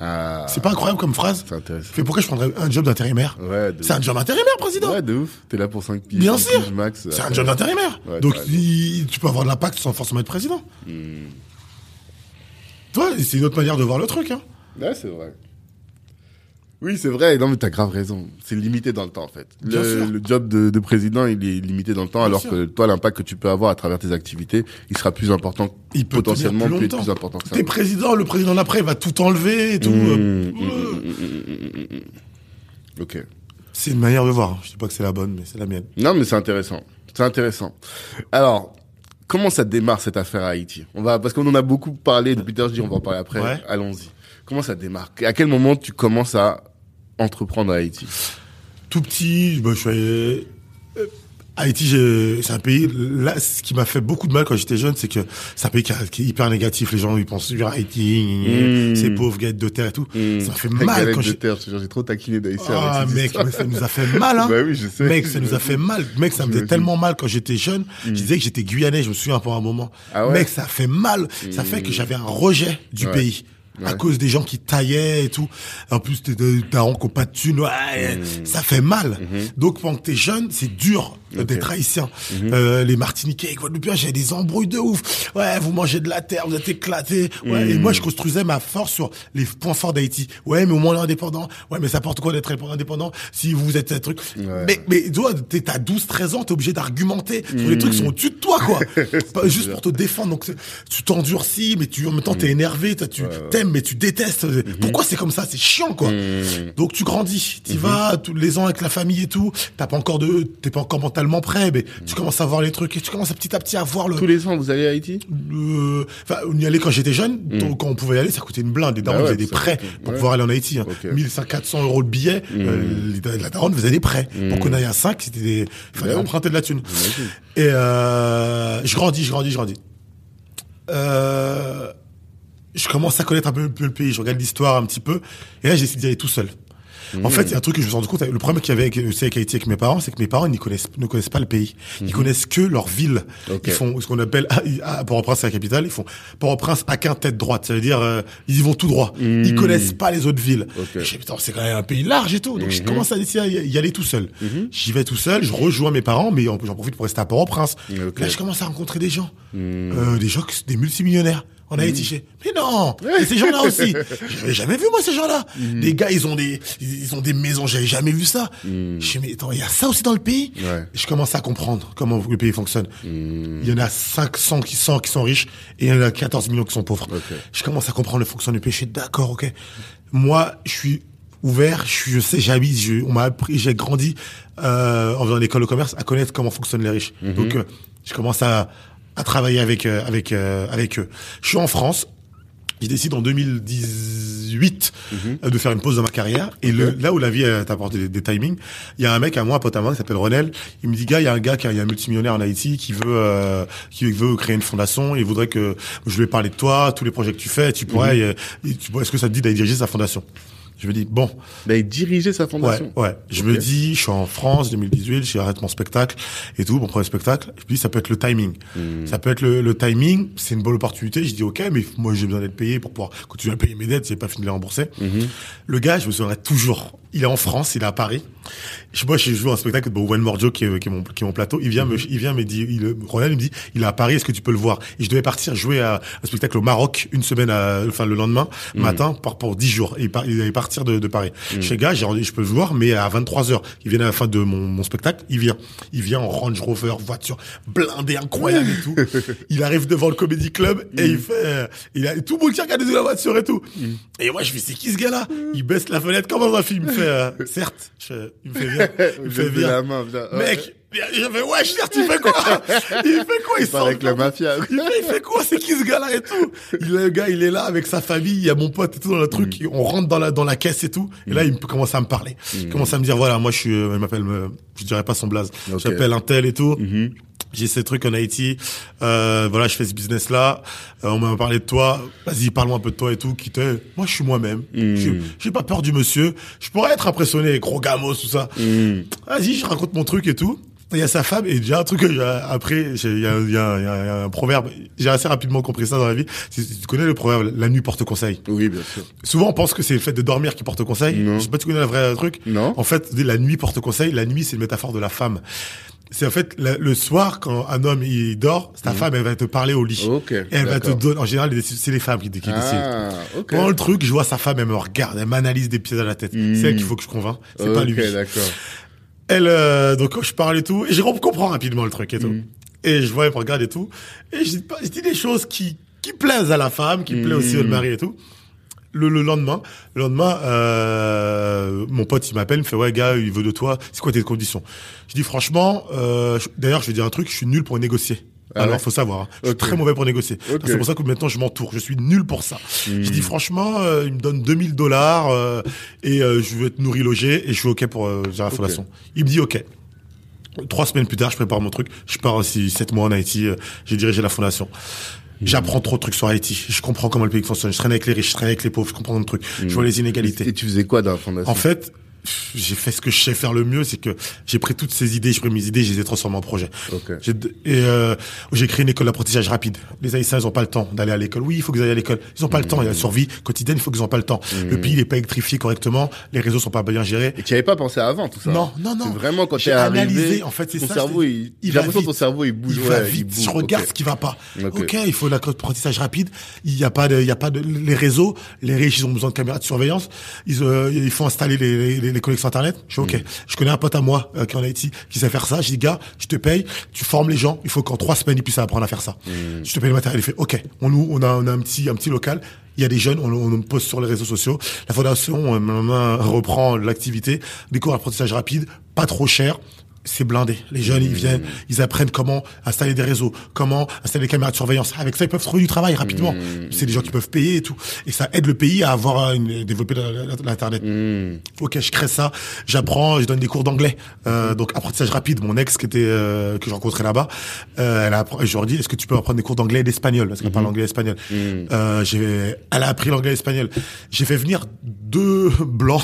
Ah. C'est pas incroyable comme phrase C'est intéressant. Fait pourquoi je prendrais un job d'intérimaire Ouais, C'est un job intérimaire, président. Ouais, de ouf. T'es là pour 5 piges. Bien 5 sûr. piges max. C'est un job d'intérimaire. Ouais, Donc il- tu peux avoir de l'impact sans forcément être président. Hmm. Toi, c'est une autre manière de voir le truc. Hein. Ouais, c'est vrai. Oui, c'est vrai. Non, mais t'as grave raison. C'est limité dans le temps, en fait. Le, le job de, de président, il est limité dans le temps, Bien alors sûr. que toi, l'impact que tu peux avoir à travers tes activités, il sera plus important, Il peut potentiellement plus plus, plus important que ça. T'es président, le président d'après il va tout enlever et tout. Mmh, Euh, mmh, mmh, mmh, mmh. Ok. C'est une manière de voir. Je dis pas que c'est la bonne, mais c'est la mienne. Non, mais c'est intéressant. C'est intéressant. Alors, comment ça démarre cette affaire à Haïti? On va parce qu'on en a beaucoup parlé depuis l'heure. Je dis on va en parler après. Ouais. Allons-y. Comment ça démarre? À quel moment tu commences à entreprendre à Haïti Tout petit, je suis allé... euh, Haïti, c'est un pays. Là, ce qui m'a fait beaucoup de mal quand j'étais jeune, c'est que c'est un pays qui, est hyper négatif. Les gens, ils pensent sur Haïti, Mmh. c'est pauvre, galette de terre et tout. Mmh. Ça m'a fait mal galette quand de j'ai. terre, j'ai trop taquiné d'Haïtien. Ah, mec, mais ça nous a fait mal, hein. *laughs* Bah oui, je sais. Mec, ça nous a fait mal. Mec, ça me faisait tellement mal quand j'étais jeune. Je disais que j'étais guyanais, je me souviens pendant un moment. Ah ouais? Mec, ça fait mal. Ça fait que j'avais un rejet du Ouais. pays. À cause des gens qui taillaient et tout. En plus, t'es darons qui pas de thunes. Ouais, ça fait mal. Donc, pendant que t'es jeune, c'est dur d'être haïtien. Euh, les Martiniquais, les Guadeloupéens, j'avais des embrouilles de ouf. Ouais, vous mangez de la terre, vous êtes éclatés. Ouais, et moi, je construisais ma force sur les points forts d'Haïti. Ouais, mais au moins, on est indépendant. Ouais, mais ça apporte quoi d'être indépendant si vous êtes un truc? Ouais. Mais, mais, toi, t'es, t'as 12, 13 ans, t'es obligé d'argumenter les trucs qui sont au-dessus de toi, quoi. *laughs* Juste pour te défendre. Donc, tu t'endurcis, mais tu, en même temps, t'es énervé, tu t'aimes, mais tu détestes. Pourquoi c'est comme ça? C'est chiant, quoi. Donc, tu grandis. Tu vas tous les ans avec la famille et tout. T'as pas encore de, t'es pas encore mentalement prêt, mais tu commences à voir les trucs et tu commences à petit à petit à voir le, Tous les ans, vous allez à Haïti? Le- enfin, on y allait quand j'étais jeune, donc quand on pouvait y aller, ça coûtait une blinde. Les darons ouais, faisaient des prêts coûtait- pour ouais. pouvoir aller en Haïti. Hein. Ok. 1400 euros le billet, euh, la daronne faisait des prêts. Pour qu'on aille à 5, c'était des, il fallait emprunter de la thune. Et euh, je grandis, je grandis, je grandis. Euh, je commence à connaître un peu, peu le pays, je regarde l'histoire un petit peu, et là j'ai décidé d'y aller tout seul. En fait, il y a un truc que je me suis rendu compte. Le problème qu'il y avait avec, aussi avec Haïti avec mes parents, c'est que mes parents ils connaissent, ne connaissent pas le pays. Ils connaissent que leur ville. Ils font ce qu'on appelle à Port-au-Prince, c'est la capitale. Ils font Port-au-Prince à qu'un tête droite. Ça veut dire euh, ils y vont tout droit. Ils connaissent pas les autres villes. Ok. Et Je dis, putain, c'est quand même un pays large et tout. Donc je commence à décider à y aller tout seul. J'y vais tout seul. Je rejoins mes parents, mais en- j'en profite pour rester à Port-au-Prince. Là, je commence à rencontrer des gens, euh, des gens, des multimillionnaires. En Haïti, je fais, mais non, *laughs* et ces gens-là aussi. J'avais jamais vu, moi, ces gens-là. Les gars, ils ont des, ils ont des maisons, j'avais jamais vu ça. Je fais, mais attends, il y a ça aussi dans le pays? Ouais. Je commence à comprendre comment le pays fonctionne. Il y en a 500 qui sont, qui sont riches et il y en a 14 millions qui sont pauvres. Ok. Je commence à comprendre le fonctionnement du pays. Je suis d'accord, ok. Moi, je suis ouvert, je, suis, je sais, j'habite, je- on m'a appris, j'ai grandi euh, en faisant l'école de commerce à connaître comment fonctionnent les riches. Donc, euh, je commence à, à travailler avec euh, avec euh, avec eux. Je suis en France. Je décide en 2018 euh, de faire une pause dans ma carrière. Et le, là où la vie t'a apporté des, des timings, il y a un mec à moi, un pote à moi, qui s'appelle Ronel. Il me dit, gars, il y a un gars qui a- y a un multimillionnaire en Haïti qui veut euh, qui veut créer une fondation. Il voudrait que je lui ai parlé de toi, tous les projets que tu fais. Tu pourrais, euh, tu pourrais- est-ce que ça te dit d'aller diriger sa fondation? Je me dis, bon, D'aller diriger sa fondation. Ouais, ouais. Je me dis, je suis en France, 2018, j'arrête mon spectacle et tout, mon premier spectacle. Je me dis, ça peut être le timing. Hmm. Ça peut être le, le timing. C'est une bonne opportunité. Je dis, ok, mais moi, j'ai besoin d'être payé pour pouvoir continuer à payer mes dettes. J'ai pas fini de les rembourser. Mhm. Le gars, je me souviendrai toujours. Il est en France, il est à Paris. Je, moi, je joue un spectacle de One More Joe qui est, qui est mon, qui est mon plateau. Il vient me, il vient me dire, il, Ronald il me dit, il est à Paris, est-ce que tu peux le voir? Et je devais partir jouer à un spectacle au Maroc une semaine, à, enfin le lendemain Mhm. matin, pour pour dix jours. Et il, allait partir de, de Paris. Mhm. Chez gars, je peux le voir, mais à 23 heures. Il vient à la fin de mon, mon spectacle, il vient, il vient en Range Rover, voiture blindée, incroyable et tout. *laughs* Il arrive devant le Comedy Club et Mhm. il fait, euh, il a tout le monde qui regarde de la voiture et tout. Et moi, je fais, c'est qui ce gars-là? Il baisse la fenêtre comme dans un film. Il fait, euh, *laughs* certes, je il me fait bien, *laughs* il me fait bien. la main. Ouais. Mec, je fais, ouais, certes, il fait quoi? *laughs* Il fait quoi? Il parle sort avec la mafia. il fait, il fait quoi? C'est qui ce gars-là et tout? Il, Le gars, il est là avec sa famille, il y a mon pote et tout dans le truc, Mm. on rentre dans la dans la caisse et tout. Et là, il me- commence à me parler. Il commence à me dire, voilà, moi je suis, euh, il m'appelle, euh, je dirais pas son blaze, Ok. j'appelle un tel et tout. Mhm. J'ai ces trucs en Haïti, euh, voilà, je fais ce business-là. Euh, on m'a parlé de toi. Vas-y, parle-moi un peu de toi et tout. Qui t'es Moi, je suis moi-même. Mm. Je- J'ai pas peur du monsieur. Je pourrais être impressionné, gros gamos, tout ça. Mhm. Vas-y, je raconte mon truc et tout. Il y a sa femme et déjà un truc que j'ai- il y a, y, y y un proverbe, j'ai assez rapidement compris ça dans la vie. Tu connais le proverbe, la nuit porte conseil. Oui, bien sûr. Souvent on pense que c'est le fait de dormir qui porte conseil. Non. Je sais pas tu connais le vrai truc. Non. En fait, la nuit porte conseil. La nuit c'est une métaphore de la femme. C'est en fait le soir quand un homme il dort, ta femme elle va te parler au lit. Mhm. Ok, Et elle va te d'accord. donner. En général, c'est les femmes qui, qui décident. Ah, ok. Pendant le truc, je vois sa femme, elle me regarde, elle m'analyse des pieds à la tête. C'est elle qu'il faut que je convainc. C'est pas lui. Elle, euh, donc je parle et tout, et je comprends rapidement le truc et tout. Mm. Et je vois, elle me regarde et tout, et je dis, pas- je dis des choses qui qui plaisent à la femme, qui plaisent aussi au Mm. mari et tout. Le, le lendemain, le lendemain, euh, mon pote il m'appelle, il me fait ouais gars, il veut de toi, c'est quoi tes conditions? Je dis franchement, euh, d'ailleurs je vais dire un truc, je suis nul pour négocier. Ah Alors ouais faut savoir, hein. je suis très mauvais pour négocier. C'est pour ça que maintenant je m'entoure, je suis nul pour ça. Je dis franchement, euh, il me donne 2000 dollars euh, et euh, je veux être nourri logé et je suis ok pour euh, la fondation. Il me dit ok. Trois semaines plus tard, je prépare mon truc. Je pars aussi sept mois en Haïti. euh, J'ai dirigé la fondation. J'apprends trop de trucs sur Haïti. Je comprends comment le pays fonctionne. Je traîne avec les riches, je traîne avec les pauvres. Je comprends plein de trucs. Je vois les inégalités. Et tu faisais quoi dans la fondation? En fait, j'ai fait ce que je sais faire le mieux, c'est que j'ai pris toutes ces idées, j'ai pris mes idées, je les ai transformées en projet. Ok. J'ai et euh, j'ai créé une école d'apprentissage rapide. Les Haïtiens, ils ont pas le temps d'aller à l'école. Oui, il faut qu'ils aillent à l'école. Ils ont pas le temps. Il y a la survie quotidienne, il faut qu'ils ont pas le temps. Le pays n'est pas électrifié correctement. Les réseaux sont pas bien gérés. Et tu avais pas pensé avant tout ça? Non, non, non. C'est vraiment quand t'es arrivé. analysé, en fait, c'est ton ça, cerveau, il, il va ton cerveau, il bouge. Il va vite. bouge. je regarde Ok. ce qui va pas. Ok. Ok, il faut l'apprentissage rapide. Il y a pas de, il y a pas de, les réseaux, les riches, ils ont besoin de caméras de surveillance. Ils, euh, il faut installer les, les, les connexions internet. Je suis ok. Mm. Je connais un pote à moi euh, qui est en Haïti qui sait faire ça. Je dis gars, je te paye, tu formes les gens. Il faut qu'en trois semaines ils puissent apprendre à faire ça. Mm. Je te paye le matériel. Il fait ok. On on a, on a un petit, un petit local. Il y a des jeunes, on, on poste sur les réseaux sociaux. La fondation euh, reprend l'activité, des cours d'apprentissage rapide, pas trop cher. C'est blindé. Les jeunes, ils viennent, ils apprennent comment installer des réseaux, comment installer des caméras de surveillance. Avec ça, ils peuvent trouver du travail rapidement. C'est des gens qui peuvent payer et tout. Et ça aide le pays à avoir une, développer l'internet. Hmm. Ok, je crée ça, j'apprends, je donne des cours d'anglais. Euh, donc apprentissage rapide. Mon ex qui était euh, que je rencontrais là-bas, euh, elle a, appris- je leur dis, est-ce que tu peux apprendre des cours d'anglais et d'espagnol? Parce qu'elle parle anglais et espagnol. Euh, j'ai, elle a appris l'anglais et l'espagnol. J'ai fait venir deux *laughs* blancs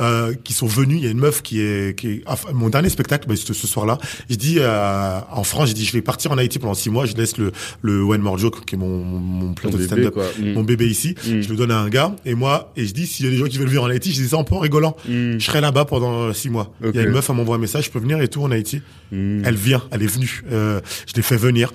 euh, qui sont venus. Il y a une meuf qui est, qui est enfin, mon dernier spectacle, bah, ce soir-là. Je dis euh, en France, j'ai dit, je vais partir en Haïti pendant six mois. Je laisse le le One More Joke qui est mon mon, plateau de bébé, stand-up. Mm. mon bébé ici. Je le donne à un gars et moi et je dis s'il y a des gens qui veulent venir en Haïti, je dis ça en peu en rigolant. Je serai là-bas pendant six mois. Il y a une meuf, elle m'envoie un message, je peux venir et tout en Haïti. Elle vient, elle est venue. Euh, je l'ai fait venir.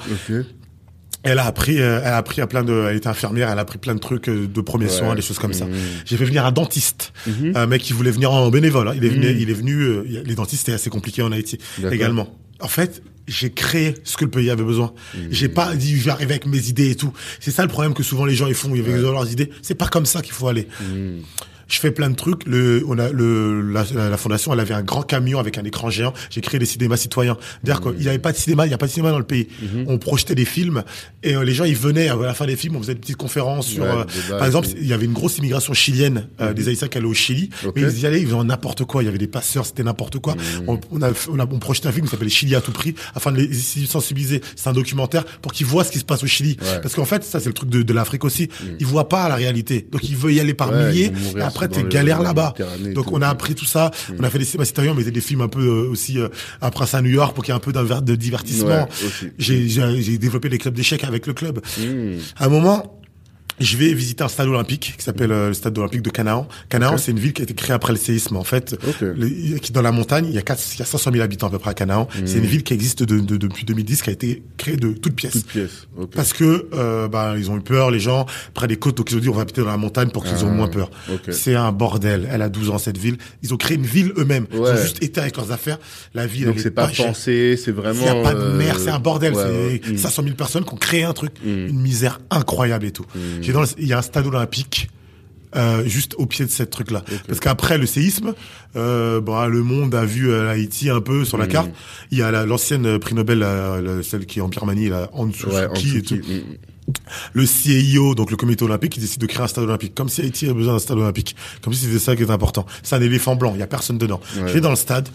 Elle a appris, euh, elle a appris à plein de, elle était infirmière, elle a appris plein de trucs euh, de premiers Ouais. soins, des choses comme ça. Mhm. J'ai fait venir un dentiste, Mhm. un mec qui voulait venir en bénévole. hein. Il est venu, Mhm. il est venu. euh, les dentistes c'était assez compliqué en Haïti également. En fait, j'ai créé ce que le pays avait besoin. Mhm. J'ai pas dit je vais arriver avec mes idées et tout. C'est ça le problème que souvent les gens ils font, ils veulent leurs idées. C'est pas comme ça qu'il faut aller. Je fais plein de trucs. Le, on a le, la, la fondation, elle avait un grand camion avec un écran géant. J'ai créé des cinémas citoyens. D'ailleurs, qu'il n'y avait pas de cinéma, il n'y a pas de cinéma dans le pays. On projetait des films et euh, les gens, ils venaient à la fin des films. On faisait des petites conférences sur. Ouais, euh, par exemple, il y avait une grosse immigration chilienne euh, des Haïtiens qui allaient au Chili. Ok. Mais ils y allaient, ils faisaient n'importe quoi. Il y avait des passeurs, c'était n'importe quoi. On, on a, on a, on projetait un film qui s'appelait Chili à tout prix afin de les sensibiliser. C'est un documentaire pour qu'ils voient ce qui se passe au Chili. Ouais. Parce qu'en fait, ça c'est le truc de, de l'Afrique aussi. Ils voient pas la réalité. Donc ils veulent y aller par Ouais, milliers. Après, t'es galère là-bas. Donc on a appris tout ça. On a fait des cinémas mais des films un peu euh, aussi euh, à Prince à New York pour qu'il y ait un peu d'un de divertissement. Ouais. J'ai développé des clubs d'échecs avec le club. Hmm. À un moment, je vais visiter un stade olympique qui s'appelle euh, le stade olympique de Canaan. Canaan, c'est une ville qui a été créée après le séisme en fait. Ok. Le- qui dans la montagne, il y a 4, il y a 500 000 habitants à peu près à Canaan. C'est une ville qui existe de, de- depuis 2010, qui a été créée de toutes pièces. Toute pièce. Ok. Parce que euh, bah, ils ont eu peur, les gens, près des côtes, donc ils ont dit on va habiter dans la montagne pour qu'ils Ah, aient moins peur. C'est un bordel. Elle a 12 ans cette ville. Ils ont créé une ville eux-mêmes. Ils ont Ouais. juste été avec leurs affaires. La ville, Donc c'est est pas chère. pensé, c'est vraiment. Il n'y a pas de euh, mer, c'est un bordel. ouais, c'est ouais. Mm. 500 000 personnes qui ont créé un truc, une misère incroyable et tout. Mm. J'ai dans le- Il y a un stade olympique. euh, juste au pied de cette truc là parce qu'après le séisme euh, bah, le monde a vu euh, Haïti un peu sur Mm. la carte il y a la- l'ancienne prix Nobel la- la- celle qui est en Birmanie là en dessous Ouais, et tout mm. le CIO, donc le comité olympique, qui décide de créer un stade olympique. Comme si Haïti avait besoin d'un stade olympique. Comme si c'était ça qui est important. C'est un éléphant blanc, il y a personne dedans. Ouais. Je vais dans le stade.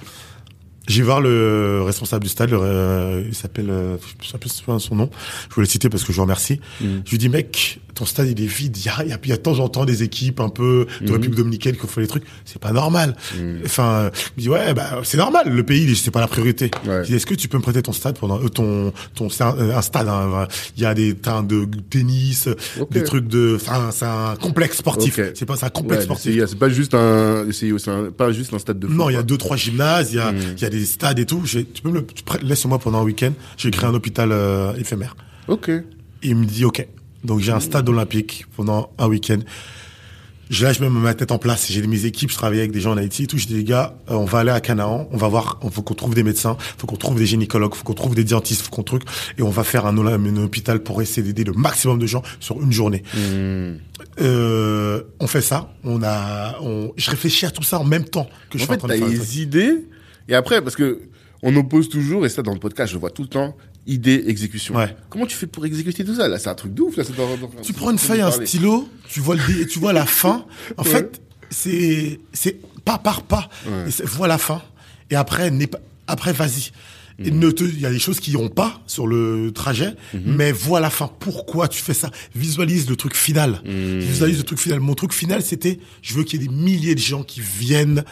Vais voir le responsable du stade, le, euh, il s'appelle, euh, je sais plus son nom, je voulais le citer parce que je vous remercie. Mm. Je lui dis, mec, ton stade il est vide, il y a, il y a, il y a de temps en temps des équipes un peu de Mhm. République Dominicaine qui font les trucs, c'est pas normal. Mm. Enfin, euh, il me dit, ouais, bah, c'est normal, le pays, c'est pas la priorité. Ouais. Je dis, est-ce que tu peux me prêter ton stade pendant, euh, ton, ton, c'est un, un stade, hein, il y a des terrains de tennis, des trucs de, un, c'est un complexe sportif. C'est pas, c'est un complexe Ouais, sportif. c'est pas juste un, c'est pas juste un stade de foot. Non, il y a deux, trois gymnases, il y a, Mm. il y a des stades et tout. Tu peux me laisse-moi pendant un week-end. J'ai créé un hôpital euh, éphémère. Ok. Et il me dit, OK. Donc, j'ai un stade olympique pendant un week-end. Je- Là, je mets ma tête en place. J'ai mes équipes, je travaille avec des gens en Haïti et tout. Je dis, les gars, euh, on va aller à Canaan. On va voir, il faut qu'on trouve des médecins, faut qu'on trouve des gynécologues, faut qu'on trouve des dentistes, faut qu'on truc. Et on va faire un, hôpital pour essayer d'aider le maximum de gens sur une journée. Mm. Euh, on fait ça. On a, on, je réfléchis à tout ça en même temps que je En suis en fait, train t'as de faire truc. les idées, et après, parce que on oppose toujours, et ça dans le podcast, je vois tout le temps, idée, exécution. Ouais. Comment tu fais pour exécuter tout ça? Là, c'est un truc de ouf. Là, c'est dans- dans- Tu prends une feuille, un stylo, tu vois le tu vois la fin. En Ouais. fait, c'est c'est pas par pas. Ouais. Et Vois la fin et après pas après vas-y. Et Mhm. ne te- Il y a des choses qui iront pas sur le trajet, Mhm. mais vois la fin. Pourquoi tu fais ça? Visualise le truc final. Mhm. Visualise le truc final. Mon truc final, c'était, je veux qu'il y ait des milliers de gens qui viennent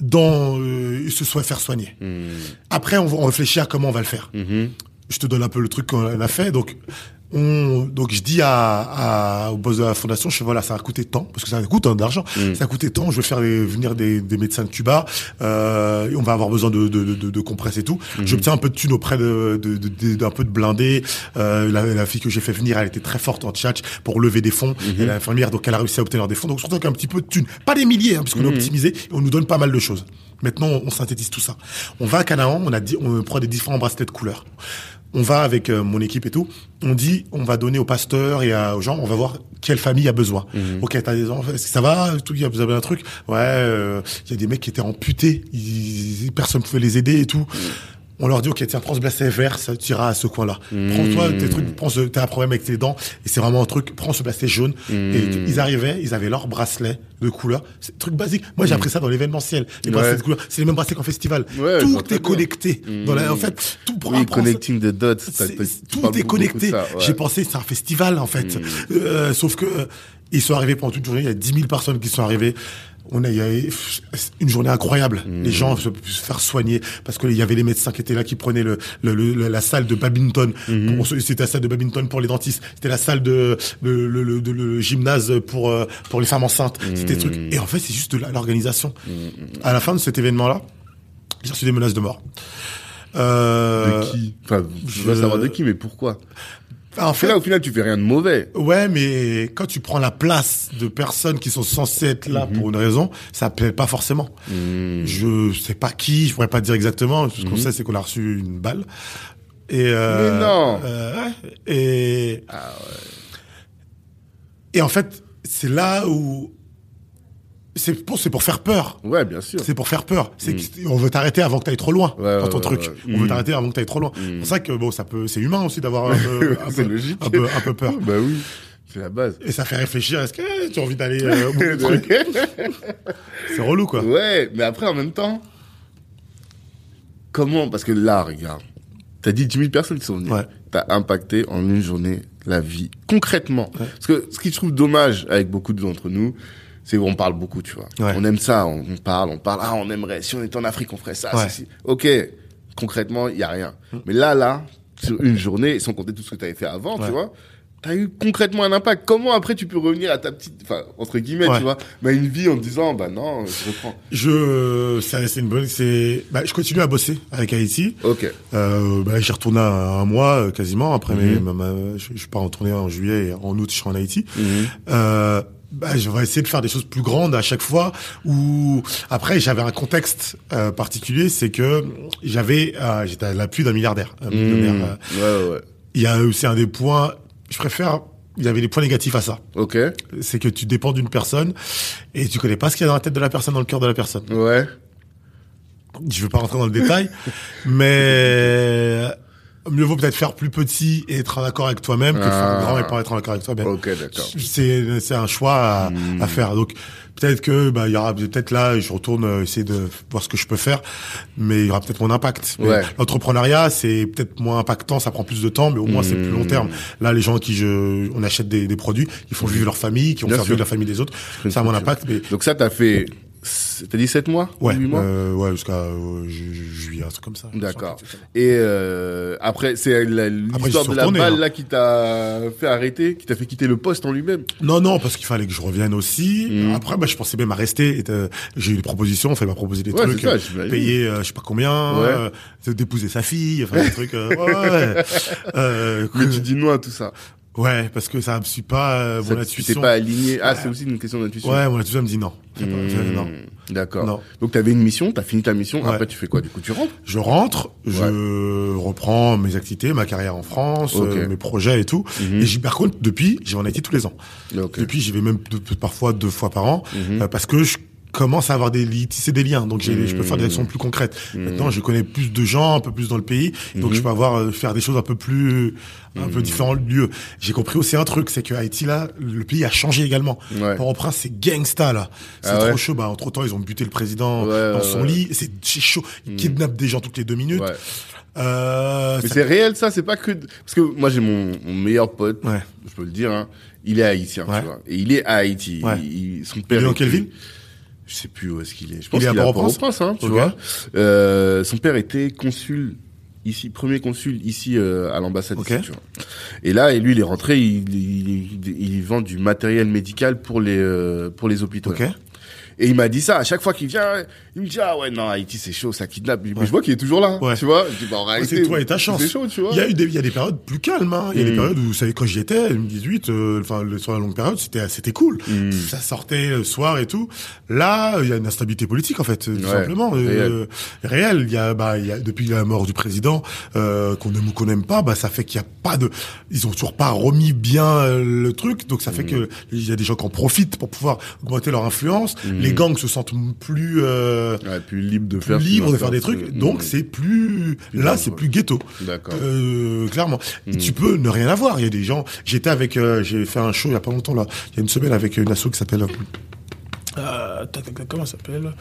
dans euh, se soient faire soigner. Mhm. Après, on, va- on réfléchit à comment on va le faire Mhm. je te donne un peu le truc qu'on a fait. Donc, on, donc je dis à, à- au boss de la fondation, je fais voilà, ça a coûté tant, parce que ça coûte hein, d'argent. Mm. Ça a coûté tant. Je vais faire des- venir des, des médecins de Cuba. Euh, et on va avoir besoin de, de, de, de compresses et tout. Mm-hmm. J'obtiens un peu de thunes auprès de, de, de, de- d'un peu de blindés. Euh, la, la fille que j'ai fait venir, elle était très forte en tchatch pour lever des fonds. Mm-hmm. Et l'infirmière, donc elle a réussi à obtenir des fonds. Donc surtout avec un petit peu de thunes, pas des milliers, hein, puisqu'on Mm-hmm. est optimisé. Et on nous donne pas mal de choses. Maintenant, on, on synthétise tout ça. On va à Canaan, on a dit, on prend des différents bracelets de couleurs. On va avec euh, mon équipe et tout. On dit, on va donner aux pasteurs et à- aux gens, on va voir quelle famille a besoin. Ok, t'as des enfants, est-ce que ça va Tout, vous avez un truc? Ouais, euh, il y a des mecs qui étaient amputés, ils, personne ne pouvait les aider et tout. On leur dit, ok, tiens, prends ce bracelet vert, ça tira à ce coin-là. Prends-toi tes trucs, prends ce, t'as un problème avec tes dents, et c'est vraiment un truc, prends ce bracelet jaune. Et ils arrivaient, ils avaient leur bracelet de couleur. C'est un truc basique. Moi, j'ai appris ça dans l'événementiel. Les Ouais. bracelets de couleur, c'est les mêmes bracelets qu'en festival. Ouais, tout est connecté. Dans la, en fait, tout pour Oui, connecting the dots. tout est connecté. ouais. J'ai pensé c'est un festival en fait. Euh, sauf que euh, ils sont arrivés pendant toute une journée. Il y a 10 000 personnes qui sont arrivées. On a, il y a une journée incroyable. Les gens se, se faire soigner parce qu'il y avait les médecins qui étaient là qui prenaient le, le- le- la salle de badminton. Ceux- C'était la salle de badminton pour les dentistes. C'était la salle de le, le, gymnase pour euh, pour les femmes enceintes. C'était des trucs. Et en fait, c'est juste de l'organisation. À la fin de cet événement-là, j'ai reçu des menaces de mort. Euh, De qui? Enfin, je veux savoir de qui, mais pourquoi? En Fait là, au final, tu fais rien de mauvais. Ouais, mais quand tu prends la place de personnes qui sont censées être là pour une raison, ça plaît pas forcément. Je sais pas qui, je pourrais pas dire exactement. Tout ce qu'on sait, c'est qu'on a reçu une balle. Et euh, Mais non. euh, ouais. Et et en fait, c'est là où c'est pour c'est pour faire peur. Ouais, bien sûr. C'est pour faire peur. C'est que- on veut t'arrêter avant que t'ailles trop loin Ouais, dans ton ouais, truc. ouais, ouais. On veut Mm. t'arrêter avant que t'ailles trop loin. C'est pour ça que bon, ça peut, c'est humain aussi d'avoir un *laughs* peu, un C'est peu- logique. un peu, un peu peur. Bah oui, c'est la base. Et ça fait réfléchir. Est-ce que tu as envie d'aller euh, au bout du *laughs* truc C'est relou, quoi. Ouais, mais après, en même temps, comment Parce que là, regarde, t'as dit 10 000 personnes qui sont venues. Ouais. T'as impacté en une journée la vie, concrètement. Parce que ce qui je trouve dommage avec beaucoup d'entre nous, c'est qu'on parle beaucoup, tu vois. Ouais. On aime ça, on, on parle, on parle. Ah, on aimerait, si on était en Afrique, on ferait ça. Ouais. si, si. Ok, concrètement, il y a rien. Mais là, là, sur une journée, sans compter tout ce que tu avais fait avant, Ouais. tu vois, t'as eu concrètement un impact. Comment après tu peux revenir à ta petite, enfin entre guillemets, tu vois, bah une vie en te disant bah non, je reprends. Je, c'est c'est une bonne, c'est, bah, je continue à bosser avec Haïti. Ok. Euh, bah, j'y retourné un, mois euh, quasiment après Mhm. ma- ma- je, je suis pas retourné en juillet et en août je suis en Haïti. Mhm. Euh, bah, je vais essayer de faire des choses plus grandes à chaque fois. Ou après, j'avais un contexte euh, particulier, c'est que j'avais, euh, j'étais à l'appui d'un milliardaire, un. Mhm. euh. Ouais, ouais. Il y a aussi un des points. Je préfère. Il y avait des points négatifs à ça. Ok. C'est que tu dépends d'une personne et tu connais pas ce qu'il y a dans la tête de la personne, dans le cœur de la personne. Ouais. Je veux pas rentrer dans le détail, *laughs* mais mieux vaut peut-être faire plus petit et être en accord avec toi-même que faire Ah. grand et pas être en accord avec toi-même. Ok, d'accord. C'est c'est un choix à, Hmm. à faire. Donc peut-être que bah il y aura peut-être là je retourne euh, essayer de voir ce que je peux faire, mais il y aura peut-être mon impact. Ouais. L'entrepreneuriat c'est peut-être moins impactant, ça prend plus de temps, mais au moins c'est plus Hmm. long terme. Là les gens qui je on achète des, des produits, ils font vivre leur famille, qui faire sûr. vivre la famille des autres. Ça a mon impact, mais Donc ça, t'as fait, t'as dit 7 mois ouais, 8 mois euh, ouais jusqu'à euh, ju- ju- juillet un truc comme ça. D'accord. Et euh, après, c'est l'histoire de la balle hein. là qui t'a fait arrêter, qui t'a fait quitter le poste en lui-même. Non, non, parce qu'il fallait que je revienne aussi. Mhm. Après, bah, je pensais même à rester. Euh, J'ai eu des propositions, on fait m'a proposé des Ouais, trucs, ça, euh, j'imagine. payer je sais pas combien, Ouais. euh, d'épouser sa fille, enfin des trucs. euh, ouais, *laughs* euh, Mais tu dis non à tout ça. Ouais, parce que ça me suit pas euh, mon tu t'es intuition. pas aligné. Ah, c'est aussi une question d'intuition. Ouais, mon intuition me dit non. Mmh, non. D'accord. Non. Donc t'avais une mission, t'as fini ta mission. Ouais. Après, tu fais quoi Du coup, tu rentres? Je rentre, je reprends mes activités, ma carrière en France, euh, mes projets et tout. Mhm. Et j'y, par contre, depuis, j'y vais en Haïti tous les ans. Depuis, j'y vais même deux- parfois deux fois par an, Mhm. euh, parce que je commence à avoir des tisser des liens, donc je peux faire des actions plus concrètes. Maintenant, je connais plus de gens, un peu plus dans le pays, donc Mhm. je peux avoir euh, faire des choses un peu plus, un peu différents lieux. J'ai compris aussi un truc, c'est que Haïti là, le pays a changé également. Ouais. Port-au-Prince, c'est gangsta là, c'est Ah trop ouais chaud. Bah, entre temps, ils ont buté le président Ouais, dans son lit, c'est, c'est chaud. Ils kidnappent des gens toutes les deux minutes. Ouais. Euh, Mais ça- c'est réel ça, c'est pas que parce que moi j'ai mon, mon meilleur pote, Ouais. je peux le dire, hein, il est haïtien, Ouais. tu vois, et il est à Haïti. Ouais. Il- il- son père. Il est quelle ville? Je sais plus où est-ce qu'il est. Je pense Il est est à Port-au-Prince Port-au-Prince, hein, tu vois. Euh, son père était consul ici, premier consul ici euh, à l'ambassade Ok. ici, tu vois. Et là, et lui, il est rentré, il, il, il- il vend du matériel médical pour les euh, pour les hôpitaux. Ok. Et il m'a dit ça, à chaque fois qu'il vient, il me dit, ah ouais, non, Haïti, c'est chaud, ça kidnappe. Mais je vois qu'il est toujours là, Ouais. tu vois. Je dis, bah, en réalité, c'est toi et ta chance. C'est chaud, tu vois. Il y a eu des, il y a des périodes plus calmes, hein. Il y a des Mm. périodes où, vous savez, quand j'y étais, 2018, euh, enfin, le- sur la longue période, c'était, c'était cool. Mm. Ça sortait le soir et tout. Là, il y a une instabilité politique, en fait, tout Ouais, simplement. Euh, réel. Il y a, bah, il y a, depuis la mort du président, euh, qu'on aime ou qu'on n'aime pas, bah, ça fait qu'il y a pas de, ils ont toujours pas remis bien euh, le truc. Donc, ça fait Mm. que il y a des gens qui en profitent pour pouvoir augmenter leur influence. Mm. Les gangs se sentent plus, euh, Ouais, plus libre de plus faire. libres de faire des trucs. Donc, Mm. c'est plus, là, c'est plus ghetto. D'accord. Euh, clairement. Mm. Tu peux ne rien avoir. Il y a des gens. J'étais avec. euh, j'ai fait un show il y a pas longtemps là. Il y a une semaine avec une asso qui s'appelle. Comment s'appelle?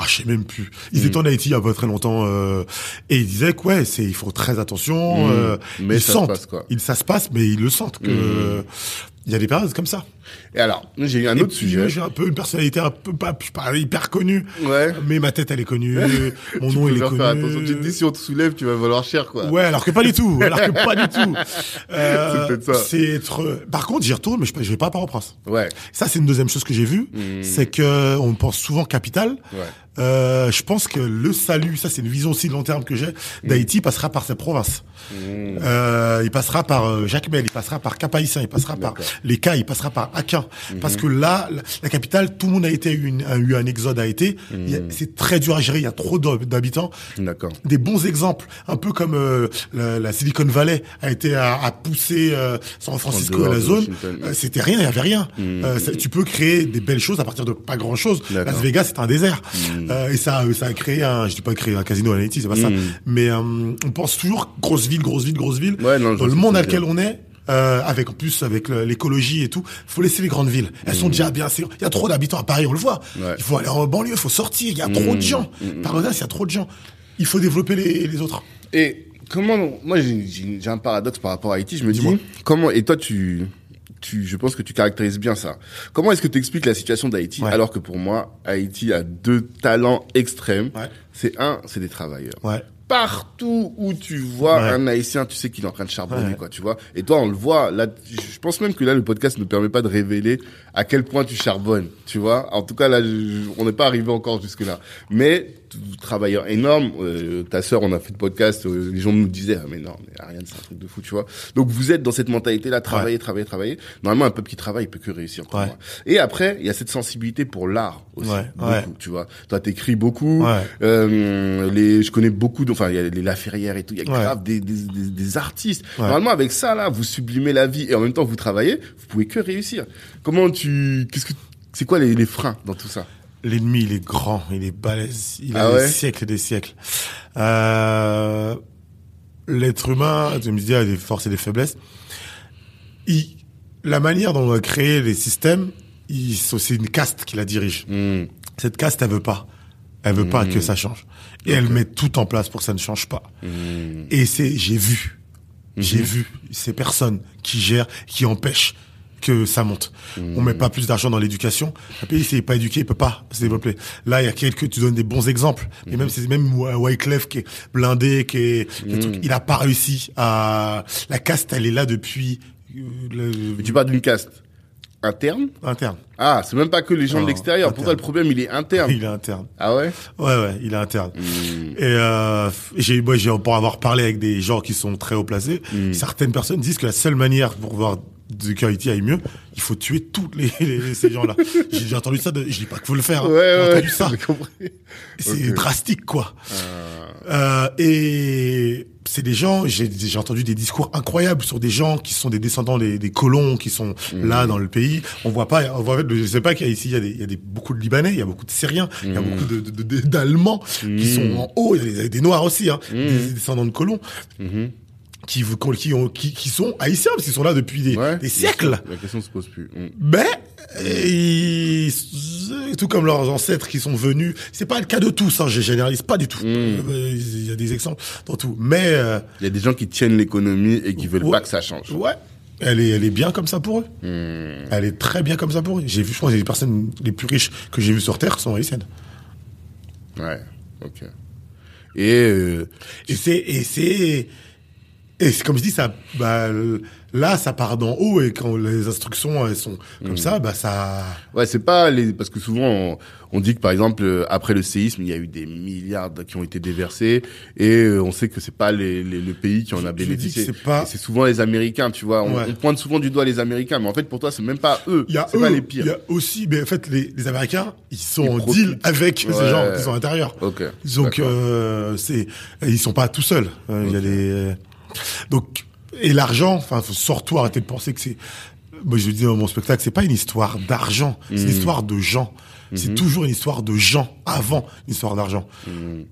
Oh, je sais même plus. Ils Mm. étaient en Haïti il y a pas très longtemps euh, et ils disaient que ouais, c'est il faut très attention. Mm. euh, Mais ils ça se sentent, passe, quoi. ils ça se passe, mais ils le sentent que Mm. Il y a des périodes comme ça. Et alors, j'ai eu un Et autre sujet. J'ai un peu une personnalité un peu pas, je hyper connue, Ouais. mais ma tête elle est connue, *laughs* mon nom il est connu. attention. Tu te dis, si on te soulève, tu vas valoir cher, quoi. Ouais, alors que pas du tout. Alors que pas du tout. *laughs* Euh, C'est être. Par contre, j'y retourne, mais je, je vais pas à Port-au-Prince. Ouais. Ça, c'est une deuxième chose que j'ai vue, Mm. c'est que on pense souvent capitale. Ouais. Euh, je pense que le salut, ça c'est une vision aussi de long terme que j'ai, d'Haïti passera par cette province. Mm. Euh, il passera par euh, Jacmel, il passera par Cap-Haïtien, il passera par les cas, il passera par Akin. Mhm. Parce que là, la, la capitale, tout le monde a été une, a eu un exode à été. Mhm. C'est très dur à gérer, il y a trop d'hab- d'habitants D'accord. des bons exemples, un peu comme euh, la, la Silicon Valley a été à, à pousser euh, San Francisco dehors la zone. C'était rien, il y avait rien. Tu peux créer des belles choses à partir de pas grand chose. Las Vegas c'est un désert. Euh, et ça, euh, ça a créé un, je dis pas créer un casino à Haïti, c'est pas ça. Mhm. Mais euh, on pense toujours grosse ville, grosse ville, grosse ville. Ouais, non, Dans le monde veux lequel on est. Euh, avec en plus avec l'écologie et tout, faut laisser les grandes villes. Elles sont déjà bien. Il y a trop d'habitants à Paris, on le voit. Ouais. Il faut aller en banlieue, il faut sortir. Il y a trop de Mhm. gens. Mhm. Par exemple, il y a trop de gens. Il faut développer les, les autres. Et comment, moi, j'ai- un paradoxe par rapport à Haïti. Je me dis, Dis-moi. comment, et toi, tu, tu, je pense que tu caractérises bien ça. Comment est-ce que tu expliques la situation d'Haïti Ouais. alors que pour moi, Haïti a deux talents extrêmes? Ouais. C'est un, c'est des travailleurs. Ouais. partout où tu vois un haïtien, tu sais qu'il est en train de charbonner, quoi, tu vois. Et toi, on le voit. Là, je pense même que là, le podcast ne permet pas de révéler à quel point tu charbonnes, tu vois. En tout cas, là, je- on n'est pas arrivé encore jusque là. Mais travailleur énorme. euh, ta sœur, on a fait le podcast. euh, les gens nous disaient, ah mais non, mais Ariane, c'est un truc de fou, tu vois. Donc vous êtes dans cette mentalité-là, travailler, travailler, travailler. Normalement, un peuple qui travaille, il peut que réussir. Ouais. Et après, il y a cette sensibilité pour l'art aussi, Ouais, beaucoup, ouais. tu vois. Toi, t'écris beaucoup. Ouais. Euh, les, je connais beaucoup, de- enfin, il y a les Laferrière et tout. Il y a Ouais. grave des, des, des, des artistes. Ouais. Normalement, avec ça, là, vous sublimez la vie et en même temps, vous travaillez. Vous pouvez que réussir. Comment tu, qu'est-ce que, c'est quoi les, les freins dans tout ça? L'ennemi, il est grand, il est balèze, il Ah a ouais des siècles et des siècles. Euh, L'être humain, tu me dis, a des forces et des faiblesses. Il, la manière dont on a créé les systèmes, c'est une caste qui la dirige. Hmm. Cette caste, elle veut pas. Elle veut pas que ça change. Et elle met tout en place pour que ça ne change pas. Hmm. Et c'est, j'ai vu, j'ai vu ces personnes qui gèrent, qui empêchent que ça monte. On met pas plus d'argent dans l'éducation. Un pays, s'il n'est pas éduqué, il peut pas se développer. Là, il y a quelques, tu donnes des bons exemples. Mais même, c'est même Wyclef qui est blindé, qui est, truc, il a pas réussi à, la caste, elle est là depuis, euh, le- Mais tu parles d'une caste interne? Interne. Ah, c'est même pas que les gens de l'extérieur. Pour toi, interne. le problème, il est interne? Il est interne. Ah ouais? Ouais, ouais, il est interne. Hmm. Et euh, j'ai, moi, j'ai pour avoir parlé avec des gens qui sont très haut placés, certaines personnes disent que la seule manière pour voir de qualité aille mieux, il faut tuer tous les, *laughs* les- ces gens-là. j'ai, j'ai entendu ça. De, je dis pas qu'il faut le faire. hein. Ouais, j'ai ouais, entendu *laughs* ça. C'est drastique, quoi. Euh, Euh, et c'est des gens, j'ai, j'ai entendu des discours incroyables sur des gens qui sont des descendants des, des colons qui sont là dans le pays. On voit pas, on voit, je sais pas qu'il y a ici, il y a des, il y a des, beaucoup de Libanais, il y a beaucoup de Syriens, il y a beaucoup de, de- de- d'Allemands qui sont en haut, il y a des, des Noirs aussi, hein, des descendants de colons mhm. Qui, qui, ont, qui, qui sont haïtiens parce qu'ils sont là depuis des, Ouais. des siècles. La question se pose plus. Hmm. Mais tout comme leurs ancêtres qui sont venus, c'est pas le cas de tous. Hein, je généralise pas du tout. Mm. Euh, Il y a des exemples dans tout. Mais euh, Il y a des gens qui tiennent l'économie et qui veulent Ouais. pas que ça change. ouais, elle est, elle est bien comme ça pour eux. Hmm. Elle est très bien comme ça pour eux. J'ai vu, je pense, que les personnes les plus riches que j'ai vues sur Terre sont haïtiennes. Ouais, ok. Et euh, Et c'est, et c'est, et c'est comme je dis, ça, bah, là, ça part d'en haut et quand les instructions elles sont comme ça, bah ça. ouais, c'est pas les parce que souvent on, on dit que par exemple euh, après le séisme il y a eu des milliards qui ont été déversés et euh, on sait que c'est pas les, les- le pays qui en a bénéficié. c'est pas- Et C'est souvent les Américains, tu vois. On, Ouais. on pointe souvent du doigt les Américains, mais en fait pour toi c'est même pas eux. Il y a C'est eux, pas les il pires. y a aussi, mais en fait, les, les Américains, ils sont Ils en profitent. deal avec Ouais. ces gens qui sont à l'intérieur. Ok. Donc, euh, c'est, ils sont pas tout seuls. Euh, Il y a des, donc, et l'argent, enfin, faut surtout arrêter de penser que c'est, moi, je dis dans mon spectacle, c'est pas une histoire d'argent, c'est une histoire de gens. C'est toujours une histoire de gens avant une histoire d'argent. Mm.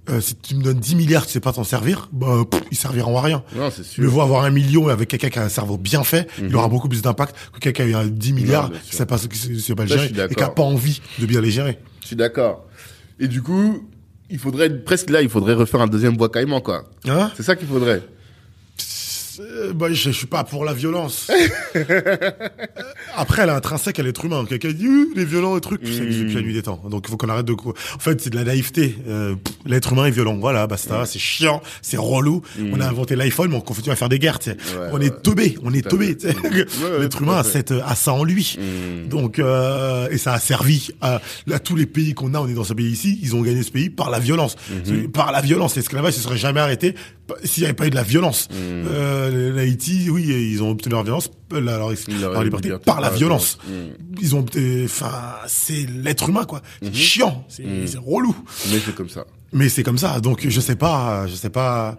Euh, si tu me donnes 10 milliards, tu sais pas t'en servir, bah, pff, ils serviront à rien. Non, sûr. le vois avoir un million avec quelqu'un qui a un cerveau bien fait, il aura beaucoup plus d'impact que quelqu'un qui a 10 milliards, sûr. qui sait pas, qui sait- pas le gérer, et qui a pas envie de bien les gérer. Je suis d'accord. Et du coup, il faudrait presque là, il faudrait refaire un deuxième bois caïman quoi. Hein? C'est ça qu'il faudrait. Euh, bah, je, je suis pas pour la violence. *laughs* Euh, Après, elle est intrinsèque à l'être humain. Quelqu'un dit, euh, les violents, les trucs, c'est depuis la nuit des temps. Donc, il faut qu'on arrête de, en fait, c'est de la naïveté. Euh, l'être humain est violent. Voilà, basta, c'est chiant, c'est relou. On a inventé l'iPhone, mais on continue à faire des guerres. Ouais, on est teubé, on est teubé, ouais, L'être humain a cette, a ça en lui. Mm. Donc, euh, et ça a servi à, à tous les pays qu'on a, on est dans ce pays ici, ils ont gagné ce pays par la violence. Mhm. Par la violence. L'esclavage, ne serait jamais arrêté s'il n'y avait pas eu de la violence. Mhm. Euh, l'Haïti, oui, ils ont obtenu leur violence, la- leur, liberté par la violence. Mm. Ils ont, enfin, c'est l'être humain, quoi. C'est chiant, c'est relou. Mais c'est comme ça. Mais c'est comme ça. Donc, je sais pas, je sais pas.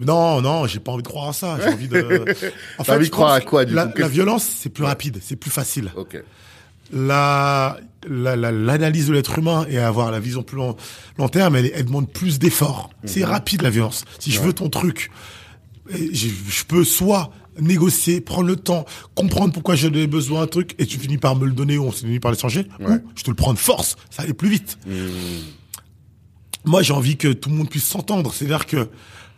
Non, non, j'ai pas envie de croire à ça. J'ai envie de. *laughs* En envie de croire à quoi, du la, coup? la violence, c'est plus rapide, c'est plus facile. Ok. La, la, la- l'analyse de l'être humain et avoir la vision plus long, long terme, elle, elle demande plus d'efforts. C'est rapide la violence. Si je veux ton truc, je, je peux soit négocier, prendre le temps, comprendre pourquoi j'en ai besoin d'un truc, et tu finis par me le donner ou on finit par l'échanger, Ouais. ou je te le prends de force, ça allait plus vite. Mm. Moi, j'ai envie que tout le monde puisse s'entendre. C'est-à-dire que,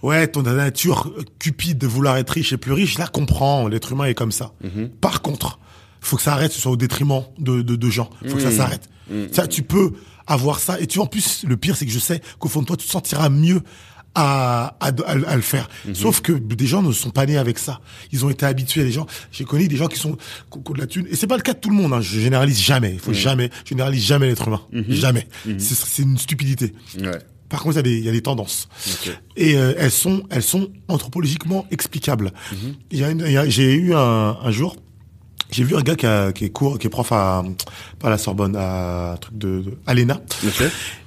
ouais, ton nature cupide de vouloir être riche et plus riche, là, comprends, l'être humain est comme ça. Par contre, faut que ça arrête, ce soit au détriment de, de, de gens. faut que ça s'arrête. Ça, tu peux avoir ça. Et tu vois, en plus, le pire, c'est que je sais qu'au fond de toi, tu te sentiras mieux à, à, à, le faire. Sauf que des gens ne sont pas nés avec ça. Ils ont été habitués. Les gens, j'ai connu des gens qui sont qui ont de la thune. Et c'est pas le cas de tout le monde. Hein. Je généralise jamais. Il faut jamais. Je généralise jamais l'être humain. Jamais. C'est une stupidité. Ouais. Par contre, il y a des, il y a des tendances. Et euh, elles sont, elles sont anthropologiquement explicables. J'ai eu un, un jour, j'ai vu un gars qui, a, qui est cours, qui est prof à, pas à la Sorbonne, à un truc de, de à l'ENA.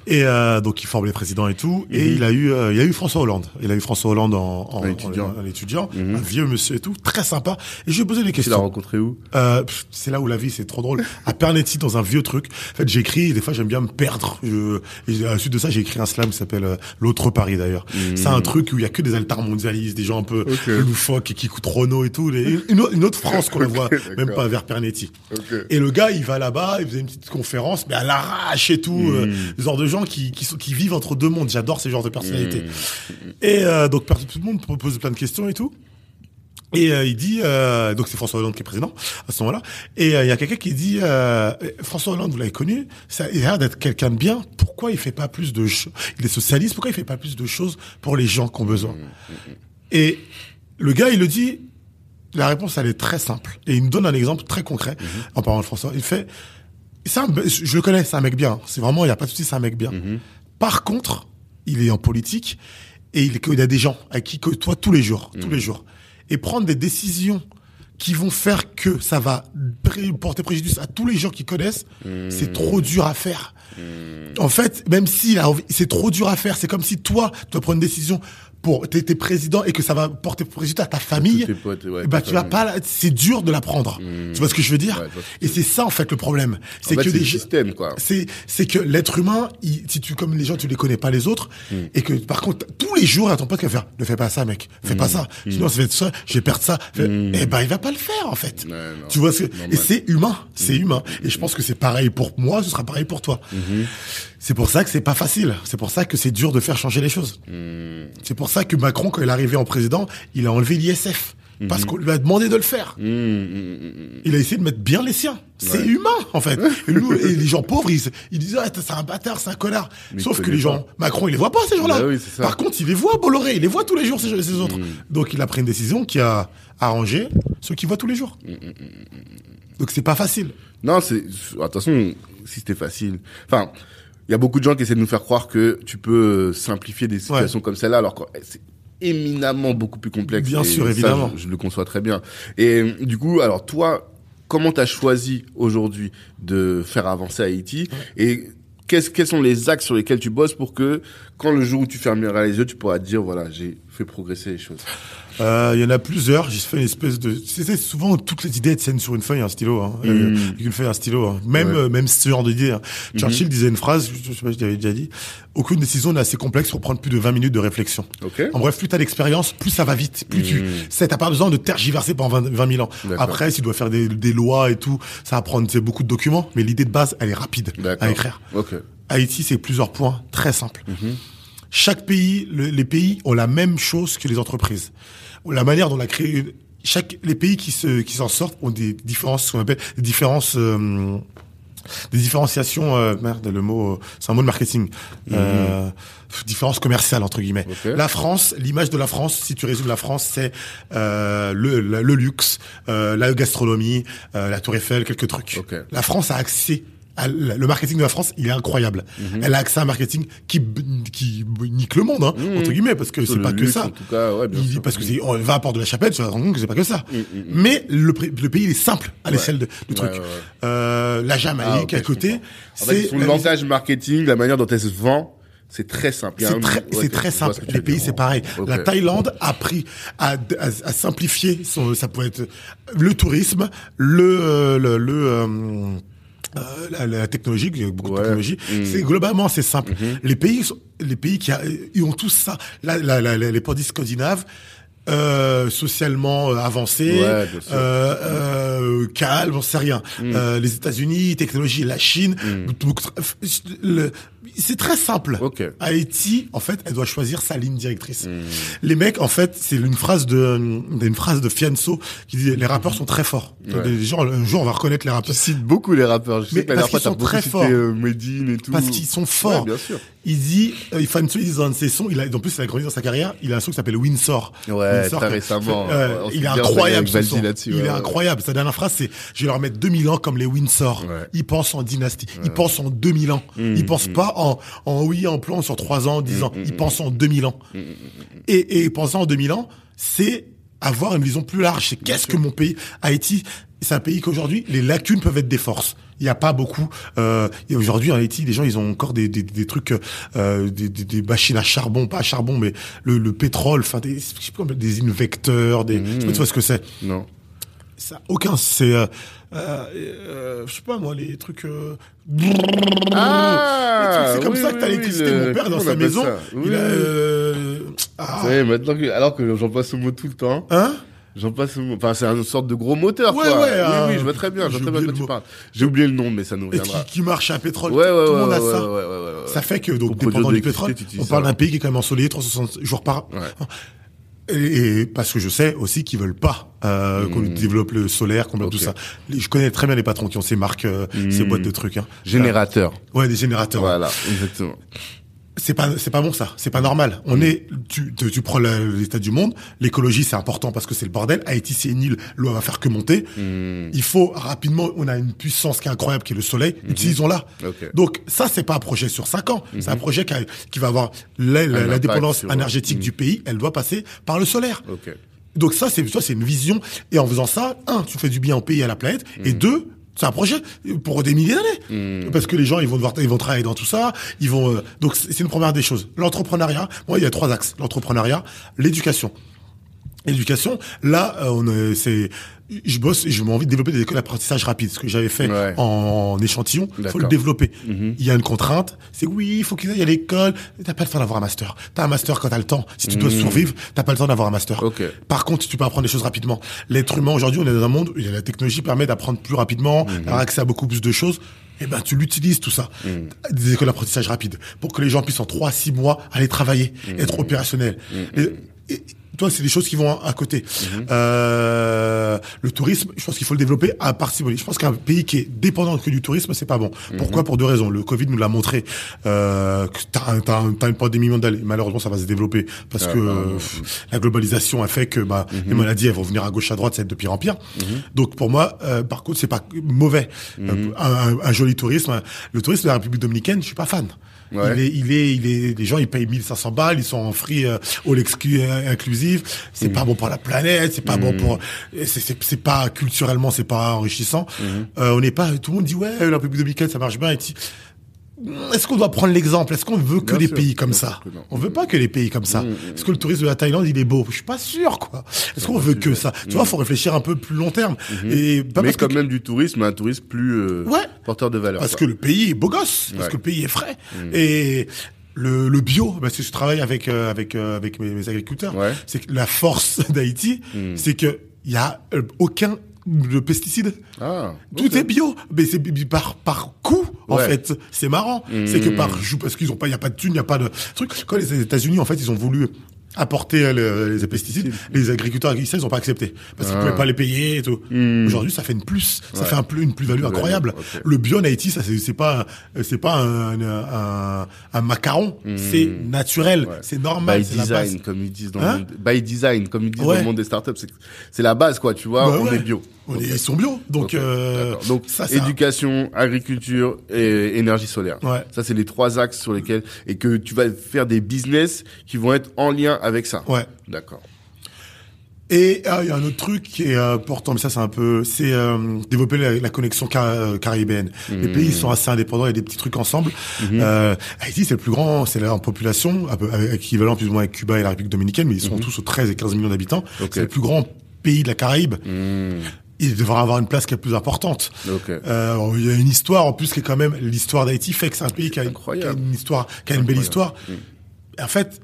Et euh, donc il forme les présidents et tout. Et il a eu, euh, il a eu François Hollande. Il a eu François Hollande en, en, Un étudiant. en- en étudiant, un vieux monsieur et tout, très sympa. Et je lui ai posé des Tu l'as questions. rencontré où? Euh, c'est là où la vie c'est trop drôle. *laughs* À Pernetti dans un vieux truc. En fait, j'écris. Des fois, j'aime bien me perdre. Je, et à la suite de ça, j'ai écrit un slam qui s'appelle euh, l'autre Paris d'ailleurs. C'est un truc où il y a que des altermondialistes, des gens un peu loufoques et qui écoutent Renault et tout. Les- une, autre- une autre France qu'on *laughs* ne voit même pas vers Pernetti. Et le gars, il va là-bas, il faisait une petite conférence, mais à l'arrache et tout. euh, genre de gens qui, qui, sont, qui vivent entre deux mondes. J'adore ces genres de personnalités. Et euh, donc, tout le monde pose plein de questions et tout. Et euh, il dit, euh, donc c'est François Hollande qui est président à ce moment-là, et euh, il y a quelqu'un qui dit, François Hollande, vous l'avez connu, ça, il a l'air d'être quelqu'un de bien, pourquoi il fait pas plus de choses, il est socialiste, pourquoi il fait pas plus de choses pour les gens qui ont besoin? Et le gars, il le dit, la réponse, elle est très simple, et il me donne un exemple très concret, en parlant de François, il fait, un- je le connais, c'est un mec bien, c'est vraiment, il y a pas de souci, c'est un mec bien. Par contre, il est en politique, et il, il a des gens avec qui côtoie tous les jours, tous les jours. Et prendre des décisions qui vont faire que ça va porter préjudice à tous les gens qui connaissent, c'est trop dur à faire. En fait, même si c'est trop dur à faire, c'est comme si toi, tu dois prendre une décision pour t'es t'es président et que ça va porter préjudice à ta famille. Potes, ouais, bah ta tu vas pas, c'est dur de la prendre. Tu vois ce que je veux dire Ouais, Et c'est ça en fait le problème, c'est En fait, que c'est des le gens- système, quoi. c'est c'est que l'être humain, il, si tu comme les gens tu les connais pas les autres Hmm. et que par contre tous les jours a ton pote qui va faire ne fais pas ça mec, fais Hmm. pas ça. Sinon ça va être ça, je vais perdre ça. Fait, Eh ben il va pas le faire en fait. Ouais, non. tu vois ce que, Normal. Hmm. et c'est humain, c'est humain et je pense que c'est pareil pour moi, ce sera pareil pour toi. C'est pour ça que c'est pas facile, c'est pour ça que c'est dur de faire changer les choses. Hmm. C'est pour ça que Macron quand il est arrivé en président, il a enlevé l'ISF parce qu'on lui a demandé de le faire. Hum. Il a essayé de mettre bien les siens. C'est humain, en fait. *laughs* Et, nous, et les gens pauvres, ils, ils disent, ah, c'est un bâtard, c'est un connard. Mais Sauf que les gens, pas. Macron, il les voit pas, ces gens-là. Bah oui. Par contre, il les voit, Bolloré, il les voit tous les jours, ces, ces autres. Donc, il a pris une décision qui a arrangé ceux qui voient tous les jours. Donc, c'est pas facile. Non, c'est attention, si c'était facile. Enfin, il y a beaucoup de gens qui essaient de nous faire croire que tu peux euh, simplifier des situations comme celle-là, alors que c'est éminemment beaucoup plus complexe. Bien Et sûr, ça, évidemment. je, je le conçois très bien. Et euh, du coup, alors toi, comment t'as choisi aujourd'hui de faire avancer Haïti et qu'est-ce, quels sont les axes sur lesquels tu bosses pour que quand le jour où tu fermeras les yeux, tu pourras te dire voilà, j'ai fait progresser les choses? Euh, Il y en a plusieurs. J'ai fait une espèce de. C'était souvent toutes les idées tiennent sur une feuille, un stylo. Hein. Euh, Une feuille, un stylo. hein. Même Mm. Ouais. Mm-hmm. euh, même ce genre d'idée. hein. Churchill disait une phrase. Je, je sais pas si je t'avais déjà dit. Aucune décision n'est assez complexe pour prendre plus de 20 minutes de réflexion. Ok. En bref, plus t'as d'expérience, plus ça va vite. Plus tu, c'est t'as pas besoin de tergiverser pendant 20, 20 000 ans. Mm. Après, si tu dois faire des, des lois et tout, ça va prendre beaucoup de documents. Mais l'idée de base, elle est rapide à écrire. Ok. Haïti, c'est plusieurs points très simples. Mhm. Chaque pays, le- les pays ont la même chose que les entreprises. La manière dont on a créé, chaque les pays qui se qui s'en sortent ont des différences, ce qu'on appelle des différences. euh, des différenciations, euh, merde, le mot, euh, c'est un mot de marketing, euh, différence commerciale entre guillemets. Mhm. La France, l'image de la France, si tu résumes la France, c'est euh, le, le, le luxe, euh, la gastronomie, euh, la Tour Eiffel, quelques trucs. La France a accès. L- le marketing de la France, il est incroyable. Mhm. Elle a accès à un marketing qui qui nique le monde, hein, entre guillemets, parce que c'est pas que ça. En tout cas, ouais, bien Il- sûr. parce que c'est, on va à Porte de la Chapelle, tu vas te rendre compte que c'est pas que ça. Mais le, pays, il est simple à l'échelle de, de ouais, ouais. Euh, la Jamaïque Ah, à côté, c'est son langage marketing, la manière dont elle se vend, c'est très simple. A c'est très, ouais, simple. Les pays, c'est pareil. La Thaïlande a pris à, à, à simplifier son, ça peut être le tourisme, le, euh, le, le, euh, la, la technologie, il y a beaucoup Ouais. de technologie. Mm. C'est globalement c'est simple. Mhm. Les pays, les pays qui a- ils ont tous ça. La, les pays scandinaves, euh, socialement euh, avancé, Ouais, euh, euh, calme, on sait rien. Mm. Euh, les États-Unis, technologie, la Chine, donc, le- c'est très simple. Ok. Haïti, en fait, elle doit choisir sa ligne directrice. Mm. Les mecs, en fait, c'est une phrase de une phrase de Fianso qui dit les rappeurs sont très forts. Ouais. Les gens, un jour, on va reconnaître les Tu rappeurs cites beaucoup les rappeurs. Je sais Mais que la parce qu'ils sont très forts. euh, Medine et tout. parce qu'ils sont forts. Ouais, bien sûr. Il dit, euh, il dit dans un de ses sons, il a, en plus, il a grandi dans sa carrière, il a un son qui s'appelle Windsor. Ouais, Windsor, très récemment, euh, il est incroyable, ce son. Il ouais, est incroyable. Sa dernière phrase, c'est, je vais leur mettre 2000 ans comme les Windsor. Ouais. Ils pensent en dynastie. Ils pensent en 2000 ans. Mmh, Ils pensent pas en, en oui, en plan sur 3 ans, 10 ans. mmh, Ils pensent en 2000 ans. Et, et penser en 2000 ans, c'est avoir une vision plus large. C'est qu'est-ce que mon pays, Haïti, c'est un pays qu'aujourd'hui, les lacunes peuvent être des forces. Il n'y a pas beaucoup. Euh, et aujourd'hui, en Haïti, les gens, ils ont encore des, des, des trucs, euh, des, des, des machines à charbon, pas à charbon, mais le, le pétrole, enfin des, je sais pas comment- des invecteurs, des, je sais pas tu vois ce que c'est. Non. Ça, aucun, c'est, euh, euh, euh, je sais pas moi, les trucs. Euh, Ah, c'est comme oui, ça que t'as oui, l'électricité. le- Mon père, dans sa maison, ça? Oui, il a. oui. Ah, Vous savez, maintenant que, alors que j'emploie ce mot tout le temps, hein? J'en passe. Enfin, c'est une sorte de gros moteur, Ouais, quoi. ouais, oui, euh, oui, je vois très bien, je j'ai vois très bien oublié de le quoi tu mot. parles. J'ai oublié le nom, mais ça nous et qui, reviendra. qui marche à pétrole. Ouais, ouais, tout le monde a ça. Ça fait que, donc, dépendant du pétrole, on parle d'un pays qui est quand même ensoleillé 360 jours par an. Et, et parce que je sais aussi qu'ils veulent pas euh, qu'on développe le solaire, qu'on développe Hmm. Tout ça. Les- Je connais très bien les patrons qui ont ces marques, euh, ces boîtes de trucs. Hein. Générateur. Euh, ouais, des générateurs. Voilà, exactement. C'est pas, c'est pas bon ça. C'est pas normal. On est, tu, tu, tu prends l'état du monde. L'écologie c'est important parce que c'est le bordel. Haïti c'est une île, l'eau va faire que monter. Hmm. Il faut rapidement. On a une puissance qui est incroyable, qui est le soleil. Utilisons-la. Ok. Donc ça c'est pas un projet sur cinq ans. C'est un projet qui, a- qui va avoir la, la- Un la impact dépendance sur- énergétique du pays. Elle doit passer par le solaire. Donc ça, c'est ça, c'est une vision. Et en faisant ça, un, tu fais du bien au pays et à la planète, et deux, c'est un projet pour des milliers d'années. Parce que les gens, ils vont devoir, ils vont travailler dans tout ça. Ils vont. euh, donc c'est c'est une première des choses. L'entrepreneuriat. Moi, il y a trois axes. L'entrepreneuriat, l'éducation. L'éducation, là, euh, on est- c'est, je bosse et je envie de développer des écoles d'apprentissage rapide, ce que j'avais fait Ouais. en, en échantillon. Faut le développer. Il y a une contrainte, c'est oui, il faut qu'ils aillent à l'école. T'as pas le temps d'avoir un master. T'as un master quand t'as le temps. Si tu dois survivre, t'as pas le temps d'avoir un master. Ok. Par contre, tu peux apprendre des choses rapidement. L'être humain aujourd'hui, on est dans un monde où la technologie permet d'apprendre plus rapidement, d'avoir accès à beaucoup plus de choses. Eh ben, tu l'utilises tout ça. Des écoles d'apprentissage rapide pour que les gens puissent en 3 6 mois aller travailler, être opérationnels. Et- et- toi, c'est des choses qui vont à côté. Euh, le tourisme, je pense qu'il faut le développer à partir. Je pense qu'un pays qui est dépendant que du tourisme, c'est pas bon. Pourquoi? Pour deux raisons. Le Covid nous l'a montré. Euh, t'as, t'as, t'as une pandémie mondiale. Et Malheureusement, ça va se développer parce que euh, pff, la globalisation a fait que bah, les maladies elles vont venir à gauche à droite, ça va être de pire en pire. Donc pour moi, euh, par contre, c'est pas mauvais. Euh, un, un- un joli tourisme, le tourisme de la République dominicaine, je suis pas fan. Ouais. Il est, il est, il est, les gens, ils payent 1500 balles, ils sont en free, euh, all exclu, euh, inclusive. C'est pas bon pour la planète, c'est pas bon pour, et c'est, pas culturellement, c'est pas enrichissant. Euh, on n'est pas, tout le monde dit, ouais, la République dominicaine, ça marche bien. Et est-ce qu'on doit prendre l'exemple? Est-ce qu'on veut que Bien sûr, pays comme ça? que. On veut pas que les pays comme ça. Est-ce que le tourisme de la Thaïlande, il est beau Je suis pas sûr, quoi. Est-ce qu'on veut que ça? Tu vois, faut réfléchir un peu plus long terme. Et pas Mais parce que quand même du tourisme, un tourisme plus euh, Ouais. porteur de valeur. parce quoi. que le pays est beau gosse, parce que le pays est frais. Et le, le bio, bah, c'est je travaille avec euh, avec euh, avec mes, mes agriculteurs. Ouais. C'est que la force *laughs* d'Haïti, c'est que il y a aucun de pesticides. Ah, Tout est bio, mais c'est par par coût en Ouais. fait. C'est marrant, c'est que par jou parce qu'ils ont pas, il y a pas de thunes, il y a pas de truc. Quand les États-Unis en fait, ils ont voulu apporter euh, le- les pesticides, les agriculteurs haïtiens ils ont pas accepté parce qu'ils Ah. pouvaient pas les payer et tout. Hmm. Aujourd'hui, ça fait une plus, ça Ouais. fait un plus une plus-value incroyable. Le bio en Haïti, ça c'est pas c'est pas un, un, un macaron, c'est naturel, Hmm. Ouais. c'est normal, by c'est la base. design, comme ils disent dans Hein le monde, by design, comme ils disent Ouais. dans le monde des startups, c'est c'est la base quoi, tu vois, Ouais, on est bio. On Ok. est- ils sont bio, donc euh, donc ça, ça éducation, agriculture et énergie solaire. Ouais. Ça c'est les trois axes sur lesquels et que tu vas faire des business qui vont être en lien avec ça. ouais. D'accord. Et euh, il y a un autre truc qui est euh, important, mais ça c'est un peu, c'est euh, développer la, la connexion car- euh, caribéenne. Les pays sont assez indépendants, il y a des petits trucs ensemble. Euh, Haïti c'est le plus grand, c'est en population, un peu équivalent plus ou moins avec Cuba et la République dominicaine, mais ils sont tous aux 13 et 15 millions d'habitants. Ok. C'est le plus grand pays de la Caraïbe. Hmm. Il devrait avoir une place qui est plus importante. Euh, il y a une histoire en plus qui est quand même l'histoire d'Haïti fait que c'est un pays qui a, une- Incroyable. qui a une histoire, qui a une belle histoire. En fait,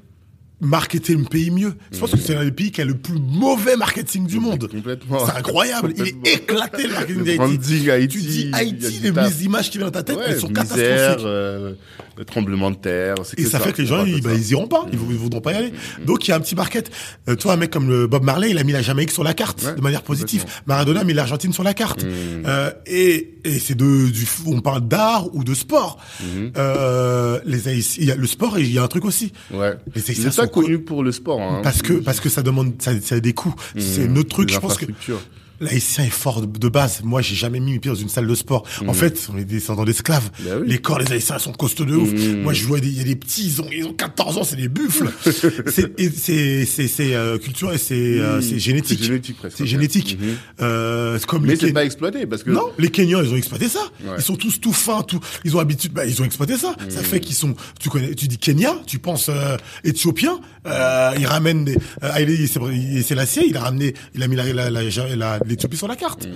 marketer le pays mieux. Je pense que c'est l'un des pays qui a le plus mauvais marketing du monde. Complètement. C'est incroyable. Il est éclaté le marketing d'Haïti. Haïti. Tu dis Haïti, les, les images qui viennent dans ta tête, Ouais, elles sont misère, catastrophiques. euh, le tremblement de terre. Et que ça, fait que les gens, ils, bah, ça. ils iront pas. Ils, ils voudront pas y aller. Donc, il y a un petit market. Euh, toi, un mec comme le Bob Marley, il a mis la Jamaïque sur la carte Ouais, de manière positive. complètement. Maradona a mis l'Argentine sur la carte. Mm. Euh, et et c'est de du on parle d'art ou de sport. Mm-hmm. Euh, les a le sport il y a un truc aussi. Ouais. Les C'est connu pour le sport. Hein. Parce que parce que ça demande ça, ça a des coûts. C'est un autre truc. Je pense que. L'haïtien est fort de, base. Moi, j'ai jamais mis mes pieds dans une salle de sport. En fait, on est descendants d'esclaves. Bah oui. Les corps, les haïtiens sont costauds de ouf. Mm. Moi, je vois des, il y a des petits, ils ont, ils ont 14 ans, c'est des buffles. *laughs* c'est, c'est, c'est, c'est, euh, culturel, c'est, euh, Mm. c'est génétique. C'est génétique, presque. C'est génétique. Mhm. Euh, c'est comme Mais c'est Ken- pas exploité parce que. non, les Kenyans, ils ont exploité ça. Ouais. Ils sont tous tout fins, tout. Ils ont habitude, bah, ils ont exploité ça. Mm. Ça fait qu'ils sont. Tu connais, tu dis Kenya, tu penses euh, éthiopien. Euh, ils ramènent des. Euh, Haïlé Sélassié, il a ramené, il a mis la, la, la- la- l'Éthiopie sur la carte.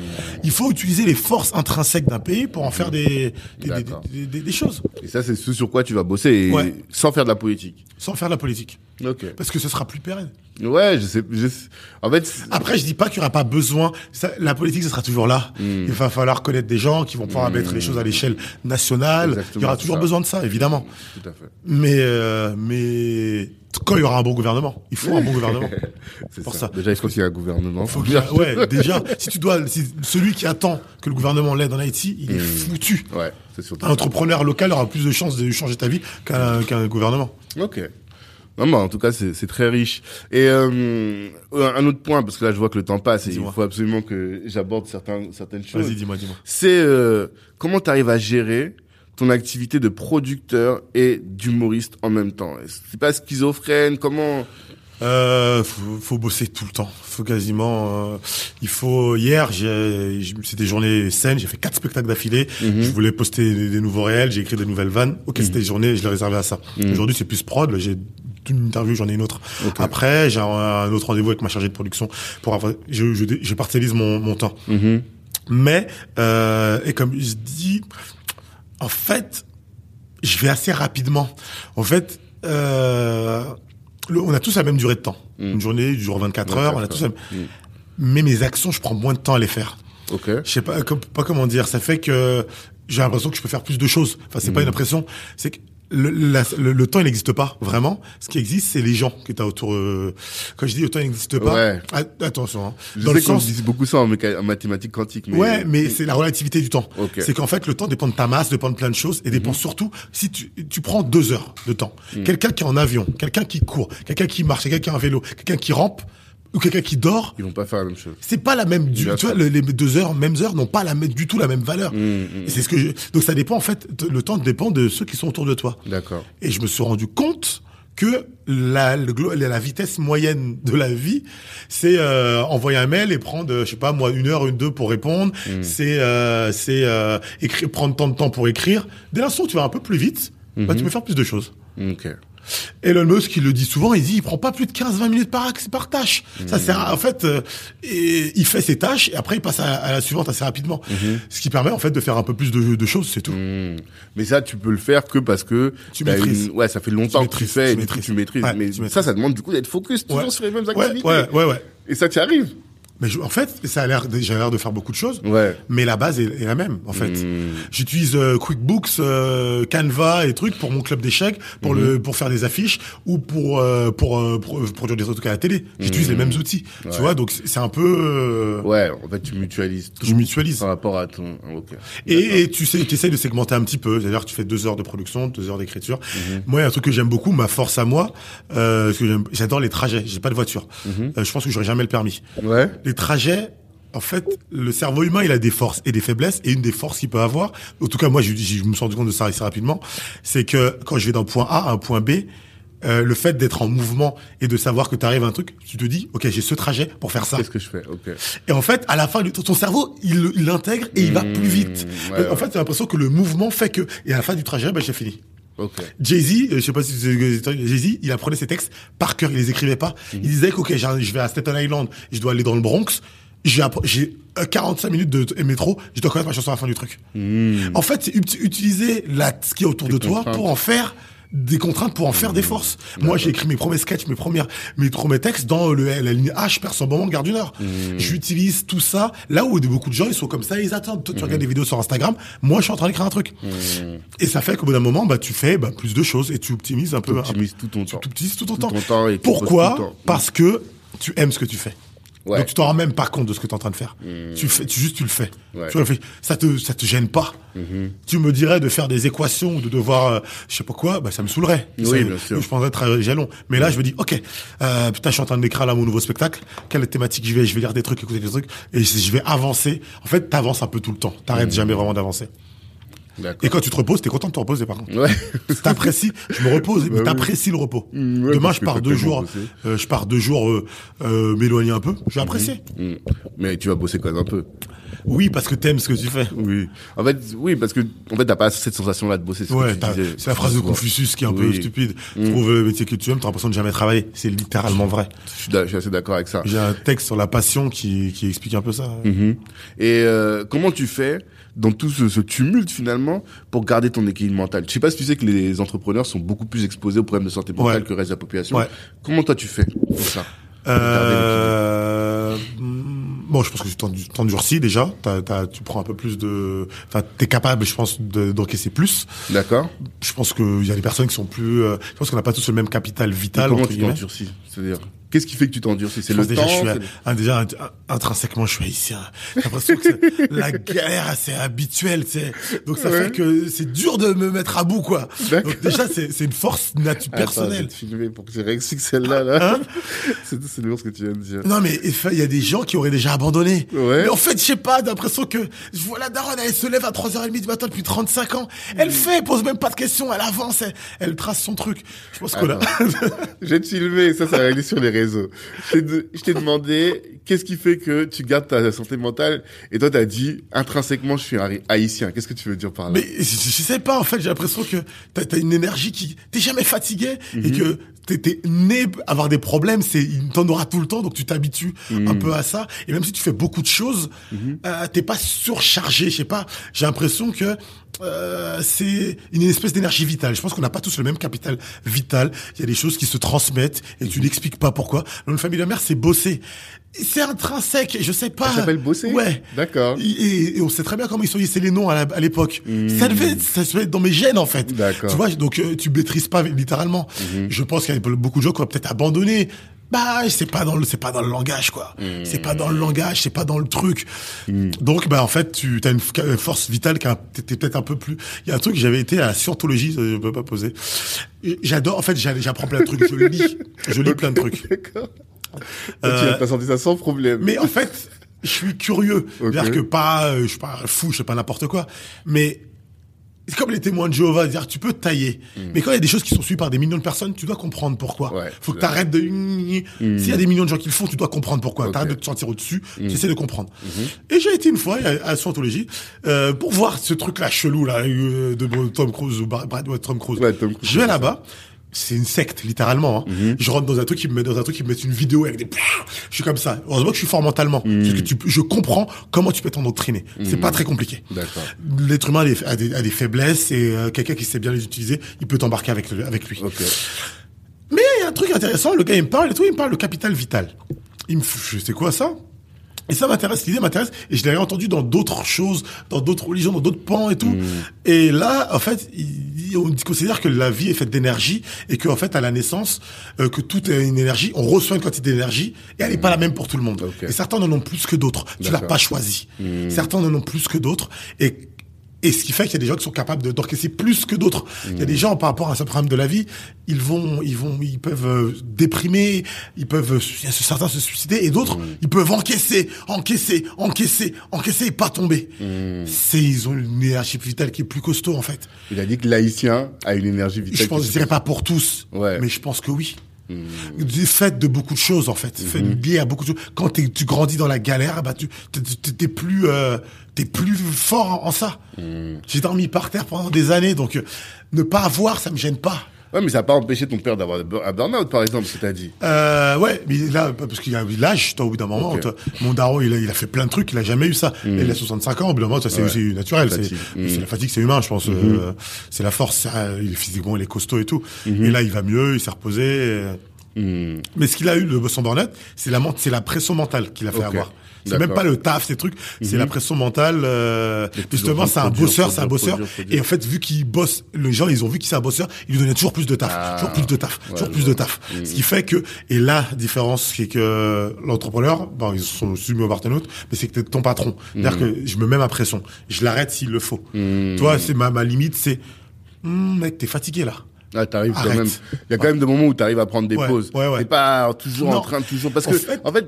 Il faut utiliser les forces intrinsèques d'un pays pour en faire des des, des, D'accord. des- des- des choses, Et ça, c'est ce sur quoi tu vas bosser et Ouais. sans faire de la politique. sans faire de la politique, parce que ce sera plus pérenne. Ouais, je sais. Je sais- En fait, Après, je dis pas qu'il y aura pas besoin. Ça, la politique, ce sera toujours là. Mm. Il va falloir connaître des gens qui vont pouvoir mettre les choses à l'échelle nationale. Exactement, il y aura toujours ça. besoin de ça, évidemment. tout à fait. Mais euh, mais quand il y aura un bon gouvernement, il faut un bon gouvernement. *laughs* Pour ça. ça. Déjà, il faut qu'il y ait un gouvernement. Faut y ait- ouais, *laughs* déjà, si tu dois, si celui qui attend que le gouvernement l'aide en Haïti, il est foutu. Ouais, c'est surtout. Un entrepreneur local aura plus de chances de changer ta vie qu'un qu'un gouvernement. Ok. Non, mais en tout cas, c'est très riche. Et euh, un autre point, parce que là, je vois que le temps passe et il faut absolument que j'aborde certains, certaines choses. Vas-y, dis-moi, dis-moi. C'est euh, comment tu arrives à gérer ton activité de producteur et d'humoriste en même temps? C'est pas schizophrène? Comment? Euh, faut, faut bosser tout le temps. Faut quasiment. euh, il faut. Hier, c'était des journées saines. J'ai fait quatre spectacles d'affilée. Mhm. Je voulais poster des, des nouveaux réels. J'ai écrit des nouvelles vannes. Ok, c'était des journées. Je l'ai réservé à ça. Mhm. Aujourd'hui, c'est plus prod. J'ai une interview, j'en ai une autre. Après, j'ai un, un autre rendez-vous avec ma chargée de production pour avoir. Je, je, je mon, mon temps. Mais euh, et comme je dis, en fait, je vais assez rapidement. En fait, euh, le- on a tous la même durée de temps. Une journée dure 24 heures, on a tous la même... Mm. Mais mes actions, je prends moins de temps à les faire. Ok. Je sais pas, com- pas comment dire. Ça fait que j'ai l'impression que je peux faire plus de choses. Enfin, c'est pas une impression. C'est que le, la- le, le temps, il n'existe pas vraiment. Ce qui existe, c'est les gens que t'as autour. euh, Quand je dis le temps, il n'existe pas. Ouais. a- attention. hein. Je Dans sais qu'on sens. dit beaucoup ça en, mathématiques quantiques, mais Ouais, mais c'est la relativité du temps. Ok. C'est qu'en fait, le temps dépend de ta masse, dépend de plein de choses, et Mhm. dépend surtout si tu, tu prends deux heures de temps. Quelqu'un qui est en avion, quelqu'un qui court, quelqu'un qui marche, quelqu'un qui a un vélo, quelqu'un qui rampe, ou quelqu'un qui dort, ils vont pas faire la même chose. c'est pas la même. Du, tu vois, le- les deux heures, mêmes heures, n'ont pas la même, du tout la même valeur. Mm, Et C'est ce que je, donc ça dépend en fait. Le temps dépend de ceux qui sont autour de toi. D'accord. Et je me suis rendu compte que la, le la vitesse moyenne de la vie, c'est euh, envoyer un mail et prendre, euh, je sais pas moi, une heure, une deux pour répondre. C'est euh, c'est euh, écrire, prendre tant de temps pour écrire. Dès l'instant où tu vas un peu plus vite, bah, tu peux faire plus de choses. Ok. Elon Musk, il le dit souvent, il dit, il prend pas plus de 15-20 minutes par axe, par tâche. Ça sert à, en fait, euh, et il fait ses tâches et après il passe à, à la suivante assez rapidement. Ce qui permet en fait de faire un peu plus de, de choses, c'est tout. Hmm. Mais ça, tu peux le faire que parce que Tu maîtrises. une- Ouais, ça fait longtemps Tu que tu fais, tu maîtrises. tu maîtrises. Ouais, mais tu maîtrises. ça, ça demande du coup d'être focus toujours Ouais. sur les mêmes activités. ouais, ouais, ouais. Et ça, tu arrives. Mais je- en fait, ça a l'air, j'ai l'air de faire beaucoup de choses. Ouais. Mais la base est, est la même, en fait. Hmm. J'utilise euh, QuickBooks, euh, Canva et trucs pour mon club d'échecs, pour Hmm. le pour faire des affiches ou pour euh, pour, euh, pour euh, produire des trucs à la télé. J'utilise les mêmes outils. Ouais. Tu vois, donc c'est un peu. euh, Hmm. Ouais, en fait, tu mutualises tout Je mutualise. par rapport à ton. Ok. Et, et tu sais, tu essayes de segmenter un petit peu. C'est-à-dire, tu fais deux heures de production, deux heures d'écriture. Mhm. Moi, il y a un truc que j'aime beaucoup, ma force à moi, euh, parce que j'adore les trajets. J'ai pas de voiture. Mhm. Je pense que j'aurai jamais le permis. Ouais. Les trajets, en fait, le cerveau humain, il a des forces et des faiblesses. Et une des forces qu'il peut avoir, en tout cas, moi, je, je me suis rendu compte de ça assez rapidement, c'est que quand je vais d'un point A à un point B, euh, le fait d'être en mouvement et de savoir que tu arrives à un truc, tu te dis, ok, j'ai ce trajet pour faire ça. Qu'est-ce que je fais? Ok. Et en fait, à la fin, du- ton cerveau, il l'intègre et il va plus vite. Mmh, ouais, en fait, j'ai l'impression que le mouvement fait que, et à la fin du trajet, ben, j'ai fini. Ok. Jay-Z, euh, je sais pas si Jay-Z, il apprenait ses textes par cœur, il les écrivait pas. Mmh. Il disait que, ok, je vais à Staten Island, je dois aller dans le Bronx, j'ai appre- j'ai euh, 45 minutes de métro, je dois connaître ma chanson à la fin du truc. En fait, c'est ut- utiliser la, ce qui est autour de toi pour en faire des contraintes pour en faire des forces. Moi, j'ai écrit mes premiers sketchs, mes premières, mes premiers textes dans le, la ligne H, personne moment, garde du Nord. J'utilise tout ça là où beaucoup de gens, ils sont comme ça, ils attendent. Toi, tu regardes des vidéos sur Instagram. Moi, je suis en train d'écrire un truc. Et ça fait qu'au bout d'un moment, bah, tu fais, bah, plus de choses et tu optimises un peu. Tu optimises tout ton tu temps. optimises tout ton Tout temps. Pourquoi? temps. Parce que tu aimes ce que tu fais. Ouais. Donc tu t'en rends même pas compte de ce que tu es en train de faire. Tu fais, tu juste tu le fais. Ouais. Tu réfléchis. Ça te ça te gêne pas. Tu me dirais de faire des équations ou de devoir euh, je sais pas quoi, bah ça me saoulerait. Oui, bien sûr. Je prendrais très jalon. Mais là je me dis OK, euh, putain je suis en train d'écrire là mon nouveau spectacle. Quelle thématique je vais? Je vais lire des trucs, écouter des trucs et je je vais avancer. En fait t'avances un peu tout le temps. T'arrêtes jamais vraiment d'avancer. Et quand tu te reposes, t'es content de te reposer par contre. Ouais. *laughs* T'apprécies, je me repose, Bah mais oui. t'apprécies le repos. Mm, ouais, Demain, je pars jours, euh, je pars deux jours euh, euh, m'éloigner un peu. Je vais apprécier. Mm. Mais tu vas bosser quand même un peu. Oui, parce que t'aimes ce que tu fais. Oui. En fait, oui, parce que en fait, t'as pas cette sensation-là de bosser. ce que Ouais, c'est la phrase de. Confucius qui est un peu Oui. Mm. stupide. Trouve le métier que tu aimes, t'as l'impression de jamais travailler. C'est littéralement vrai. Je suis, je assez d'accord avec ça. J'ai un texte sur la passion qui, qui explique un peu ça. Mhm. Et euh, comment tu fais dans tout ce, ce tumulte finalement pour garder ton équilibre mental Je sais pas si tu sais que les entrepreneurs sont beaucoup plus exposés aux problèmes de santé mentale Ouais. que le reste de la population. Ouais. Comment toi tu fais pour ça pour Euh, bon, je pense que tu t'en- tu t'endurcis déjà. Tu prends un peu plus de, enfin, t'es capable, je pense, de- d'encaisser plus. l'équilibre D'accord. Je pense qu'il y a des personnes qui sont plus, euh, je pense qu'on n'a pas tous le même capital vital. Comment entre tu t'endurcis C'est-à-dire, qu'est-ce qui fait que tu t'endurcis C'est le déjà, temps je suis, c'est un- le- un- déjà un- intrinsèquement, je suis haïtien. J'ai l'impression que c'est- la galère, c'est habituel, tu sais. Donc ça Ouais. fait que c'est dur de me mettre à bout, quoi. Donc déjà, c'est c'est une force natu- Attends, je vais personnelle. te filmer pour que j'ai que celle-là. Là. Hein *laughs* c'est c'est lourd ce que tu viens de dire. Non mais il y a des gens qui auraient déjà abandonné. Ouais. Mais en fait, je sais pas, j'ai l'impression que je vois la daronne, elle se lève à 3h30 du matin depuis 35 ans. Elle fait, elle pose même pas de questions, elle avance, elle, elle trace son truc. Je pense que là... Te filmer, ça, ça va aller sur les réseaux. Je t'ai de- je t'ai demandé, qu'est-ce qui fait que tu gardes ta santé mentale? Et toi, t'as dit, intrinsèquement, je suis un haïtien. Qu'est-ce que tu veux dire par là? Mais je, je sais pas, en fait, j'ai l'impression que t'as as une énergie qui... T'es jamais fatigué et que t'es né avoir des problèmes, c'est t'en auras tout le temps, donc tu t'habitues un peu à ça. Et même si tu fais beaucoup de choses, euh, t'es pas surchargé, je sais pas. J'ai l'impression que euh, c'est une espèce d'énergie vitale. Je pense qu'on n'a pas tous le même capital vital. Il y a des choses qui se transmettent et tu n'expliques pas pourquoi. Dans une famille de mère, c'est bosser. C'est intrinsèque, je sais pas. Ça s'appelle bosser Ouais. D'accord. Et, on sait très bien comment ils sont hissés les noms à l'époque. Ça devait, ça devait être dans mes gènes en fait. D'accord. Tu vois, donc euh, tu maîtrises pas littéralement. Je pense qu'il y a beaucoup de gens qui vont peut-être abandonner. Bah, c'est pas dans le, c'est pas dans le langage quoi. C'est pas dans le langage, c'est pas dans le truc. Donc bah en fait, tu as une force vitale qui t'es peut-être un peu plus. Il y a un truc, j'avais été à la scientologie, je peux pas poser. J'adore, en fait, j'a- j'apprends plein de trucs, je lis, je lis plein de trucs. *laughs* Euh, tu as pas senti ça sans problème. Mais en fait, je suis curieux. Ok. C'est-à-dire que pas, euh, je suis pas fou, je sais pas n'importe quoi. Mais c'est comme les témoins de Jéhovah, c'est-à-dire tu peux tailler. Mais quand il y a des choses qui sont suivies par des millions de personnes, tu dois comprendre pourquoi. Hmm. Ouais, Faut que tu arrêtes de... S'il y a des millions de gens qui le font, tu dois comprendre pourquoi. Ok. Hmm. T'arrêtes de te sentir au-dessus, tu essaies de comprendre. Et j'ai été une fois à la Scientologie euh, pour voir ce truc-là chelou là euh, de Tom Cruise ou Brad Tom Cruise. Ouais, Tom Cruise, je vais là-bas. C'est une secte, littéralement. Hein. Je rentre dans un truc qui me met dans un truc qui me met une vidéo avec des. Je suis comme ça. Heureusement que je suis fort mentalement, parce que tu, je comprends comment tu peux t'endoctriner. C'est pas très compliqué. D'accord. L'être humain a des, a des, a des faiblesses et euh, quelqu'un qui sait bien les utiliser, il peut t'embarquer avec le- avec lui. Ok. Mais il y a un truc intéressant. Le gars il me parle et tout, il me parle le capital vital. Il me, je sais quoi ça? Et ça m'intéresse, l'idée m'intéresse, et je l'avais entendu dans d'autres choses, dans d'autres religions, dans d'autres pans et tout. Et là, en fait, on considère que la vie est faite d'énergie, et qu'en fait, à la naissance, euh, que tout est une énergie, on reçoit une quantité d'énergie, et elle n'est pas la même pour tout le monde. Et certains en ont plus que d'autres. Tu l'as pas choisi. Certains en ont plus que d'autres, et et ce qui fait qu'il y a des gens qui sont capables d'encaisser plus que d'autres. Il y a des gens par rapport à ce problème de la vie, ils vont, ils vont, ils peuvent euh, déprimer, ils peuvent, euh, certains se suicider et d'autres, ils peuvent encaisser, encaisser, encaisser, encaisser et pas tomber. C'est, ils ont une énergie vitale qui est plus costaud en fait. Il a dit que l'haïtien a une énergie vitale. Je pense, je dirais pas pour tous, Ouais. mais je pense que oui. Du fait de beaucoup de choses en fait, fait lié à beaucoup de choses. Quand tu grandis dans la galère, bah tu t'es- plus euh, t'es plus fort en, en ça. J'ai dormi par terre pendant des années, donc euh, ne pas avoir ça me gêne pas. Ouais, mais ça n'a pas empêché ton père d'avoir un burn-out, par exemple, c'est à dit. Euh, ouais, mais là, parce qu'il l'âge, toi, au bout d'un moment, Ok. toi, mon daron, il a, il a fait plein de trucs, il a jamais eu ça. Il a 65 ans, au bout d'un moment, ça, c'est Ouais. naturel. C'est c'est la fatigue, c'est humain, je pense. euh, c'est la force, ça, il est physiquement, il est costaud et tout. Et là, il va mieux, il s'est reposé. Hmm. Mais ce qu'il a eu, le son burn-out, c'est la, c'est la pression mentale qu'il a fait avoir. C'est même pas le taf, ces trucs, c'est Mhm. la pression mentale. Euh, justement, en c'est un bosseur, c'est un bosseur. Et en fait, vu qu'il bosse, les gens, ils ont vu qu'il c'est un bosseur, ils lui donnaient toujours plus de taf, Ah. toujours plus de taf, Ouais, toujours plus de taf. Mhm. Ce qui fait que, et la différence, c'est que l'entrepreneur, bon, ils sont soumis au partenaire, mais c'est que t'es ton patron. C'est-à-dire Mhm. que je me mets ma pression. Je l'arrête s'il le faut. Toi, c'est ma, ma limite, c'est, mec, t'es fatigué là. Ah, t'arrives quand même. Il y a quand même des moments où t'arrives à prendre des Ouais, pauses. ouais, ouais. T'es pas toujours en train de toujours, parce En que, fait- en fait,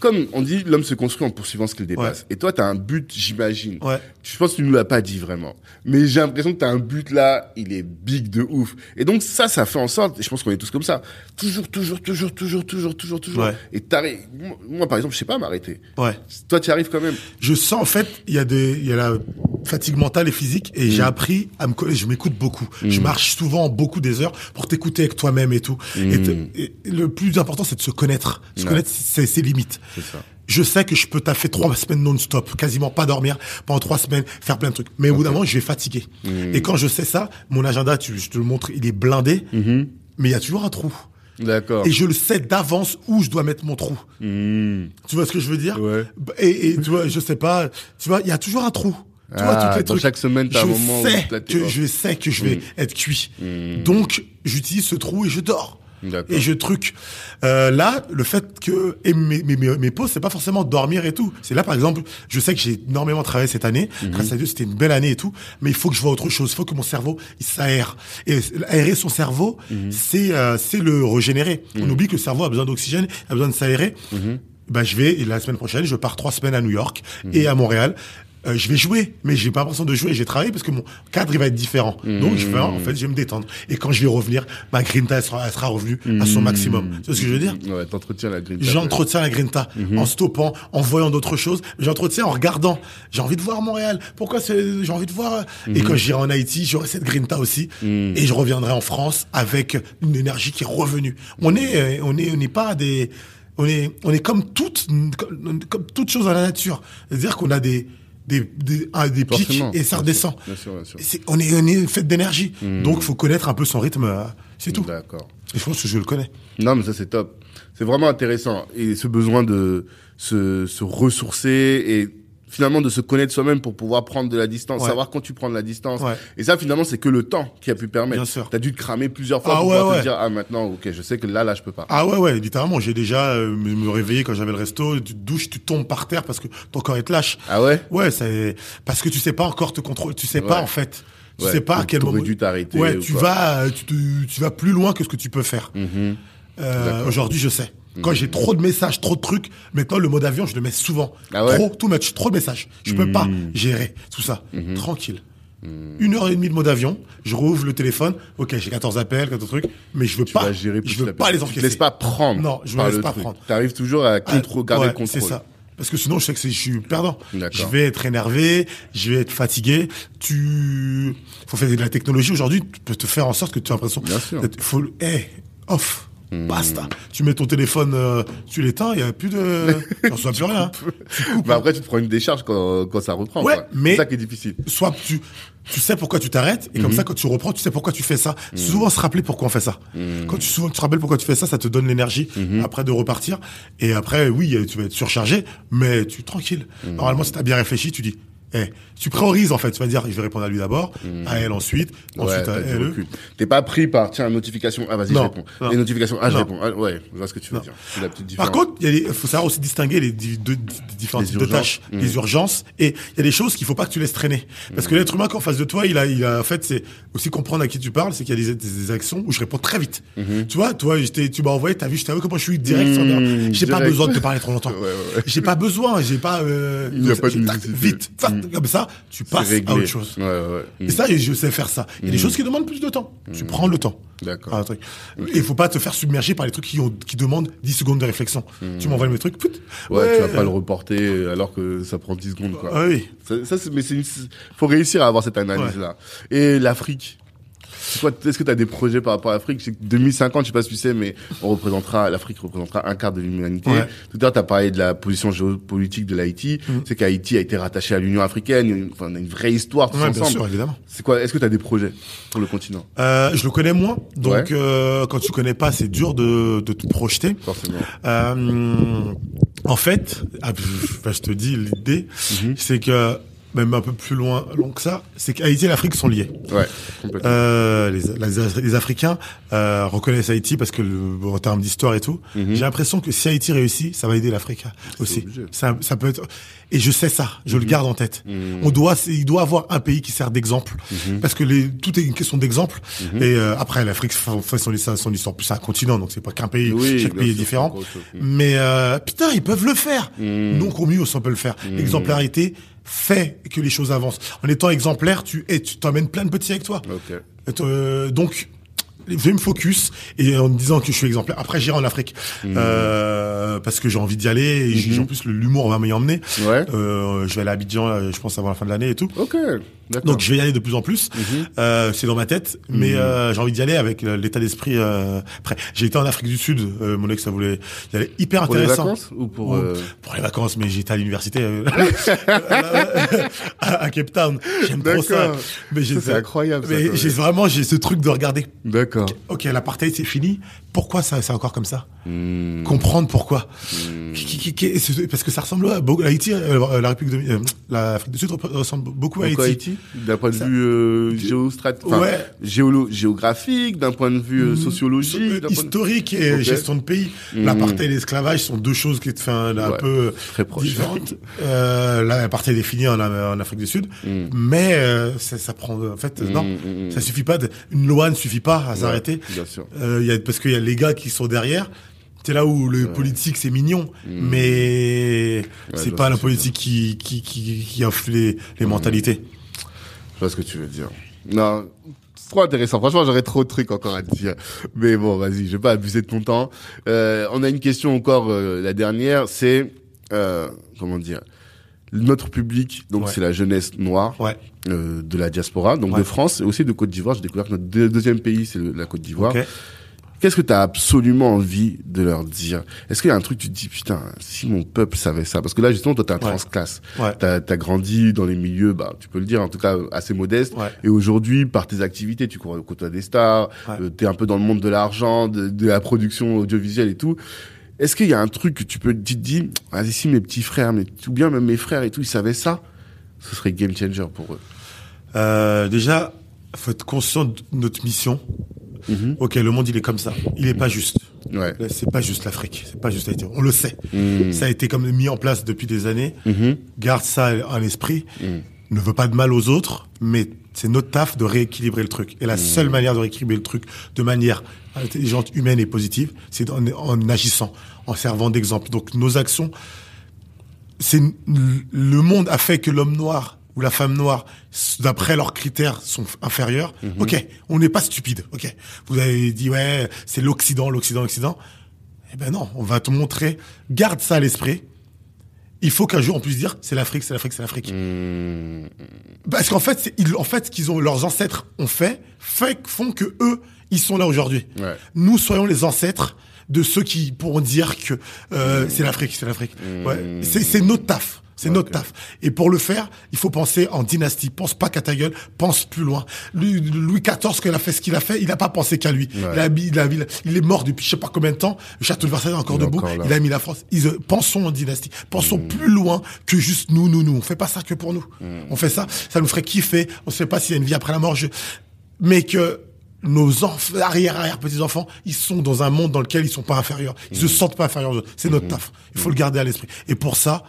comme on dit, l'homme se construit en poursuivant ce qu'il dépasse. Et toi, t'as un but, j'imagine. Ouais. Je pense que tu nous l'as pas dit vraiment. Mais j'ai l'impression que t'as un but là, il est big de ouf. Et donc ça, ça fait en sorte, et je pense qu'on est tous comme ça, toujours, toujours, toujours, toujours, toujours, toujours, toujours. Ouais. Et t'arrives, moi, par exemple, je sais pas m'arrêter. Ouais. Toi, tu arrives quand même. je sens en fait il y a des il y a la fatigue mentale et physique et Mm. j'ai appris à me je m'écoute beaucoup je marche souvent beaucoup des heures pour t'écouter avec toi-même et tout et, et le plus important c'est de se connaître se Mm. Connaître c'est ses limites ça. je sais que je peux taffer trois semaines non-stop, quasiment pas dormir pendant trois semaines, faire plein de trucs. Mais au bout d'un moment, je vais fatiguer. Mm. Et quand je sais ça, mon agenda, tu, je te le montre, il est blindé, Mm-hmm. mais il y a toujours un trou. D'accord. Et je le sais d'avance où je dois mettre mon trou. Hmm. Tu vois ce que je veux dire? Ouais. et, et tu vois, je sais pas, tu vois, il y a toujours un trou. Tu Ah, vois, toutes les dans trucs. chaque semaine, t'as un moment où sais t'es que je sais que je vais être cuit. Donc, j'utilise ce trou et je dors. Et je truc. Euh, là, le fait que et mes, mes, mes, mes pauses, c'est pas forcément dormir et tout. C'est là, par exemple, je sais que j'ai énormément travaillé cette année. Mhm. Grâce à Dieu, c'était une belle année et tout. Mais il faut que je vois autre chose. Il faut que mon cerveau, il s'aère. Et aérer son cerveau, Mhm. c'est euh, c'est le régénérer. On oublie que le cerveau a besoin d'oxygène, a besoin de s'aérer. Mhm. Ben, je vais, et la semaine prochaine, je pars trois semaines à New York et à Montréal. Euh, je vais jouer, mais j'ai pas l'impression de jouer. J'ai travaillé parce que mon cadre il va être différent. Donc je vais, en fait, je vais me détendre. Et quand je vais revenir, ma grinta elle sera, elle sera revenue à son maximum. Tu vois ce que je veux dire? Ouais, t'entretiens la grille. J'entretiens la grinta en stoppant, en voyant d'autres choses. J'entretiens en regardant. J'ai envie de voir Montréal. Pourquoi c'est- j'ai envie de voir Et quand j'irai en Haïti, j'aurai cette grinta aussi. Et je reviendrai en France avec une énergie qui est revenue. On est, euh, on est, on n'est pas des, on est, on est comme toute, comme, comme toute chose dans la nature. C'est-à-dire qu'on a des, des, des, ah, des pics et ça redescend. bien sûr, bien sûr. Et c'est- on est, on est fait d'énergie. Donc, faut connaître un peu son rythme. euh, C'est tout. D'accord. Et je pense que je le connais. Non, mais ça, c'est top. C'est vraiment intéressant. Et ce besoin de se, se ressourcer et finalement de se connaître soi-même pour pouvoir prendre de la distance, Ouais. savoir quand tu prends de la distance. Ouais. Et ça, finalement, c'est que le temps qui a pu permettre. Bien sûr. T'as dû te cramer plusieurs fois Ah pour ouais, pouvoir te dire, ah, maintenant, ok, je sais que là, là, je peux pas. Ah ouais, ouais, littéralement. J'ai déjà euh, me, réveillé quand j'avais le resto, tu te douches, tu tombes par terre parce que ton corps est lâche. Ah ouais? Ouais, c'est parce que tu sais pas encore te contrôler, tu sais pas en fait. Tu sais pas à quel moment. dû t'arrêter Ouais, ou tu quoi. vas, euh, tu, te- tu vas plus loin que ce que tu peux faire. Mhm. Euh, Aujourd'hui, je sais. Quand j'ai trop de messages, trop de trucs, maintenant le mode avion, je le mets souvent. Ah ouais trop, too much, trop de messages. Je peux pas gérer tout ça. Tranquille. Une heure et demie de mode avion, je rouvre le téléphone. Ok, j'ai 14 appels, 14 trucs, mais je veux Tu pas. gérer je veux pas les encaisser. te laisses pas prendre. Non, je me laisse pas truc. prendre. T'arrives toujours à contrôle, garder Ouais, le contrôle. C'est ça. Parce que sinon, je sais que je suis perdant. Je vais être énervé, je vais être fatigué. Tu, faut faire de la technologie aujourd'hui. Tu peux te faire en sorte que tu as l'impression. Bien sûr. Faut, hey, off. Hmm. Basta. Tu mets ton téléphone, euh, tu l'éteins, il y a plus de, *laughs* tu reçois plus rien. Mais après, tu te prends une décharge quand, quand ça reprend. Ouais, quoi. mais- C'est ça qui est difficile. Soit tu, tu sais pourquoi tu t'arrêtes, et comme ça, quand tu reprends, tu sais pourquoi tu fais ça. Souvent, se rappeler pourquoi on fait ça. Quand tu, souvent, tu te rappelles pourquoi tu fais ça, ça te donne l'énergie après de repartir. Et après, oui, tu vas être surchargé, mais tu tranquille. Mhm. Normalement, si t'as bien réfléchi, tu dis, eh, tu priorises en fait. Tu vas dire, je vais répondre à lui d'abord, à elle ensuite. Ouais, ensuite à elle. T'es pas pris par, tiens, notification, ah, vas-y, je réponds. Les notifications, ah, je Non. réponds. Ah, ouais, je vois ce que tu veux dire. La petite différence. Par contre, il faut savoir aussi distinguer les deux- di- différents types de tâches, Mmh. les urgences, et il y a des choses qu'il faut pas que tu laisses traîner. Parce que l'être humain qu'en face de toi, il a, il a, en fait, c'est aussi comprendre à qui tu parles, c'est qu'il y a des, actions où je réponds très vite. Mmh. Tu vois, toi, j'étais- tu m'as envoyé, t'as vu, je t'avoue comment je suis direct. j'ai pas besoin de te parler trop longtemps. *laughs* Ouais, ouais. J'ai pas besoin, j'ai pas. Euh. Vite, Mmh. comme ça, tu passes à autre chose. Ouais, ouais, ouais. Et Mmh. ça, je sais faire ça. Il y a des choses qui demandent plus de temps. Tu prends le temps. D'accord. Ah, un truc. Et il faut pas te faire submerger par les trucs qui, ont, qui demandent 10 secondes de réflexion. Tu m'envoies le truc, put. Ouais, tu vas pas le reporter alors que ça prend 10 secondes, quoi. Ah oui. Ça, ça, mais c'est une, faut réussir à avoir cette analyse-là. Et l'Afrique. Est-ce que tu as des projets par rapport à l'Afrique? 2050, je sais pas si tu sais, mais on représentera, l'Afrique représentera un quart de l'humanité. Tout à l'heure, tu as parlé de la position géopolitique de l'Haïti. Mm. C'est qu'Haïti a été rattaché à l'Union africaine. Enfin, on a une vraie histoire tous ouais, ensemble. Bien sûr, évidemment. C'est quoi Est-ce que tu as des projets pour le continent? Euh, Je le connais moins, donc euh, quand tu connais pas, c'est dur de, de te projeter. Forcément. Euh, en fait, ah, je, te dis l'idée, mm-hmm. c'est que même un peu plus loin long que ça, c'est qu'Haïti et l'Afrique sont liés. Ouais, euh, les, les, les, Africains euh, reconnaissent Haïti parce que le, en termes d'histoire et tout, mhm. j'ai l'impression que si Haïti réussit, ça va aider l'Afrique aussi. Ça, ça peut être et je sais ça, je le mhm. garde en tête. Mhm. On doit, il doit avoir un pays qui sert d'exemple parce que les, tout est une question d'exemple. Et euh, après, l'Afrique fait son, son histoire plus un continent, donc c'est pas qu'un pays. chaque pays est différent. Mais euh, putain, ils peuvent le faire. Au mieux, on peut le faire. L'exemplarité fait que les choses avancent. En étant exemplaire, tu et tu t'emmènes plein de petits avec toi. Euh, donc je vais me focus et en me disant que je suis exemplaire. Après, j'irai en Afrique mmh. euh, parce que j'ai envie d'y aller et mmh. en plus l'humour va m'y emmener. Ouais. Euh, je vais aller à Abidjan, euh, je pense avant la fin de l'année et tout. Ok. Donc je vais y aller de plus en plus. Mmh. Euh, c'est dans ma tête, mais euh, j'ai envie d'y aller avec l'état d'esprit. Euh, après, j'ai été en Afrique du Sud. mon ex, ça voulait y aller hyper pour intéressant. Pour les vacances ou pour pour les vacances, mais j'étais à l'université *laughs* à, Cape Town. J'aime trop ça. Mais c'est incroyable. Mais j'ai vraiment j'ai ce truc de regarder. D'accord. Ok, l'apartheid c'est fini. Pourquoi ça c'est encore comme ça? Comprendre pourquoi? Parce que ça ressemble à, Haïti, euh, la République de, euh, l'Afrique du Sud ressemble beaucoup à Haïti. Haïti d'un point de vue euh, géographique, d'un point de vue hmm. sociologique, historique et gestion de pays. L'apartheid et l'esclavage sont deux choses qui sont un peu très différentes. *laughs* euh, l'apartheid est fini en, en Afrique du Sud, mais ça, ça, prend en fait non, ça suffit pas. De, une loi ne suffit pas à s'arrêter. Y a, parce qu'il y a les gars qui sont derrière. C'est là où le politique c'est mignon, mmh. mais c'est pas la politique qui qui qui, qui offre les, les mmh. mentalités. Je vois ce que tu veux dire. Non, trop intéressant. Franchement, j'aurais trop de trucs encore à te dire. Mais bon, vas-y, je vais pas abuser de ton temps. Euh, on a une question encore, euh, la dernière, c'est euh, comment dire notre public, donc c'est la jeunesse noire ouais. de la diaspora, donc de France et aussi de Côte d'Ivoire. J'ai découvert que notre deuxième pays, c'est la Côte d'Ivoire. Qu'est-ce que tu as absolument envie de leur dire? Est-ce qu'il y a un truc tu te dis putain si mon peuple savait ça? Parce que là justement toi t'es un transclasse. Ouais. T'as as grandi dans les milieux, bah tu peux le dire en tout cas assez modeste. Et aujourd'hui par tes activités, tu côtoies des stars, euh, t'es un peu dans le monde de l'argent, de, de, la production audiovisuelle et tout. Est-ce qu'il y a un truc que tu peux te dire, vas-y, si mes petits frères, mais tout bien même mes frères et tout, ils savaient ça, ce serait game changer pour eux? Euh, déjà, faut être conscient de notre mission. Mm-hmm. Ok, le monde il est comme ça, il est pas juste. Ouais. C'est pas juste l'Afrique, c'est pas juste l'Haïti. On le sait. Mm. Ça a été comme mis en place depuis des années. Mm-hmm. Garde ça en esprit. Mm. Ne veut pas de mal aux autres, mais c'est notre taf de rééquilibrer le truc. Et la seule manière de rééquilibrer le truc de manière intelligente, humaine et positive, c'est en, en, agissant, en servant d'exemple. Donc nos actions, c'est le monde a fait que l'homme noir ou la femme noire, d'après leurs critères, sont inférieurs. Mm-hmm. Ok, on n'est pas stupide. Ok, vous avez dit ouais, c'est l'Occident, l'Occident, l'Occident. Eh ben non, on va te montrer. Garde ça à l'esprit. Il faut qu'un jour on puisse dire c'est l'Afrique, c'est l'Afrique, c'est l'Afrique. Mmh. Parce qu'en fait, ils, en fait, ce qu'ils ont, leurs ancêtres ont fait, fait font que eux, ils sont là aujourd'hui. Ouais. Nous soyons les ancêtres de ceux qui pourront dire que euh, mmh. c'est l'Afrique, c'est l'Afrique. Mmh. Ouais. C'est notre taf. C'est okay. notre taf. Et pour le faire, il faut penser en dynastie. Pense pas qu'à ta gueule, pense plus loin. Louis, Louis XIV, qu'il a fait ce qu'il a fait, il n'a pas pensé qu'à lui. Ouais. Il, a, il, a, il, est mort depuis je sais pas combien de temps. Le château de Versailles est encore il debout. Encore il a mis la France. Ils, euh, pensons en dynastie. Pensons mmh. plus loin que juste nous, nous, nous. On fait pas ça que pour nous. Mmh. On fait ça, ça nous ferait kiffer. On sait pas s'il y a une vie après la mort. Je... Mais que nos enfants, arrière, arrière petits enfants, ils sont dans un monde dans lequel ils sont pas inférieurs. Ils mmh. se sentent pas inférieurs. C'est notre taf. Il faut le garder à l'esprit. Et pour ça,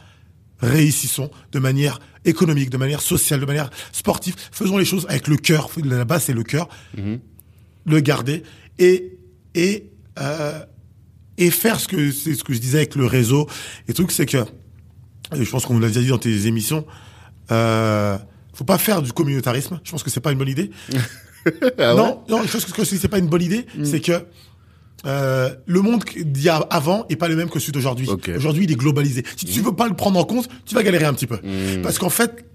réussissons de manière économique, de manière sociale, de manière sportive. Faisons les choses avec le cœur. La base, c'est le cœur. Mmh. Le garder et et euh, et faire ce que c'est ce que je disais avec le réseau. Et le truc, c'est que je pense qu'on l'a déjà dit dans tes émissions. Euh, faut pas faire du communautarisme. Je pense que c'est pas une bonne idée. *laughs* ah non, non, je pense que c'est pas une bonne idée. Mmh. C'est que euh, le monde d'il y a avant est pas le même que celui d'aujourd'hui. Okay. Aujourd'hui, il est globalisé. Si tu veux pas le prendre en compte, tu vas galérer un petit peu. Mmh. Parce qu'en fait,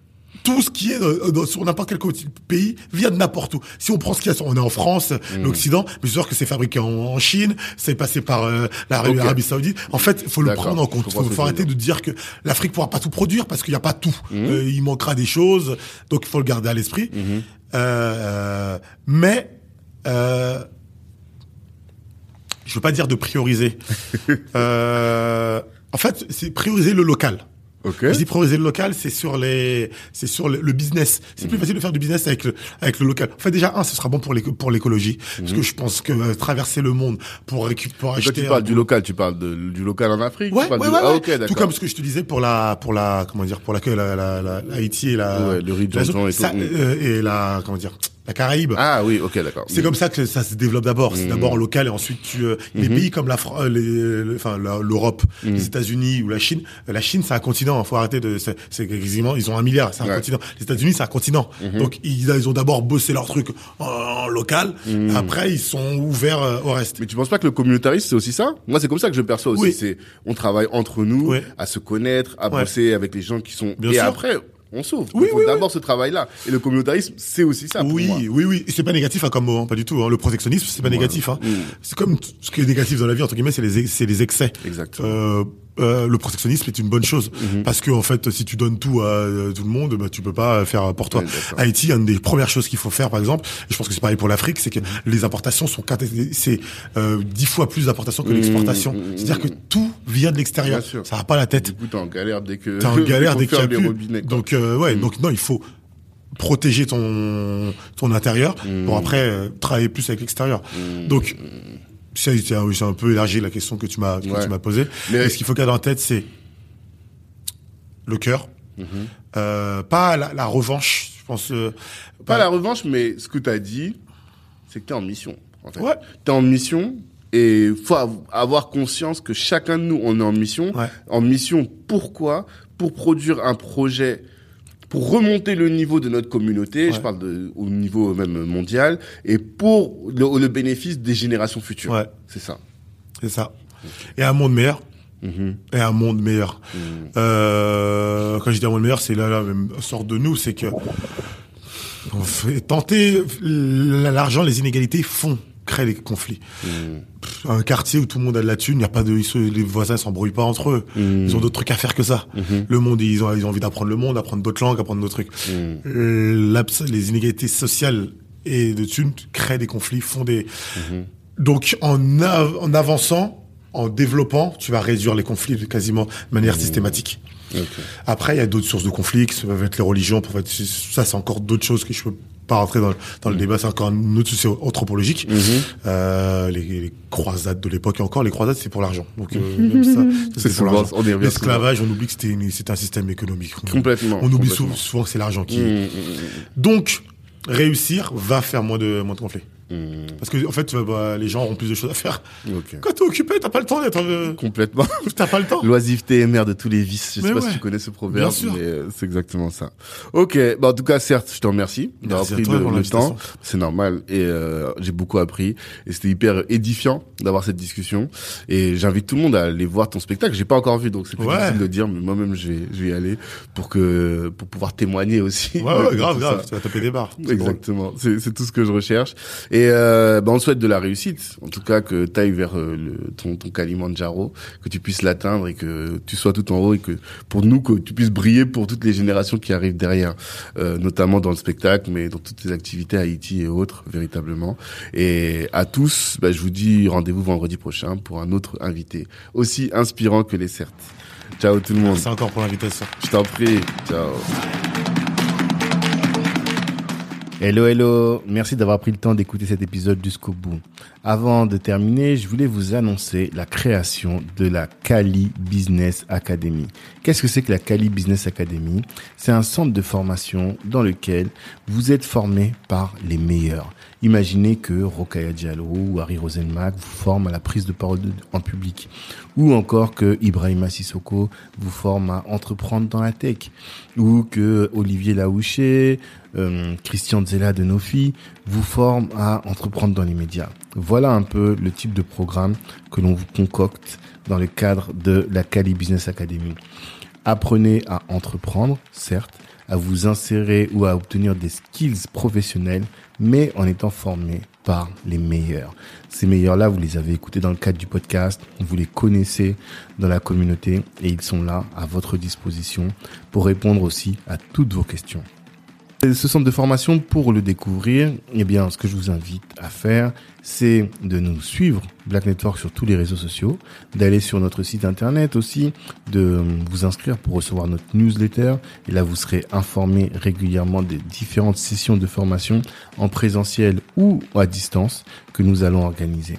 tout ce qui est dans- dans- sur n'importe quel pays vient de n'importe où. Si on prend ce qu'il y a, on est en France, Mm. l'Occident, mais je sûr que c'est fabriqué en, en Chine, c'est passé par euh, l'Arabie Saoudite. En fait, il faut le prendre en compte. Il faut, arrêter de dire que l'Afrique pourra pas tout produire parce qu'il n'y a pas tout. Mm. Euh, il manquera des choses, donc il faut le garder à l'esprit. Mm-hmm. Euh, mais euh, je veux pas dire de prioriser. *laughs* euh, en fait, c'est prioriser le local. Ok. Je dis prioriser le local, c'est sur les, c'est sur le, le business. C'est plus facile de faire du business avec le, avec le local. En fait, déjà un, ce sera bon pour l'éco- pour l'écologie, parce que je pense que euh, traverser le monde pour récupérer, pour. Toi, acheter. tu parles un- du local, tu parles de, du local en Afrique. Ouais, tu parles ouais, du- ouais, Ah. Tout comme ce que je te disais pour la, pour la, comment dire, pour la, la, la, la Haïti et la, Ouais, le riz de la Johnson et ça, tout. Euh, et la, comment dire, la Caraïbe. Ah oui, ok, d'accord. C'est comme ça que ça se développe d'abord. C'est d'abord local et ensuite tu euh, les pays comme la euh, les, enfin l'Europe, Mm. les États-Unis ou la Chine. La Chine c'est un continent. Faut arrêter de c'est quasiment ils ont un milliard. C'est un Ouais. Continent. Les États-Unis c'est un continent. Donc ils, ils ont d'abord bossé leur truc en, en local. Après ils sont ouverts euh, au reste. Mais tu penses pas que le communautarisme c'est aussi ça? Moi c'est comme ça que je le perçois aussi. Oui. C'est on travaille entre nous, Oui. à se connaître, à Ouais. bosser avec les gens qui sont. Bien et sûr. après on s'ouvre. Oui, Il faut oui, d'abord ce travail-là. Et le communautarisme c'est aussi ça. Pour oui, moi. oui, oui. Et C'est pas négatif hein, comme mot, hein, pas du tout. Hein. Le protectionnisme, c'est pas négatif. Hein. Mm. C'est comme ce qui est négatif dans la vie entre guillemets, c'est les, c'est les excès. Exactement. Euh, euh, le protectionnisme est une bonne chose Mm-hmm. parce que en fait, si tu donnes tout à euh, tout le monde, bah, tu peux pas faire pour toi. Ouais. Haïti, une des premières choses qu'il faut faire, par exemple, et je pense que c'est pareil pour l'Afrique, c'est que Mm-hmm. les importations sont c'est euh, dix fois plus d'importations que l'exportation. Mm-hmm. C'est-à-dire que tout vient de l'extérieur. Ça va pas la tête. Du coup t'es en galère dès que. T'es en galère *laughs* dès qu'il y a plus. robinets. Donc euh, ouais, donc non, il faut protéger ton ton intérieur pour après euh, travailler plus avec l'extérieur. Donc c'est un, peu élargi la question que tu m'as que Ouais. posée. Mais- ce qu'il faut garder en tête, c'est le cœur, Euh, pas la, la revanche. Je pense. euh, Pas la revanche, mais ce que tu as dit, c'est que tu es en mission. En fait. Ouais. Tu es en mission et faut av- avoir conscience que chacun de nous, on est en mission. Ouais. En mission, pourquoi? Pour produire un projet, pour remonter le niveau de notre communauté, je parle de, au niveau même mondial, et pour le, le bénéfice des générations futures. Ouais. C'est ça. C'est ça. Et un monde meilleur. Mhm. Et un monde meilleur. Euh, quand je dis un monde meilleur, c'est là, là, même sort de nous, c'est que on fait tenter l'argent, les inégalités font créer des conflits. Pff, Un quartier où tout le monde a de la thune, il y a pas de, ils se- les voisins s'embrouillent pas entre eux. Ils ont d'autres trucs à faire que ça. Le monde, ils ont, ils ont envie d'apprendre le monde, apprendre d'autres langues, apprendre d'autres trucs. Euh, l'abs- les inégalités sociales et de thunes créent des conflits, font des. Donc en, av- en avançant, en développant, tu vas réduire les conflits quasiment de manière systématique. Après, il y a d'autres sources de conflits, qui peuvent être les religions. Pour ça, c'est encore d'autres choses que je peux pas rentrer dans, dans le débat. C'est encore un autre souci anthropologique. Euh, les, les croisades de l'époque et encore les croisades, c'est pour l'argent. Donc euh, même ça, C'est pour l'argent. L'esclavage, on oublie que c'était un système économique. On- Complètement, On oublie complètement. souvent, souvent que c'est l'argent qui. Mhm, mhm, mhm. Donc réussir va faire moins de moins de conflits. Mhm. Parce que en fait, vas- bah, les gens auront plus de choses à faire. Ok. Quand t'es occupé, t'as pas le temps d'être. euh, Complètement. *laughs* T'as pas le temps. L'oisiveté est mère de tous les vices. Je sais Mais pas ouais. si tu connais ce proverbe, Bien sûr. mais euh, c'est exactement ça. Ok, bah en tout cas, certes, je te remercie d'avoir pris toi le, temps. C'est normal et euh, j'ai beaucoup appris et c'était hyper édifiant d'avoir cette discussion. Et j'invite tout le monde à aller voir ton spectacle. J'ai pas encore vu, donc c'est plus Ouais. difficile de dire, mais moi-même je vais, je vais y aller pour que pour pouvoir témoigner aussi. Ouais, ouais, *laughs* grave, grave. ça. Tu vas taper des barres. Exactement, c'est c'est tout ce que je recherche. Et euh, bah, on te souhaite de la réussite, en tout cas que tu ailles vers euh, le, ton, ton Kalimandjaro, que tu puisses l'atteindre et que tu sois tout en haut et que pour nous, que tu puisses briller pour toutes les générations qui arrivent derrière, euh, notamment dans le spectacle, mais dans toutes tes activités à Haïti et autres, véritablement. Et à tous, bah, je vous dis rendez-vous vendredi prochain pour un autre invité, aussi inspirant que les certes. Ciao tout le monde, Merci encore pour l'invitation. je t'en prie, ciao. Hello, hello. Merci d'avoir pris le temps d'écouter cet épisode jusqu'au bout. Avant de terminer, je voulais vous annoncer la création de la Kali Business Academy. Qu'est-ce que c'est que la Kali Business Academy? C'est un centre de formation dans lequel vous êtes formé par les meilleurs. Imaginez que Rokaya Diallo ou Harry Rosenmack vous forment à la prise de parole en public. Ou encore que Ibrahima Sissoko vous forme à entreprendre dans la tech. Ou que Olivier Laouché, euh, Christian Zella de Nofi vous forme à entreprendre dans les médias. Voilà un peu le type de programme que l'on vous concocte dans le cadre de la Cali Business Academy. Apprenez à entreprendre, certes, à vous insérer ou à obtenir des skills professionnels, mais en étant formé par les meilleurs. Ces meilleurs-là, vous les avez écoutés dans le cadre du podcast, vous les connaissez dans la communauté et ils sont là à votre disposition pour répondre aussi à toutes vos questions. Ce centre de formation, pour le découvrir, eh bien, ce que je vous invite à faire, c'est de nous suivre, Black Network, sur tous les réseaux sociaux, d'aller sur notre site internet aussi, de vous inscrire pour recevoir notre newsletter. Et là, vous serez informé régulièrement des différentes sessions de formation en présentiel ou à distance que nous allons organiser.